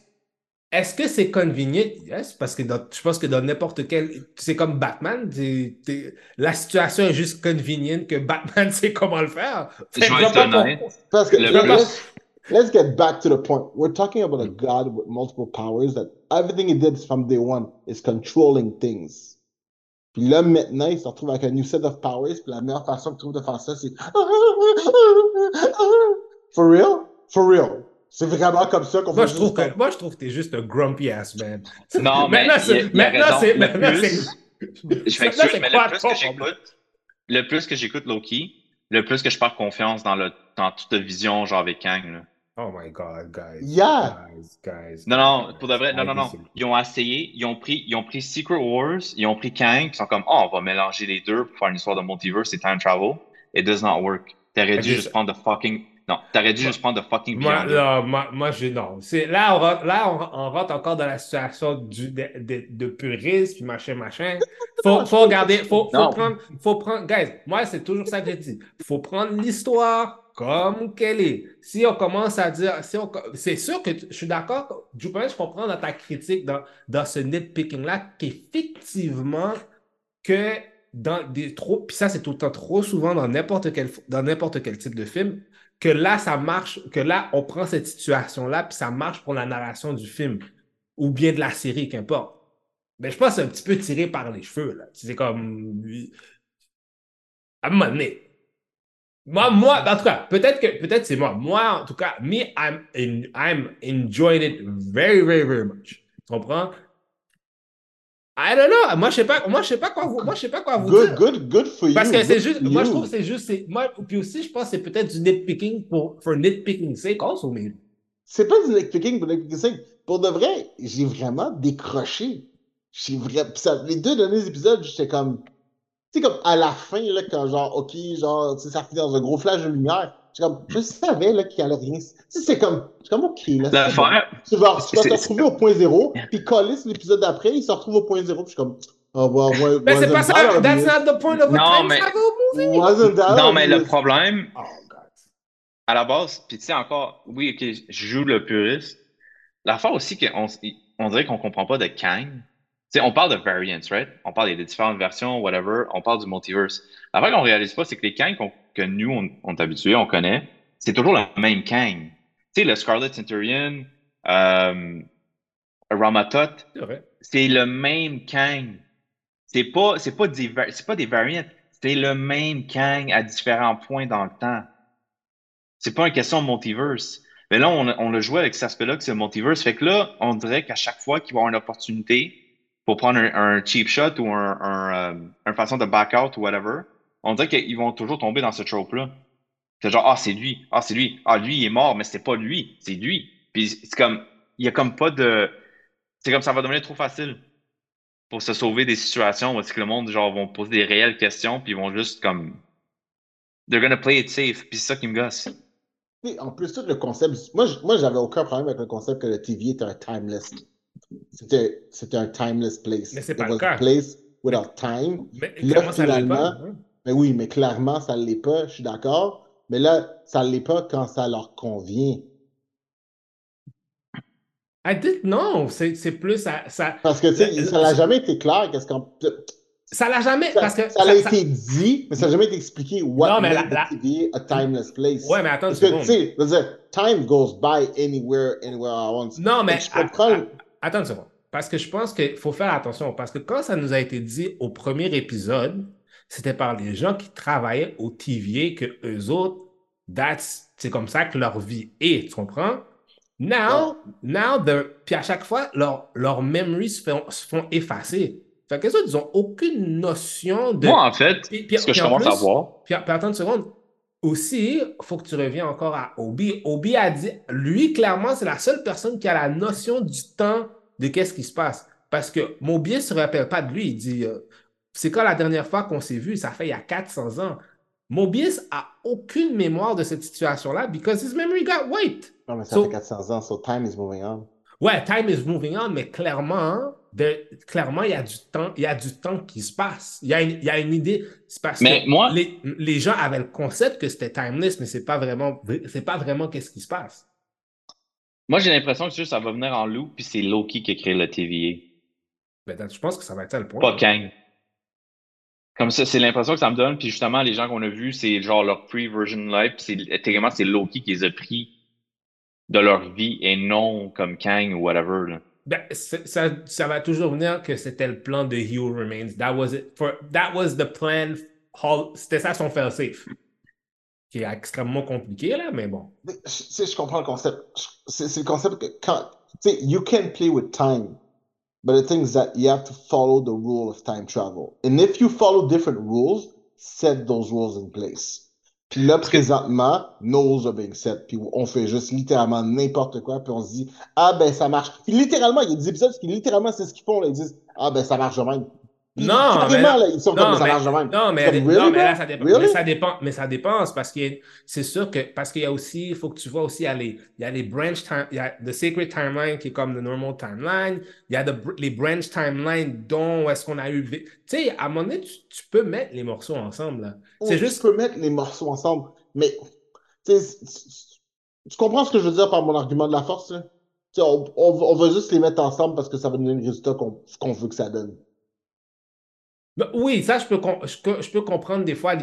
est-ce que c'est convenient? Yes, parce que dans- je pense que dans n'importe quel. C'est comme Batman. t'es- t'es- la situation est juste convenient que Batman sait comment le faire. Je vais être honnête. Parce que, Le let- plus- let's, let's get back to the point. We're talking about a. God with multiple powers that everything he did from day one is controlling things. Puis là, maintenant, il se retrouve avec un new set of powers. Puis la meilleure façon qu'il trouve de faire ça, c'est. For real? For real. C'est vraiment comme ça qu'on Moi, fait je trouve juste que, moi, je trouve que t'es juste un grumpy ass man. Non, mais Maintenant, c'est- maintenant, c'est. Je maintenant, m'excuse, mais le plus que j'écoute, le plus que j'écoute Loki, le plus que je perds confiance dans le dans toute vision genre avec Kang. là. Oh my god, guys. Yeah. Guys, guys. Non, non, guys, pour de vrai, non, non, non. Ils ont essayé, ils ont pris, ils ont pris Secret Wars, ils ont pris Kang, puis ils sont comme, oh, on va mélanger les deux pour faire une histoire de multiverse et time travel. It does not work. T'aurais dû juste prendre the fucking, non, t'aurais dû juste prendre the fucking Moi, Beyond. là, moi, moi, je non. C'est, là, on rentre, là on, on rentre encore dans la situation du, de, de, de purisme, puis machin, machin. Faut, faut regarder, faut, faut prendre, faut prendre, guys, moi, c'est toujours ça que je dis. Faut prendre l'histoire comme qu'elle est. Si on commence à dire, si on, c'est sûr que je suis d'accord, Jupin, je comprends dans ta critique, dans, dans ce nitpicking-là, qu'effectivement, que dans des trop, puis ça, c'est tout le temps trop souvent dans n'importe quel, dans n'importe quel type de film, que là, ça marche, que là, on prend cette situation-là, puis ça marche pour la narration du film, ou bien de la série, qu'importe. Mais je pense que c'est un petit peu tiré par les cheveux, là. C'est comme. À un moment donné. Moi, moi, en tout cas, peut-être que peut-être c'est moi. Moi, en tout cas, me, I'm, I'm enjoying it very, very, very much. Tu comprends? I don't know. Moi, je sais pas, moi, je sais pas quoi vous, moi, je sais pas quoi vous Good, dire. good, good for you. Parce que c'est juste, moi je trouve que c'est juste, c'est- moi, puis aussi je pense que c'est peut-être du nitpicking pour, for nitpicking sake also, maybe. C'est pas du nitpicking pour nitpicking. c'est- Pour de vrai, j'ai vraiment décroché. J'ai vraiment. les deux derniers épisodes, j'étais comme. Tu sais, comme à la fin, là, quand genre, ok, genre, tu sais, ça finit dans un gros flash de lumière. Comme, je savais, là, qu'il allait rien. C'est comme, c'est comme, ok, là. L'affaire, Tu vas, tu vas te retrouver au point zéro, puis Collis, l'épisode d'après, il se retrouve au point zéro, puis je suis comme, oh, well, ouais, Mais c'est pas ça, that that's not the point of a Non, time mais- travel movie. Non, mais le problème, Oh, God. à la base, puis tu sais encore, oui, ok, je joue le puriste. L'affaire aussi qu'on on dirait qu'on comprend pas de Kang. Tu sais, on parle de variants, right? On parle des différentes versions, whatever. On parle du multiverse. L'affaire qu'on réalise pas, c'est que les Kang qu'on- que nous, on, on est habitués, on connaît, c'est toujours le même Kang. Tu sais, le Scarlet Centurion, euh, Ramatot, C'est le même Kang. C'est pas, c'est pas des, c'est pas des variants. C'est le même Kang à différents points dans le temps. C'est pas une question de multiverse. Mais là, on a, on a joué avec cet aspect-là que c'est le multiverse. Fait que là, on dirait qu'à chaque fois qu'il va y avoir une opportunité pour prendre un, un cheap shot ou un, un, euh, une façon de back out ou whatever, on dirait qu'ils vont toujours tomber dans ce trope-là. C'est genre, ah, c'est lui. Ah, c'est lui. Ah, lui, il est mort, mais c'est pas lui. C'est lui. Puis c'est comme, il y a comme pas de. C'est comme ça va devenir trop facile pour se sauver des situations où est-ce que le monde, genre, vont poser des réelles questions, puis ils vont juste comme. They're gonna play it safe, puis c'est ça qui me gosse. Sais, En plus, tout le concept, moi, j'avais aucun problème avec le concept que le TV était un timeless. C'était un timeless place. Mais c'est It pas le was cas. a place without time. Mais là, comment ça l'est pas? finalement? Mais oui, mais clairement, ça ne l'est pas, je suis d'accord. Mais là, ça ne l'est pas quand ça leur convient. I did, non, c'est c'est plus ça. ça Parce que, tu sais, ça n'a jamais été clair qu'est-ce qu'on. Ça l'a jamais. Ça, parce que ça a été dit, mais ça n'a jamais été expliqué what Non, mais la- the TVA a timeless place. Ouais, mais attends Parce que, tu sais, time goes by anywhere, anywhere I want. Non, mais comprends. attends une seconde. Parce que je pense qu'il faut faire attention. Parce que quand ça nous a été dit au premier épisode, c'était par les gens qui travaillaient au TVA que eux autres, that's- c'est comme ça que leur vie est. Tu comprends? Now, now the- puis à chaque fois, leurs leur memories se font, se font effacer. Fait que les autres, ils n'ont aucune notion de. Moi, en fait, Puis- puis- ce que je commence à voir, puis attends une seconde. Aussi, il faut que tu reviens encore à Obi. Obi a dit, lui, clairement, c'est la seule personne qui a la notion du temps de qu'est-ce qui se passe. Parce que Mobius ne se rappelle pas de lui. Il dit, euh, c'est quand la dernière fois qu'on s'est vu? Ça fait il y a 400 ans. Mobius a aucune mémoire de cette situation-là because his memory got wiped. Non, mais ça So- fait 400 ans, so time is moving on. Ouais, time is moving on, mais clairement, de- clairement, il y a du temps, il y a du temps qui se passe. Il y a une, il y a une idée. C'est parce Mais que moi- les, les gens avaient le concept que c'était timeless, mais c'est pas vraiment, c'est pas vraiment qu'est-ce qui se passe. moi, j'ai l'impression que juste ça va venir en loop, puis c'est Loki qui a créé le TVA, Ben, je pense que ça va être ça le point. pas Kang. Comme ça, c'est l'impression que ça me donne, puis justement, les gens qu'on a vus, c'est genre leur pre-version life, puis c'est techniquement, c'est Loki qui les a pris de leur vie et non comme Kang ou whatever. Là. Ben, ça, ça va toujours venir que c'était le plan de He Who Remains. That was it. For, that was the plan. C'était ça son fail safe. Qui est extrêmement compliqué, là, mais bon. Mais, Je, tu sais, je comprends le concept. C'est le concept que quand. Tu sais, you can play with time, but the thing is that you have to follow the rule of time travel. And if you follow different rules, set those rules in place. Puis là, présentement, no rules are being set. Puis on fait juste littéralement n'importe quoi, puis on se dit, ah ben ça marche. Puis littéralement, il y a des épisodes qui littéralement, c'est ce qu'ils font. Là, ils disent, ah ben ça marche de même. Non, mais- là, ils sont Non, ça mais, de même. non, mais, non, mais là, ça dépend. Really? Mais ça dépend, mais ça dépend parce que c'est sûr que, parce qu'il y a aussi, il faut que tu vois aussi, il y a les, il y a les branch time, il y a the sacred timeline qui est comme the normal timeline, il y a the- les branch timeline dont est-ce qu'on a eu, tu sais, à un moment donné, tu, tu peux mettre les morceaux ensemble, là. Oh, C'est tu juste, peux mettre les morceaux ensemble, mais tu tu comprends ce que je veux dire par mon argument de la force? là? Tu On, on, on va juste les mettre ensemble parce que ça va donner le résultat qu'on qu'on veut que ça donne. Ben oui, ça, je peux, je, peux- je peux comprendre des fois,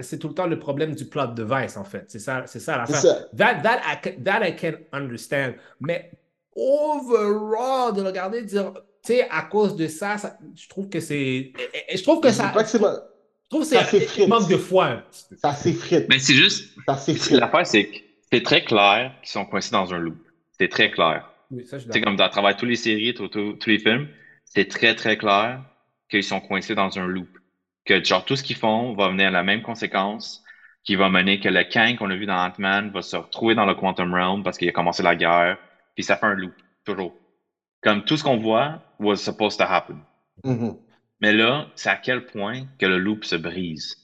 c'est tout le temps le problème du plot device, en fait. C'est ça, c'est ça C'est l'affaire. ça. That, that, I can, that I can understand. Mais overall, de regarder, de dire, tu sais, à cause de ça, ça- je trouve que c'est. Je trouve que ça. pas que c'est Je trouve que ça c'est manque de foi. ça s'effrite. Mais c'est juste, Ça s'effrite. l'affaire, c'est que c'est très clair qu'ils sont coincés dans un loop. C'est très clair. Oui, ça, je suis Tu sais, d'accord. comme à travers tous les séries, tous, tous- tous les films, c'est très, très clair qu'ils sont coincés dans un loop. Que, genre, tout ce qu'ils font va venir à la même conséquence, qui va mener que le Kang qu'on a vu dans Ant-Man va se retrouver dans le Quantum Realm parce qu'il a commencé la guerre, puis ça fait un loop, toujours. Comme tout ce qu'on voit was supposed to happen. Mhm. Mais là, c'est à quel point que le loop se brise?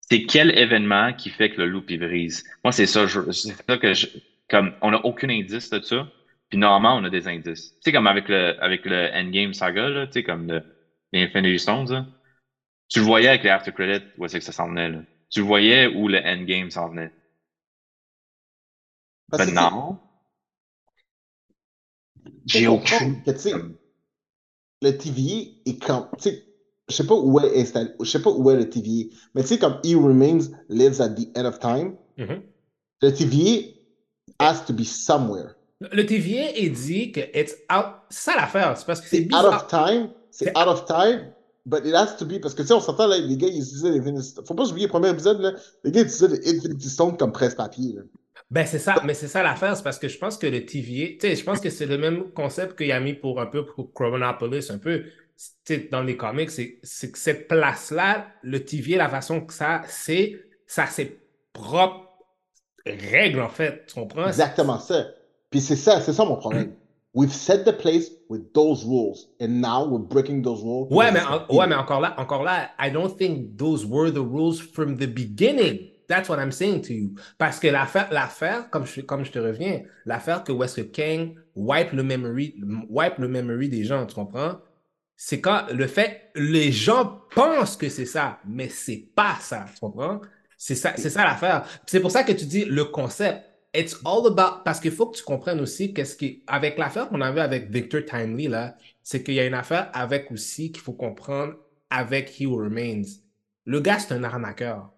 C'est quel événement qui fait que le loop il brise? Moi, c'est ça, c'est ça que je, comme, on n'a aucun indice de ça. Puis normalement, on a des indices. Tu sais, comme avec le, avec le Endgame saga, là, tu sais, comme le, les Infinity Stones, là. Tu le voyais avec les After Credits, où c'est que ça s'en venait, là? Tu le voyais où le Endgame s'en venait? Ben non. J'ai aucune. le TVA est comme, tu sais, je sais pas où est installé, je sais pas où est le TVA, mais tu sais, comme He Remains lives at the end of time, Mhm. le TVA has to be somewhere. Le TVA est dit que it's out. C'est ça l'affaire. C'est parce que c'est C'est out bizarre. of time, c'est out of time, but it has to be, parce que tu sais, on s'entend là, les gars, ils utilisaient les. Faut pas oublier le premier épisode, là, les gars ils utilisaient les Infinity comme presse-papier. Ben, c'est ça, mais c'est ça l'affaire, c'est parce que je pense que le TVA, tu sais, je pense que c'est le même concept qu'il a mis pour un peu pour Chronopolis, un peu, tu sais, dans les comics, c'est que cette place-là, le TVA, la façon que ça, c'est, ça ses propres règles, en fait, tu comprends? Exactement ça. Puis c'est ça, c'est ça mon problème. We've set the place with those rules, and now we're breaking those rules. Ouais, mais, en- ouais, mais encore là, encore là, I don't think those were the rules from the beginning. That's what I'm saying to you. Parce que l'affaire, l'affaire, comme je, comme je te reviens, l'affaire que West Kang wipe le memory, wipe le memory des gens, tu comprends? C'est quand le fait, les gens pensent que c'est ça, mais c'est pas ça, tu comprends? C'est ça, c'est ça l'affaire. C'est pour ça que tu dis le concept. It's all about, parce qu'il faut que tu comprennes aussi qu'est-ce qui, avec l'affaire qu'on avait avec Victor Timely, là, c'est qu'il y a une affaire avec aussi qu'il faut comprendre avec He Remains. Le gars, c'est un arnaqueur.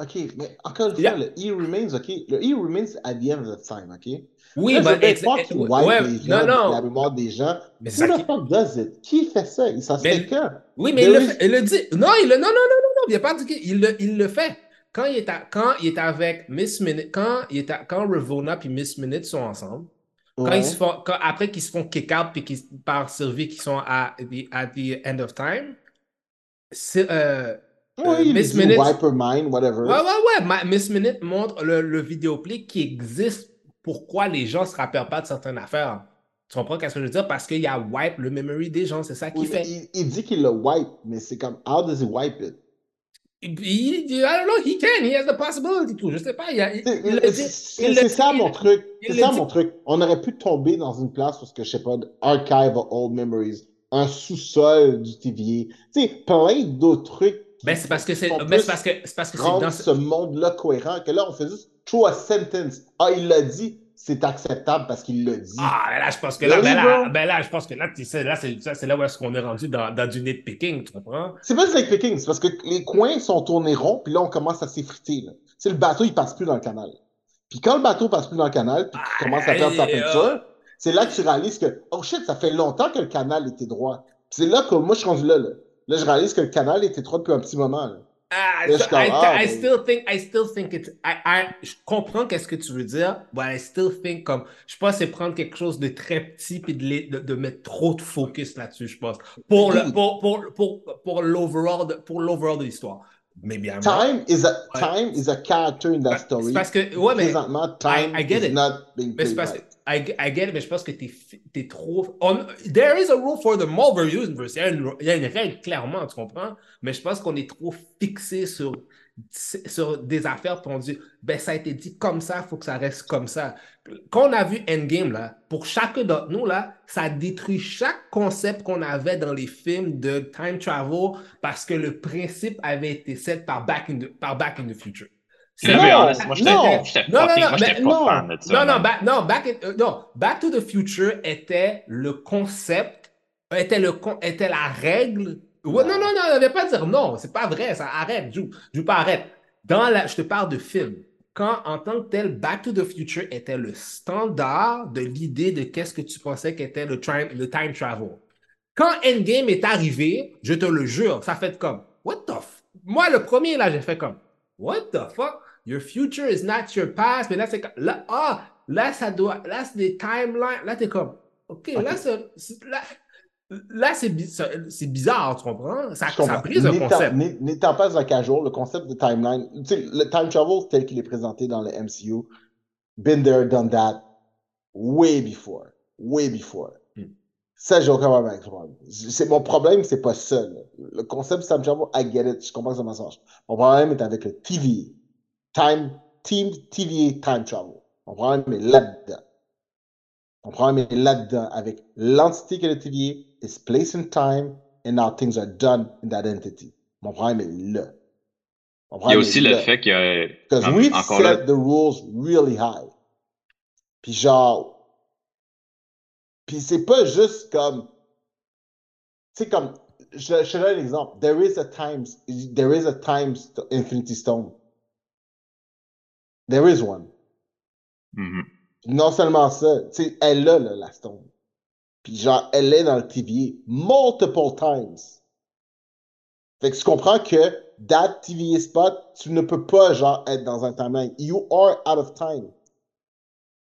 OK, mais encore une fois, Yeah. le He Remains, OK? Le He Remains at the end of the time, OK? Oui, ex- croire qu'il ouais, wipe les gens, non, non. la mémoire des gens. Mais Who c'est the qui- fuck does it? Qui fait ça? Ça se Mais- fait quand? Oui, mais il le, fait- il le dit. Non, il le, non, non, non, non, non, il pas dit qu'il il le, il le fait. Quand il est, à- quand il est avec Miss Minute, quand, il est à- quand Ravona et Miss Minute sont ensemble, quand ils se font, quand- après qu'ils se font kick out puis qu'ils par Sylvie qui sont à the, at the end of time, euh, Oui, euh, Miss Minute- wipe her mind, whatever. Ouais, ouais, ouais. Miss Minute montre le, le vidéoclip qui existe pourquoi les gens se rappellent pas de certaines affaires. Tu comprends ce que je veux dire? Parce qu'il y a wipe le memory des gens, c'est ça Oui, qu'il mais fait. il, il dit qu'il le wipe, mais c'est comme, how does he wipe it? Il, don't know, he can, he has the possibility to. Je sais pas, il, C'est ça mon truc. C'est ça dit- mon truc. On aurait pu tomber dans une place parce que, je sais pas, archive of old memories, un sous-sol du TVA. Tu sais, plein d'autres trucs. Ben, c'est parce que c'est qui font ben, parce que c'est parce que c'est dans ce monde-là cohérent que là, on fait juste throw a sentence. Ah, il l'a dit, c'est acceptable parce qu'il l'a dit. Ah, ben là, je pense que là, ben là, ben là, je pense que là, tu sais, là, c'est ça, c'est là où est-ce qu'on est rendu dans, dans du nitpicking, tu comprends? C'est pas du picking, c'est parce que les coins sont tournés ronds, puis là, on commence à s'effriter. sais, le bateau, il passe plus dans le canal. Puis quand le bateau passe plus dans le canal, puis qu'il commence à perdre sa peinture, c'est là que tu réalises que, oh shit, ça fait longtemps que le canal était droit. Puis c'est là que moi, je suis rendu là, là. Là, je réalise que le canal était droit depuis un petit moment. là. Ah, so- I, ah, I still think, I still think it's, I, I, je comprends qu'est-ce que tu veux dire, but I still think comme, je pense que c'est prendre quelque chose de très petit puis de, de, de mettre trop de focus là-dessus, je pense, pour le, pour, pour, pour, pour l'overall de, pour l'overall de l'histoire. Mais bien, Time is a, Ouais. time is a character in that story. parce que, ouais, mais, Présentement, time I get is it. not being mais parce right. I, get mais je pense que t'es, t'es trop, there is a rule for the Marvel Universe, il y, a une, il y a une règle, clairement, tu comprends, mais je pense qu'on est trop fixé sur sur des affaires, on dit, ben ça a été dit comme ça, il faut que ça reste comme ça. Quand on a vu Endgame, là, pour chacun d'entre nous, là, ça détruit chaque concept qu'on avait dans les films de time travel parce que le principe avait été set par Back in the, par Back in the Future. C'est- Non, Non, honest, moi, j'étais non. Non, non, pas fan de ça. back, non, back, in- euh, non, Back to the Future était le concept, était, le, con- était la règle. Ouais, non, non, non, ne vais pas dire non, c'est pas vrai, ça arrête, joue, joue pas, arrête. Dans la, je te parle de film. Quand, en tant que tel, Back to the Future était le standard de l'idée de qu'est-ce que tu pensais qu'était le, time- le time travel. Quand Endgame est arrivé, je te le jure, ça fait comme, what the f... Moi, le premier, là, j'ai fait comme, what the fuck? Your future is not your past. Mais là, c'est là, ah, là, ça doit, là, c'est des timelines. Là, t'es comme, OK, là, c'est, là, là, c'est, bizarre, tu comprends? Ça, comprends. ça brise un N'étant- concept. n'é- N'étant pas un qu'à jour, le concept de timeline, tu sais, le time travel tel qu'il est présenté dans le MCU, been there, done that, way before, way before. Hmm. Ça, j'ai aucun problème avec ça. C'est mon problème, c'est pas ça. là. Le concept de time travel, I get it, je comprends que ça message. Mon problème est avec le TVA, time, team TVA time travel. Mon problème est là-dedans. Mon problème est là-dedans avec l'entité que le TVA is placed in time and now things are done in that entity. Mon problème est là. Mon Il y a problème aussi le fait que, Because comme, we've set là, the rules really high. Puis genre, puis c'est pas juste comme, c'est comme, je, je te donne un exemple. There is a times, there is a times Infinity Stone. There is one. mhm. Non seulement ça, tu sais, elle a là, la stone. Puis genre, elle est dans le TVA multiple times. Fait que tu comprends que that TVA spot, tu ne peux pas genre être dans un timeline. You are out of time.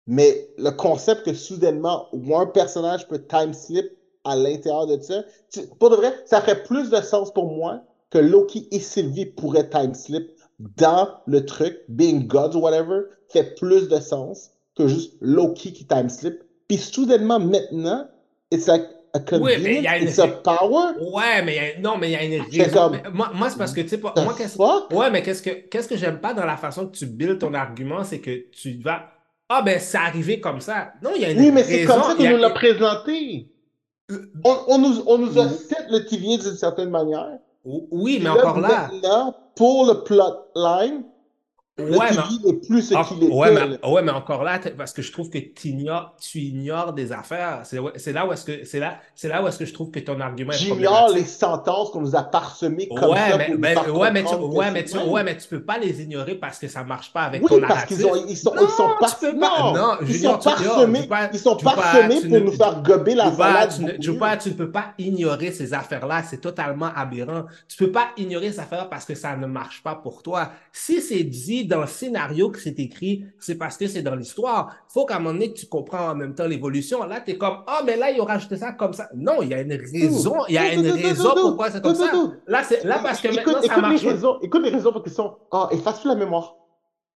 Mais le concept que soudainement, où un personnage peut time slip à l'intérieur de ça, tu- pour de vrai, ça ferait plus de sens pour moi que Loki et Sylvie pourraient time slip dans le truc, being gods or whatever, fait plus de sens que juste Loki qui time slip. Puis soudainement, maintenant, it's like a Oui, mais il y a convenience, une- it's a power. Ouais, mais il y a- non, mais il y a une raison. comme- moi, moi, c'est parce que, tu sais, moi, qu'est-ce? Ouais, mais qu'est-ce que qu'est-ce que j'aime pas dans la façon que tu builds ton argument, c'est que tu vas. Ah, ben, c'est arrivé comme ça. Non, il y a une Oui, mais c'est raison. comme ça qu'on a- nous l'a présenté. Euh, On, on nous, on nous a set le TVA d'une certaine manière. Oui, mais encore là. Pour le plotline, Le Ouais, mais, n'est plus ce qu'il était. ouais, mais, ouais, mais encore là, parce que je trouve que t'ignores- tu ignores des affaires. C'est là où est-ce que c'est là, c'est là où est-ce que je trouve que ton argument est J'ignore les sentences qu'on nous a parsemées comme Ouais, ça mais, pour ben, ouais, mais tu, ouais, mais tu, ouais, mais tu peux pas les ignorer parce que ça marche pas avec Oui, ton parce narratif. qu'ils ils sont, Non, ils sont, par- tu peux pas. non, Non, ils Junior, sont parsemés, tu peux pas- ils sont parsemés pour nous faire gober la salade. tu ne, beaucoup tu peux mieux. pas, tu ne peux pas ignorer ces affaires-là, c'est totalement aberrant. Tu peux pas ignorer ces affaires parce que ça ne marche pas pour toi. Si c'est dit dans le scénario que c'est écrit, c'est parce que c'est dans l'histoire. faut qu'à un moment donné tu comprends en même temps l'évolution. Là, tu es comme, ah, mais là, ils ont rajouté ça comme ça. Non, il y a une raison, il y a une raison pourquoi c'est comme ça. Là, c'est, là parce que maintenant, ça marche. écoute les raisons parce qu'ils sont. Ah, efface-tu la mémoire.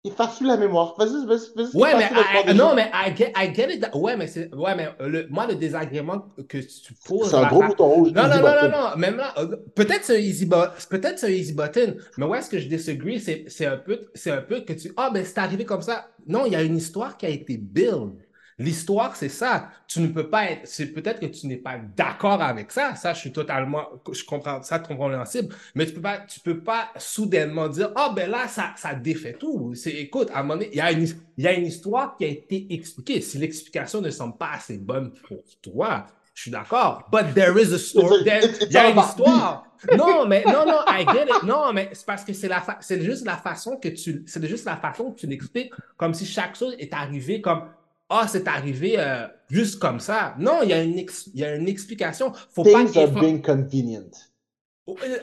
Efface-tu la mémoire. Vas-y, vas-y, vas-y. Ouais, mais, I- non, gens. mais I get, I get it. Ouais, mais c'est, ouais, mais le, moi, le désagrément que tu poses. C'est un gros bouton rouge. Non, non, non, non, button. non. Même là, euh, peut-être c'est un easy button, peut-être c'est un easy button, mais où est-ce que je disagree, c'est, c'est un peu, c'est un peu que tu, ah, ben, c'est arrivé comme ça. Non, il y a une histoire qui a été build. L'histoire, c'est ça. Tu ne peux pas être, c'est peut-être que tu n'es pas d'accord avec ça. Ça, je suis totalement, je comprends ça, compréhensible. Mais tu peux pas, tu peux pas soudainement dire, ah, ben là, ça, ça défait tout. C'est, écoute, à un moment donné, il y a une, il y a une histoire qui a été expliquée. Si l'explication ne semble pas assez bonne pour toi, je suis d'accord. But there is a story. Il y a une histoire. Non, mais non, non, I get it. Non, mais c'est parce que c'est la fa- c'est juste la façon que tu, c'est juste la façon que tu l'expliques, comme si chaque chose est arrivée comme, ah, c'est arrivé euh, juste comme ça. Non, il y a une, ex- il y a une explication. Faut pas Things are qu'il- being convenient.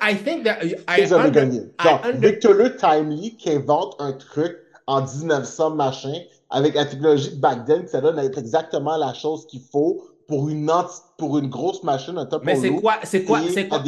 I think that I Things are being convenient. Under- Victor Le Timely qui invente un truc en 1900 machin avec la technologie de back then, ça donne exactement la chose qu'il faut pour une, anti- pour une grosse machine, un top Mais c'est quoi, c'est quoi, c'est quoi,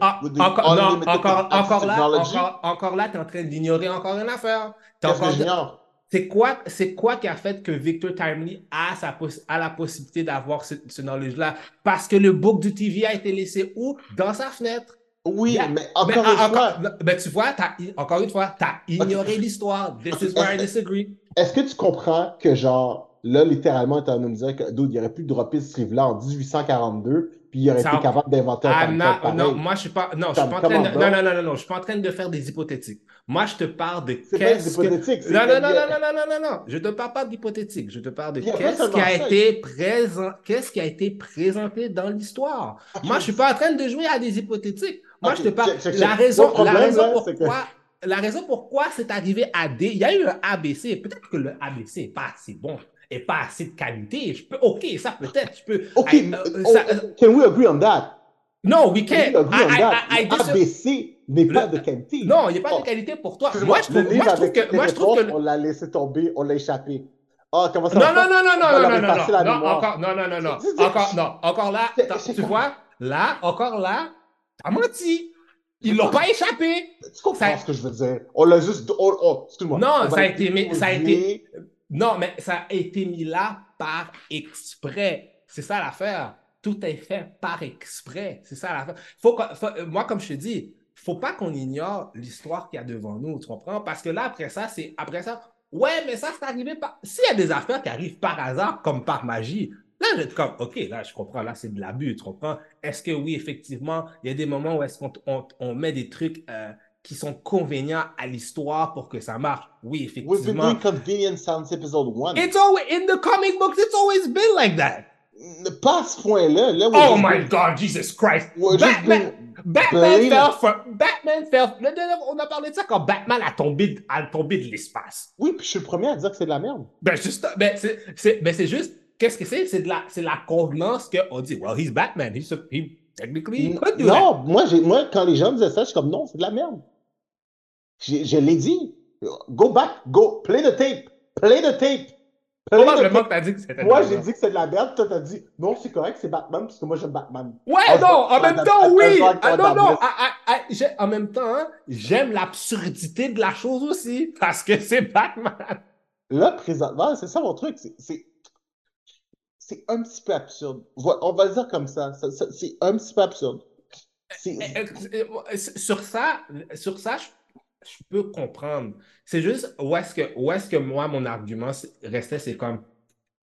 ah, encore, non, unlimited encore, access encore là, encore, encore là, tu es en train d'ignorer encore une affaire. Qu'est-ce que j'ignore? C'est quoi, c'est quoi qui a fait que Victor Timely a, sa a la possibilité d'avoir ce, ce knowledge-là? Parce que le book du TV a été laissé où? Dans sa fenêtre. Oui, mais Mais, encore une fois, encore- ben, tu vois, t'as- encore une fois, tu as ignoré l'histoire. This is where I disagree. est-ce que tu comprends que, genre, là, littéralement, tu es en train de me dire que, dude, il aurait pu dropper ce livre-là en 1842, puis il aurait Ça- été capable d'inventer un Ah, non, moi, je suis pas, non, je suis pas en train de, non, non, non, non, non, je suis pas en train de faire des hypothétiques. Moi, je te parle de qu'est-ce que, Non, non, non, non, non, non, non, non. Je te parle pas d'hypothétique. Je te parle de qu'est-ce qui a ça. été présent, qu'est-ce qui a été présenté dans l'histoire. Moi, je suis pas en train de jouer à des hypothétiques. Moi, Ok, je te parle. check, check. La raison, problème, la raison là, pourquoi, la raison pourquoi c'est arrivé à D, il y a eu un ABC. Peut-être que le ABC n'est pas assez bon et pas assez de qualité. Je peux, ok, ça peut-être. Je peux. OK, I- euh, oh, ça- can we agree on that? non, we Can can't. we agree on I- that? Le. ABC n'est pas de qualité. Non, il n'y a pas Oh. de qualité pour toi. Moi, je trouve, livre moi, je trouve avec que, moi, je trouve que, on l'a laissé tomber, on l'a échappé. Ah, comment ça Non, non, non, non, non, non, non, non, non, encore, non, non, non, non, encore, non, encore là, tu vois, là, encore là, t'as menti. Ils l'ont pas échappé. Tu comprends Ça- ce que je veux dire? On l'a juste. on- on- Excuse-moi. Non, ça a été ça a imposer- Non, mais ça a été mis là par exprès. C'est ça l'affaire. Tout est fait par exprès. C'est ça l'affaire. Faut euh, moi, comme je te dis, faut pas qu'on ignore l'histoire qu'il y a devant nous, tu comprends? Parce que là, après ça, c'est après ça, ouais, mais ça, c'est arrivé par. S'il y a des affaires qui arrivent par hasard, comme par magie, là, je comme, OK, là, je comprends, là, c'est de l'abus, tu comprends? Est-ce que oui, effectivement, il y a des moments où est-ce qu'on on, on met des trucs euh, qui sont convénients à l'histoire pour que ça marche? Oui, We've been effectivement. doing convenience since episode one. It's always in the comic books. It's always been like that. Pas à ce point-là. Là, Oh my being- God, Jesus Christ! we're Batman, Batman fell from, Batman fell. On a parlé de ça quand Batman a tombé, a tombé de l'espace. Oui, puis je suis le premier à dire que c'est de la merde. Ben juste, ben c'est, c'est, ben c'est juste. Qu'est-ce que c'est? C'est de la, c'est la convenance qu'on dit. Well, he's Batman. He's, a- he technically he could do that. Non, moi, j'ai, moi, quand les gens disaient ça, je suis comme non, c'est de la merde. J'ai- Je l'ai dit. Go back, go, play the tape. Play the tape. Probablement que t'as dit que c'était. Moi, de la j'ai dit que c'est de la merde, toi, t'as dit non, c'est correct, c'est Batman, parce que moi, j'aime Batman. Ouais, Ah, non, en même temps, oui. ah, non, ah, non. ah, ah, en même temps, hein, j'aime l'absurdité de la chose aussi, parce que c'est Batman. Là, présentement, c'est ça mon truc. c'est- un petit peu absurde. On va le dire comme ça. ça- ça- c'est un petit peu absurde. Euh, euh, euh, Sur ça, sur ça, je, je peux comprendre. C'est juste où est-ce que, où est-ce que moi, mon argument restait, c'est comme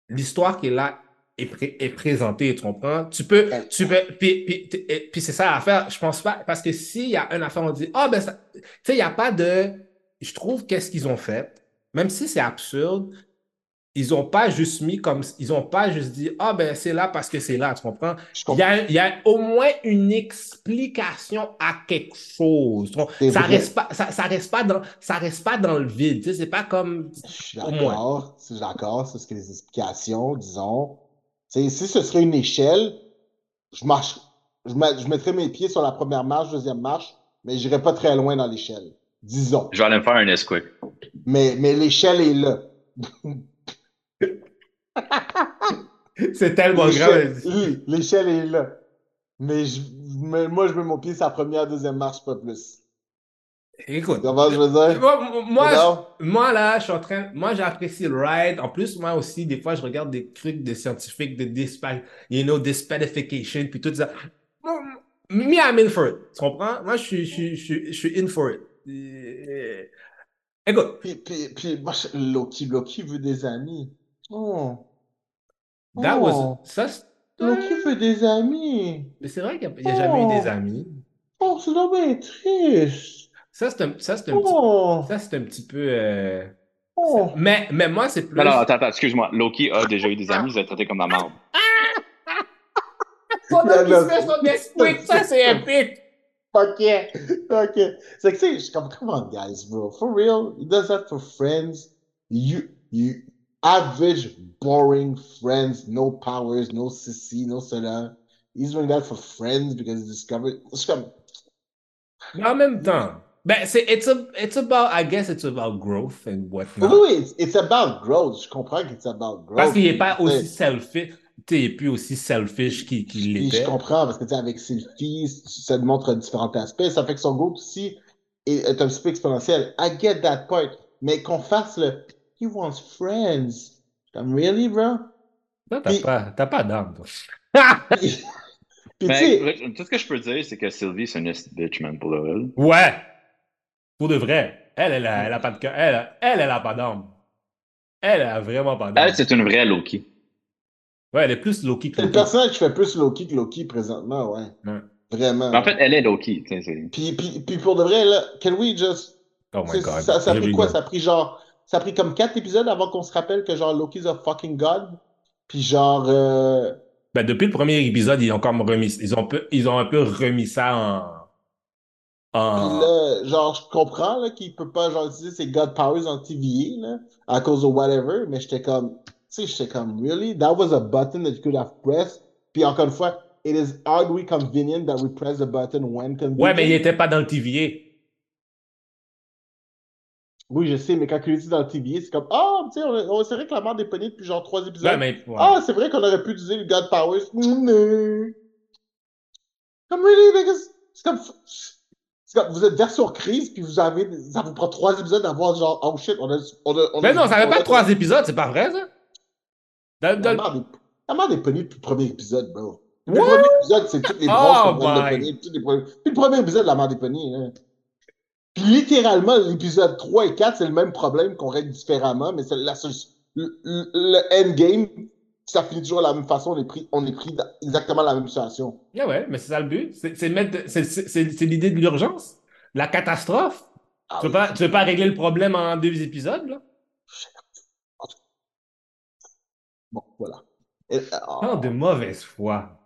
l'histoire qui est là est, pré- est présentée, tu comprends? Tu peux, tu peux, puis, puis, puis c'est ça l'affaire, je pense pas, parce que s'il y a une affaire, on dit, ah ben, ça- tu sais, il n'y a pas de, je trouve qu'est-ce qu'ils ont fait, même si c'est absurde, ils n'ont pas juste mis comme. Ils n'ont pas juste dit Ah, ben c'est là parce que c'est là, tu comprends? Je Il y, a, il y a au moins une explication à quelque chose. C'est Ça reste pas, ça, ça reste pas dans, ça reste pas dans le vide. Tu sais, c'est pas comme. Je d'accord, je suis d'accord, c'est ce que les explications, disons. Si ce serait une échelle, je marche, je, met- je mettrais mes pieds sur la première marche, deuxième marche, mais j'irais pas très loin dans l'échelle. Disons. Je vais aller me faire un esquick. Mais, mais l'échelle est là. C'est tellement grave. oui, l'échelle est là. Mais, je, mais moi, je mets mon pied sur la première, deuxième marche, pas plus. Écoute, Comment je veux dire? moi, moi, Non? je- moi, là, je suis en train. Moi, j'apprécie le ride. En plus, moi aussi, des fois, je regarde des trucs de scientifiques, de dispa, you know, disparification, puis tout ça. Me, I'm in for it. Tu comprends? Moi, je suis, je je je suis in for it. Euh, Écoute, Puis, puis, puis moi, Loki, Loki veut des amis. Oh. That was. Oh. Ça, Loki veut des amis? mais c'est vrai qu'il n'y a, jamais eu des Oh. amis. Oh, c'est bien triste. Ça, c'est un, ça, c'est un, petit, Oh. ça, c'est un petit peu. euh, Oh. Mais, mais moi, c'est plus. Non, non, attends, attends, excuse-moi. Loki a déjà eu des amis, il a traité comme la merde. Pendant qu'il Non, se fait son Nesquik, ça, c'est épique. Ok, ok. C'est que, tu sais, je suis comme, come on, guys, bro. For real, he does that for friends. You, you, average, boring friends, no powers, no sissy, no cela. He's doing that for friends because he discovered. Mais en même temps, ben, c'est, it's, a- it's about, I guess it's about growth and whatnot. oui, it's, it's about growth. Je comprends que it's about growth. Parce qu'il n'est pas aussi selfish, tu sais, plus aussi selfish qu'il, qu'il Puis je l'était. comprends, parce que tu sais, avec ses filles, ça montre différents aspects. Ça fait que son growth aussi est, est un petit peu exponentiel. I get that part. Mais qu'on fasse le He wants friends. Comme, really, bro? Non, t'as Puis- pas, t'as pas d'âme, toi. Puis, Rich, tout ce que je peux dire, c'est que Sylvie, c'est une bitch, man, pour le vrai. Ouais! Pour de vrai. Elle, elle a, elle a pas de cœur. Elle, elle, elle a pas d'âme. Elle a vraiment pas d'âme. Elle, c'est une vraie Loki. Ouais, elle est plus Loki que c'est le Loki. personnage qui fait plus Loki que Loki présentement, ouais. Ouais. Vraiment. Mais en fait, elle est Loki. Puis, puis, puis pour de vrai, là, can we just. Oh my god. ça, ça a pris quoi? Ça a pris genre. Ça a pris comme quatre épisodes avant qu'on se rappelle que genre Loki's a fucking god. Puis genre. euh, Ben, depuis le premier épisode, ils ont comme remis, ils ont, peu, ils ont un peu remis ça en. En... là, genre, je comprends là, qu'il peut pas genre utiliser ses God Powers en TVA là, à cause de whatever, mais j'étais comme, tu sais, j'étais comme, really? That was a button that you could have pressed. Puis encore une fois, it is oddly convenient that we press the button when convenient. Ouais, mais il était pas dans le TVA. Oui, je sais, mais quand dit dans le TVA, c'est comme, ah, tu sais, on, on s'est réclamé des poignées depuis genre trois épisodes. Ouais. Ah, c'est vrai qu'on aurait pu utiliser le God Powers. Mm, Comme, really? C'est comme, c'est comme, vous êtes version crise, puis vous avez, ça vous prend trois épisodes d'avoir genre, oh shit, on a, on a, on a- Mais non, ça avait on pas trois épisodes, c'est pas vrai, ça? Dans- dans La merde est pognée depuis le premier épisode, bro. Le premier épisode, c'est toutes les Oh branches qu'on prend de Puis le premier épisode, la merde est pognée, là. Puis littéralement, l'épisode 3 et 4, c'est le même problème qu'on règle différemment, mais c'est la seule- le, le- endgame, ça finit toujours de la même façon, on est pris, on est pris dans exactement la même situation. Ouais, ouais, mais c'est ça le but. C'est l'idée de l'urgence. La catastrophe. Ah tu, veux oui. pas, tu veux pas régler le problème en deux épisodes, là? Bon, voilà. Et, oh, Non, de mauvaise foi.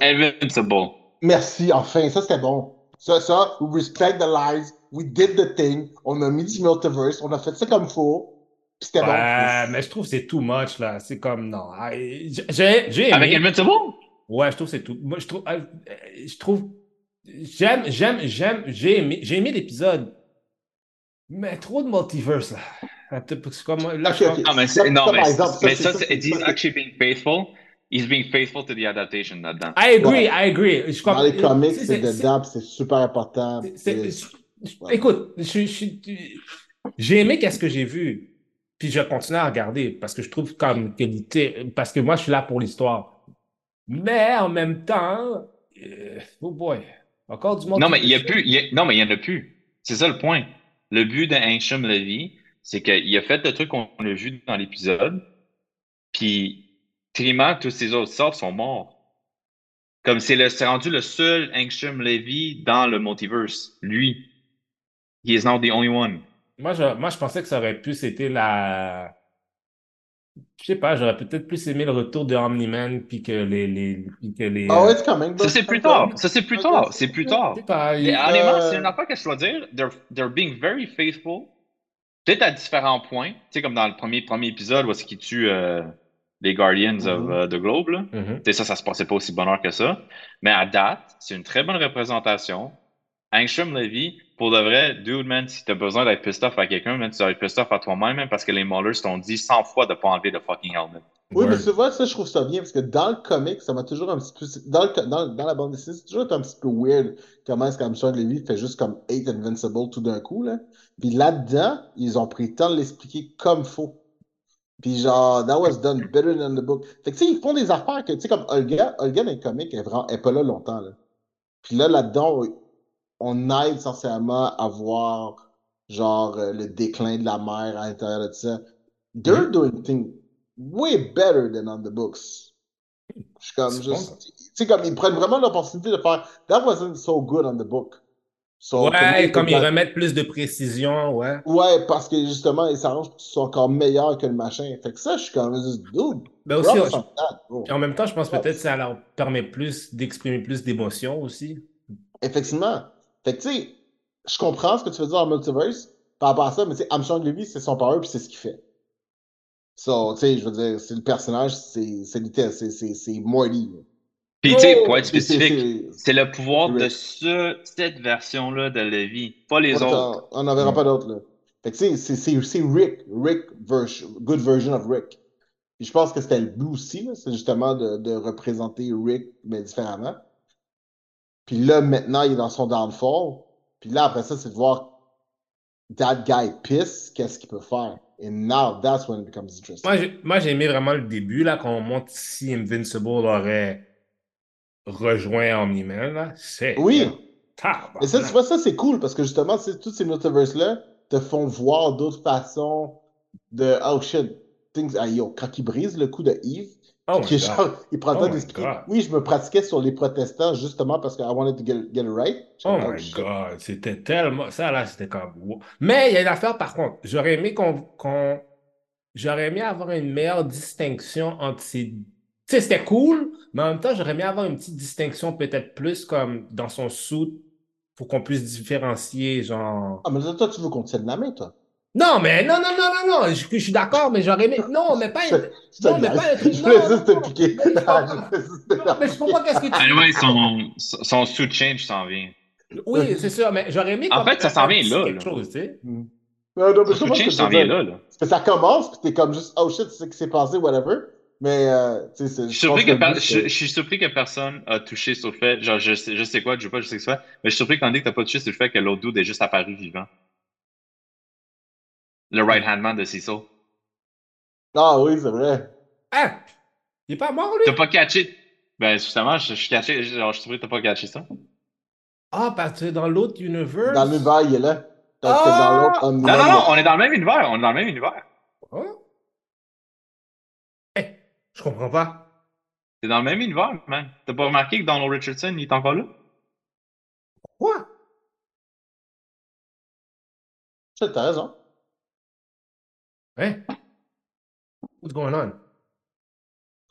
Invincible. Merci, enfin, ça c'était bon. Ça, ça, we respect the lies, we did the thing, on a mis du multiverse, on a fait ça comme faut, c'était Ouais, bon. mais je trouve que c'est too much, là. C'est comme, non. Ah, J'ai j'ai Avec aimé. Invincible? Ouais, je trouve que c'est tout. Moi, je trouve. euh, Je trouve. J'aime, j'aime, j'aime. J'ai aimé, j'ai aimé l'épisode. Mais trop de multiverse, là. C'est comme, là, je suis Ok, comme- ok. Non, mais, Ça, c'est, non, mais, exemple, ça, mais ça, ça, c'est, he's actually being faithful. He's being faithful to the adaptation là-dedans. I agree, Ouais. I agree. Je Dans les comics, c'est- c'est c'est- dedans, c'est super important. c'est- Écoute, j'ai aimé qu'est-ce que j'ai vu. Puis je continue à regarder parce que je trouve comme qualité. Parce que moi, je suis là pour l'histoire. Mais en même temps, euh, oh boy, encore du monde. Non, mais il y a plus. il y a- non, mais il y en a plus. C'est ça le point. Le but de Ancient Levy, c'est qu'il a fait le truc qu'on a vu dans l'épisode. Puis, Trima, tous ses autres sorts sont morts. Comme c'est rendu le seul Ancient Levy dans le multiverse. Lui. He is now the only one. Moi, je, moi, je pensais que ça aurait pu, c'était la. Je sais pas, j'aurais peut-être plus aimé le retour de Omni-Man, puis que les. les, puis que les Ah ouais, c'est quand même. Ça, c'est plus tard. Ça, c'est plus tard. C'est plus tard. je sais pas, Mais il- honnêtement, c'est une affaire que je dois dire. They're, they're being very faithful. Peut-être à différents points. Tu sais, comme dans le premier, premier épisode où est-ce qu'ils tuent euh, les Guardians of euh, the Globe. Là. Mhm. Tu sais, ça, ça se passait pas aussi bonheur que ça. Mais à date, c'est une très bonne représentation. Angstrom Levy, pour de vrai, dude, man, si t'as besoin d'être pissed off à quelqu'un, man, tu dois être pissed off à toi-même, man, parce que les Maulers t'ont dit 100 fois de pas enlever le fucking helmet. Oui, mais tu vois, ça, je trouve ça bien, parce que dans le comic, ça m'a toujours un petit peu. Dans, le, dans, dans la bande dessinée, c'est toujours un petit peu weird comment est-ce qu'Armstrong Levy fait juste comme hate Invincible tout d'un coup, là. Puis là-dedans, ils ont pris le temps de l'expliquer comme faut. Puis genre, that was done better than the book. Fait que tu sais, ils font des affaires que, tu sais, comme Olga, Olga dans les comics, elle est, vraiment, elle est pas là longtemps, là. Puis là, là-dedans, on aide essentiellement à voir, genre, euh, le déclin de la mer à l'intérieur de ça. They're doing things way better than on the books. Je suis comme juste. Tu sais, comme ils prennent vraiment l'opportunité de faire That wasn't so good on the book. So, Ouais, comme ils remettent plus de précision, ouais. Ouais, parce que justement, ils s'arrangent pour que tu sois encore meilleur que le machin. Fait que ça, je suis comme juste dude. Mais aussi, on that, en même temps, je pense peut-être que ça leur permet plus d'exprimer plus d'émotions aussi. Effectivement. Fait que tu sais, je comprends ce que tu veux dire en multiverse par rapport à ça, mais tu sais, Armstrong Levy, c'est son power puis c'est ce qu'il fait. So, tu sais, je veux dire, c'est le personnage, c'est c'est littéral, c'est c'est- c'est Morty. Puis, tu sais, Oh! pour être spécifique, c'est- le pouvoir de ce, cette version-là de Levi, pas les Pas autres. On n'en verra Mm. pas d'autres, là. Fait que, tu sais, c'est- c'est c'est Rick. Rick, version, good version of Rick. Puis je pense que c'était le but aussi, là. C'est justement de, de représenter Rick, mais différemment. Puis là, maintenant, il est dans son downfall. Puis là, après ça, c'est de voir that guy piss, qu'est-ce qu'il peut faire? And now, that's when it becomes interesting. Moi, j'ai, moi, j'ai aimé vraiment le début, là, quand on montre si Invincible aurait rejoint Omni-Man, là. C'est. Oui. Et ça, tu vois, ça, c'est cool parce que justement, tous ces multiverses-là te font voir d'autres façons de oh shit, things, ah, yo, quand il brise le coup de Eve, Oh genre, il prend le Oh. Oui, je me pratiquais sur les protestants justement parce que I wanted to get, get it right. Oh my shit. God, c'était tellement. Ça, là, c'était comme. Mais il y a une affaire, par contre. J'aurais aimé qu'on. J'aurais aimé avoir une meilleure distinction entre ces. Tu sais, c'était cool, mais en même temps, j'aurais aimé avoir une petite distinction peut-être plus comme dans son suit pour qu'on puisse différencier, genre. Ah, mais toi, tu veux qu'on tienne la main, toi. Non, mais non, non, non, non, non, je, je suis d'accord, mais j'aurais aimé. Non, mais pas. Non, mais pas un truc- Je voulais non, juste non, te piquer. mais je comprends. Qu'est-ce que tu Anyway, son, son suit change s'en vient. Oui, c'est sûr, mais j'aurais aimé. En fait, ça s'en vient là, quelque là. chose, tu sais. Non, non, mais je Son comprends suit ce que change tu s'en vient là, là. Parce que ça commence, puis t'es comme juste, oh shit, c'est ce qui s'est passé, whatever. Mais, euh, tu sais, c'est. Je suis surpris que, le per- but, je, c'est- je suis surpris que personne a touché sur le fait, genre, je sais, je sais quoi, je sais pas, je sais que c'est, mais je suis surpris qu'on dit que t'as pas touché sur le fait que l'autre dude est juste apparu vivant. Le right-hand man de Cecil. Ah oui, c'est vrai. Ah! Il est pas mort, lui? T'as pas catché? Ben, justement, je, suis catché, genre, je suis surpris que t'as pas catché ça. Ah, parce que dans l'autre universe. Dans l'univers, il est là. Parce que Ah! dans l'autre, Non, non, non, on est dans le même univers, on est dans le même univers. Ah? Eh, je comprends pas. C'est dans le même univers, man. T'as pas remarqué que Donald Richardson, il est encore là? Quoi? T'as raison. Hein? What's going on?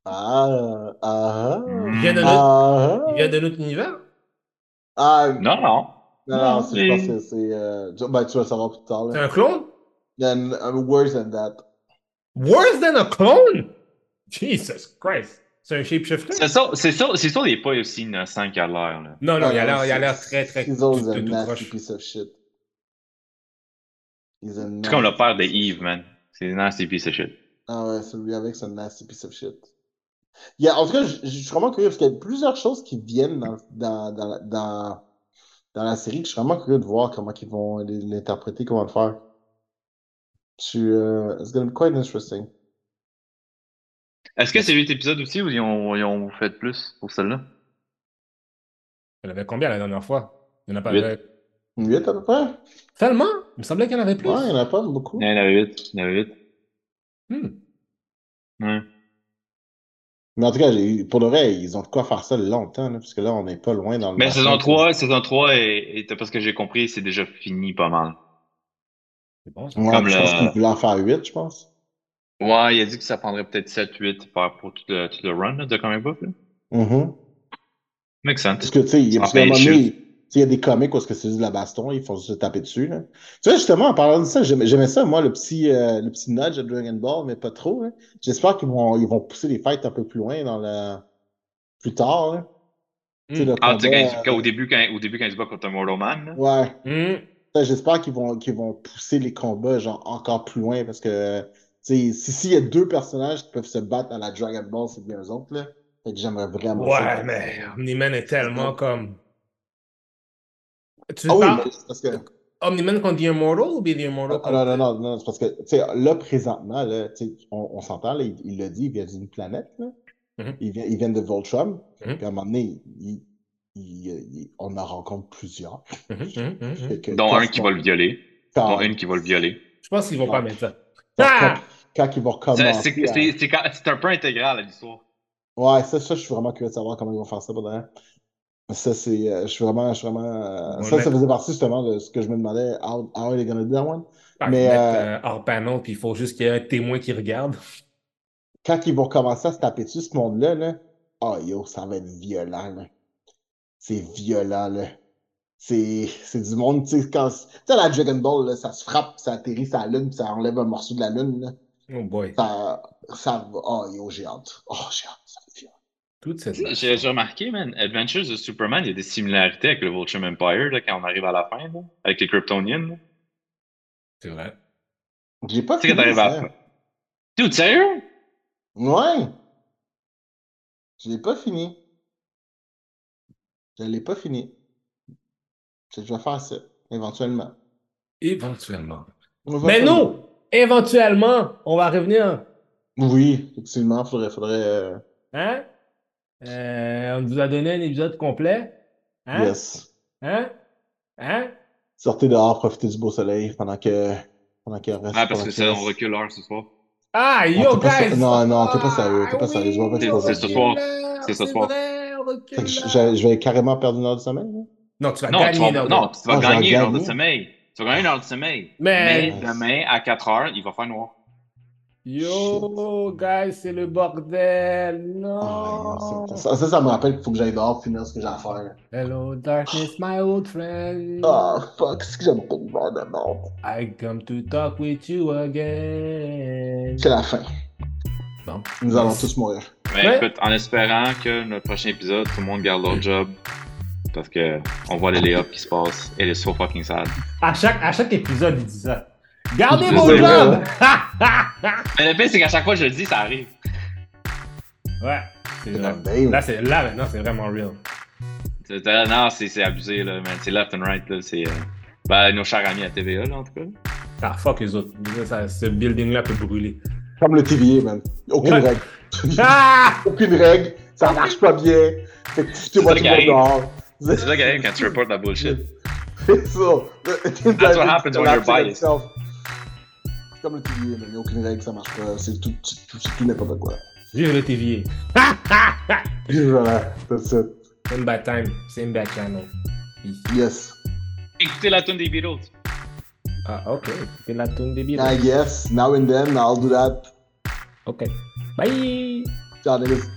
Ah, ah, Il vient de notre, ah, il vient de notre univers? ah, Non, non. non, non, Non, c'est- je pense que c'est, euh, ben, tu vas le savoir plus tard, C'est un clone? Then, uh, worse than that. Worse than a clone? Jesus Christ. C'est un shapeshifter? C'est ça, c'est ça, c'est ça, il est pas aussi innocent qu'il a l'air, là. Non, non, Ah, il a l'air, il a c'est- l'air très, très. He's always a nasty piece of shit. He's a C'est comme le nasty père de Eve, man. C'est un nasty piece of shit. Ah ouais, celui avec, c'est un nasty piece of shit. Il y a, en tout cas, je, je suis vraiment curieux parce qu'il y a plusieurs choses qui viennent dans, dans, dans, dans, dans la série que je suis vraiment curieux de voir comment ils vont l'interpréter, comment le faire. Suis, euh, it's gonna be quite interesting. Est-ce que c'est 8 épisodes aussi ou ils ont, ils ont fait plus pour celle-là? En avait combien la dernière fois? Il n'y en a pas. Huit. euh, 8 à peu près? Tellement? Il me semblait qu'il y en avait plus. Ouais, il n'y en a pas beaucoup. Il y en avait 8. Il y en avait 8. Hmm. Ouais. Mais en tout cas, pour le vrai, ils ont de quoi faire ça longtemps, là, parce que là, on n'est pas loin dans le. Mais saison quoi. 3, saison 3 est, est- parce que j'ai compris, c'est déjà fini pas mal. C'est bon, ça. Ouais, Comme je pense le- qu'il voulait en faire 8, je pense. Ouais, il a dit que ça prendrait peut-être 7-8 pour, pour tout, le, tout le run là, de comic book. Là. Mhm. Makes Parce sense. que, tu sais, il y Ça il y a des comics où est-ce que c'est juste de la baston, ils font juste se taper dessus. Là. Tu vois, justement, en parlant de ça, j'aimais ça, moi, le petit, euh, le petit nudge de Dragon Ball, mais pas trop. hein. J'espère qu'ils vont, ils vont pousser les fights un peu plus loin dans le... plus tard. là. Mm. le Ah, combat, quand, quand- au, début, quand, au début, quand il se bat contre un Mortal Man. là. Ouais. Mm. Ça, J'espère qu'ils vont, qu'ils vont pousser les combats genre, encore plus loin parce que tu sais, si s'il y a deux personnages qui peuvent se battre dans la Dragon Ball, c'est bien eux autres. Là. Fait que j'aimerais vraiment ça. Ouais, mais Omni-Man est tellement comme. Tu Ah oui, mais parce que. Omni-Man contre The Immortal ou bien The Immortal Ah, non, non, non, non, c'est parce que, tu sais, là, présentement, là, tu sais, on, on s'entend, là, il il l'a dit, il vient d'une planète, là. Mhm. il, vient, il vient de Voltron. Mhm. Puis à un moment donné, il, il- il- on en rencontre plusieurs. Que Dont un qui va le violer. quand- Dont une qui va le violer. Je pense qu'ils vont pas mettre ça. quand- Ah! quand, quand ils vont recommencer. C'est à- c'est- c'est quand- c'est un peu intégral à l'histoire. Ouais, ça, ça, je suis vraiment curieux de savoir comment ils vont faire ça pendant. Ça, c'est. euh, je suis vraiment. Je suis vraiment euh, ça, ça faisait partie justement de ce que je me demandais. How, how are they gonna do that one? Mais, euh, euh, hors panneau, puis il faut juste qu'il y ait un témoin qui regarde. Quand ils vont commencer à se taper dessus, ce monde-là, là, oh yo, ça va être violent, là. C'est violent, là. C'est c'est du monde, tu sais, quand. Tu sais, la Dragon Ball, là, ça se frappe, ça atterrit sur la lune, puis ça enlève un morceau de la lune, là. Oh boy. Ça, ça va. Oh yo, j'ai hâte. Oh, j'ai hâte. Ça va être violent. Toute cette. J'ai remarqué, man, Adventures of Superman, il y a des similarités avec le Vulture Empire là, quand on arrive à la fin, là, avec les Kryptonians. là. C'est vrai. J'ai pas Tu sais, quand fini t'arrives à la ça. fin. Dude, sérieux? Ouais. Je l'ai pas fini. Je l'ai pas fini. Je vais faire ça, éventuellement. Éventuellement. Mais nous, éventuellement, on va revenir. Oui, effectivement, faudrait, faudrait. euh, Hein? Euh, on vous a donné un épisode complet. Hein? Yes. Hein? Hein? Sortez dehors, profitez du beau soleil pendant que. Pendant qu'il reste. Ah, parce que on reste. recule l'heure ce soir. Ah, yo, guys! non, non, t'es pas sérieux, t'es pas Ah sérieux, je vois pas oui, que c'est ce soir. C'est ce soir. je, vais carrément perdre une heure de sommeil. là. Non, tu vas Non, tu gagner une heure de- non, tu vas Ah, gagner une heure de sommeil. Tu vas gagner une heure de sommeil. Mais- Mais demain, à 4 heures, il va faire noir. Yo, guys, c'est le bordel. Ah, Non. ça, ça, ça, ça me rappelle qu'il faut que j'aille dehors finir ce que j'ai à faire. Hello, darkness, my old friend. Ah, fuck, c'est que j'aime pas l'hiver de merde. I come to talk with you again. C'est la fin. Bon. Nous allons tous mourir. Mais Ouais. écoute, en espérant que notre prochain épisode, tout le monde garde leur job. Parce que on voit les lay-ups qui se passent. Et est so fucking sad. À chaque, à chaque épisode, il dit ça. Gardez vos sais, jobs! Mais le pire, c'est qu'à chaque fois que je le dis, ça arrive. ouais, c'est vrai. Là, c'est, là, maintenant, c'est vraiment real. C'est- Non, c'est c'est abusé, là, man. C'est left and right, là. C'est. euh, Ben, nos chers amis à TVA, là, en tout cas. Ah, fuck les autres. Ça, ce building-là peut brûler. Comme le TVA, man. Aucune Ouais. règle. Ah! Aucune règle. Ça marche pas bien. Fait que foutez-moi ça du monde dehors. C'est ça qui arrive quand tu reportes la bullshit. C'est ça. That's what happens when you're biased. C'est comme le TVA, man. Il y a aucune règle, ça marche pas. C'est tout, tout, c'est tout n'importe quoi. Vive le TVA. Voilà, that's it. Same bad time, same bad channel. Peace. Yes. Écoutez la tune des Beatles. Ah, ok. C'est la tune des Beatles. I guess, now and then, I'll do that. Ok. Bye! Ciao, niggas.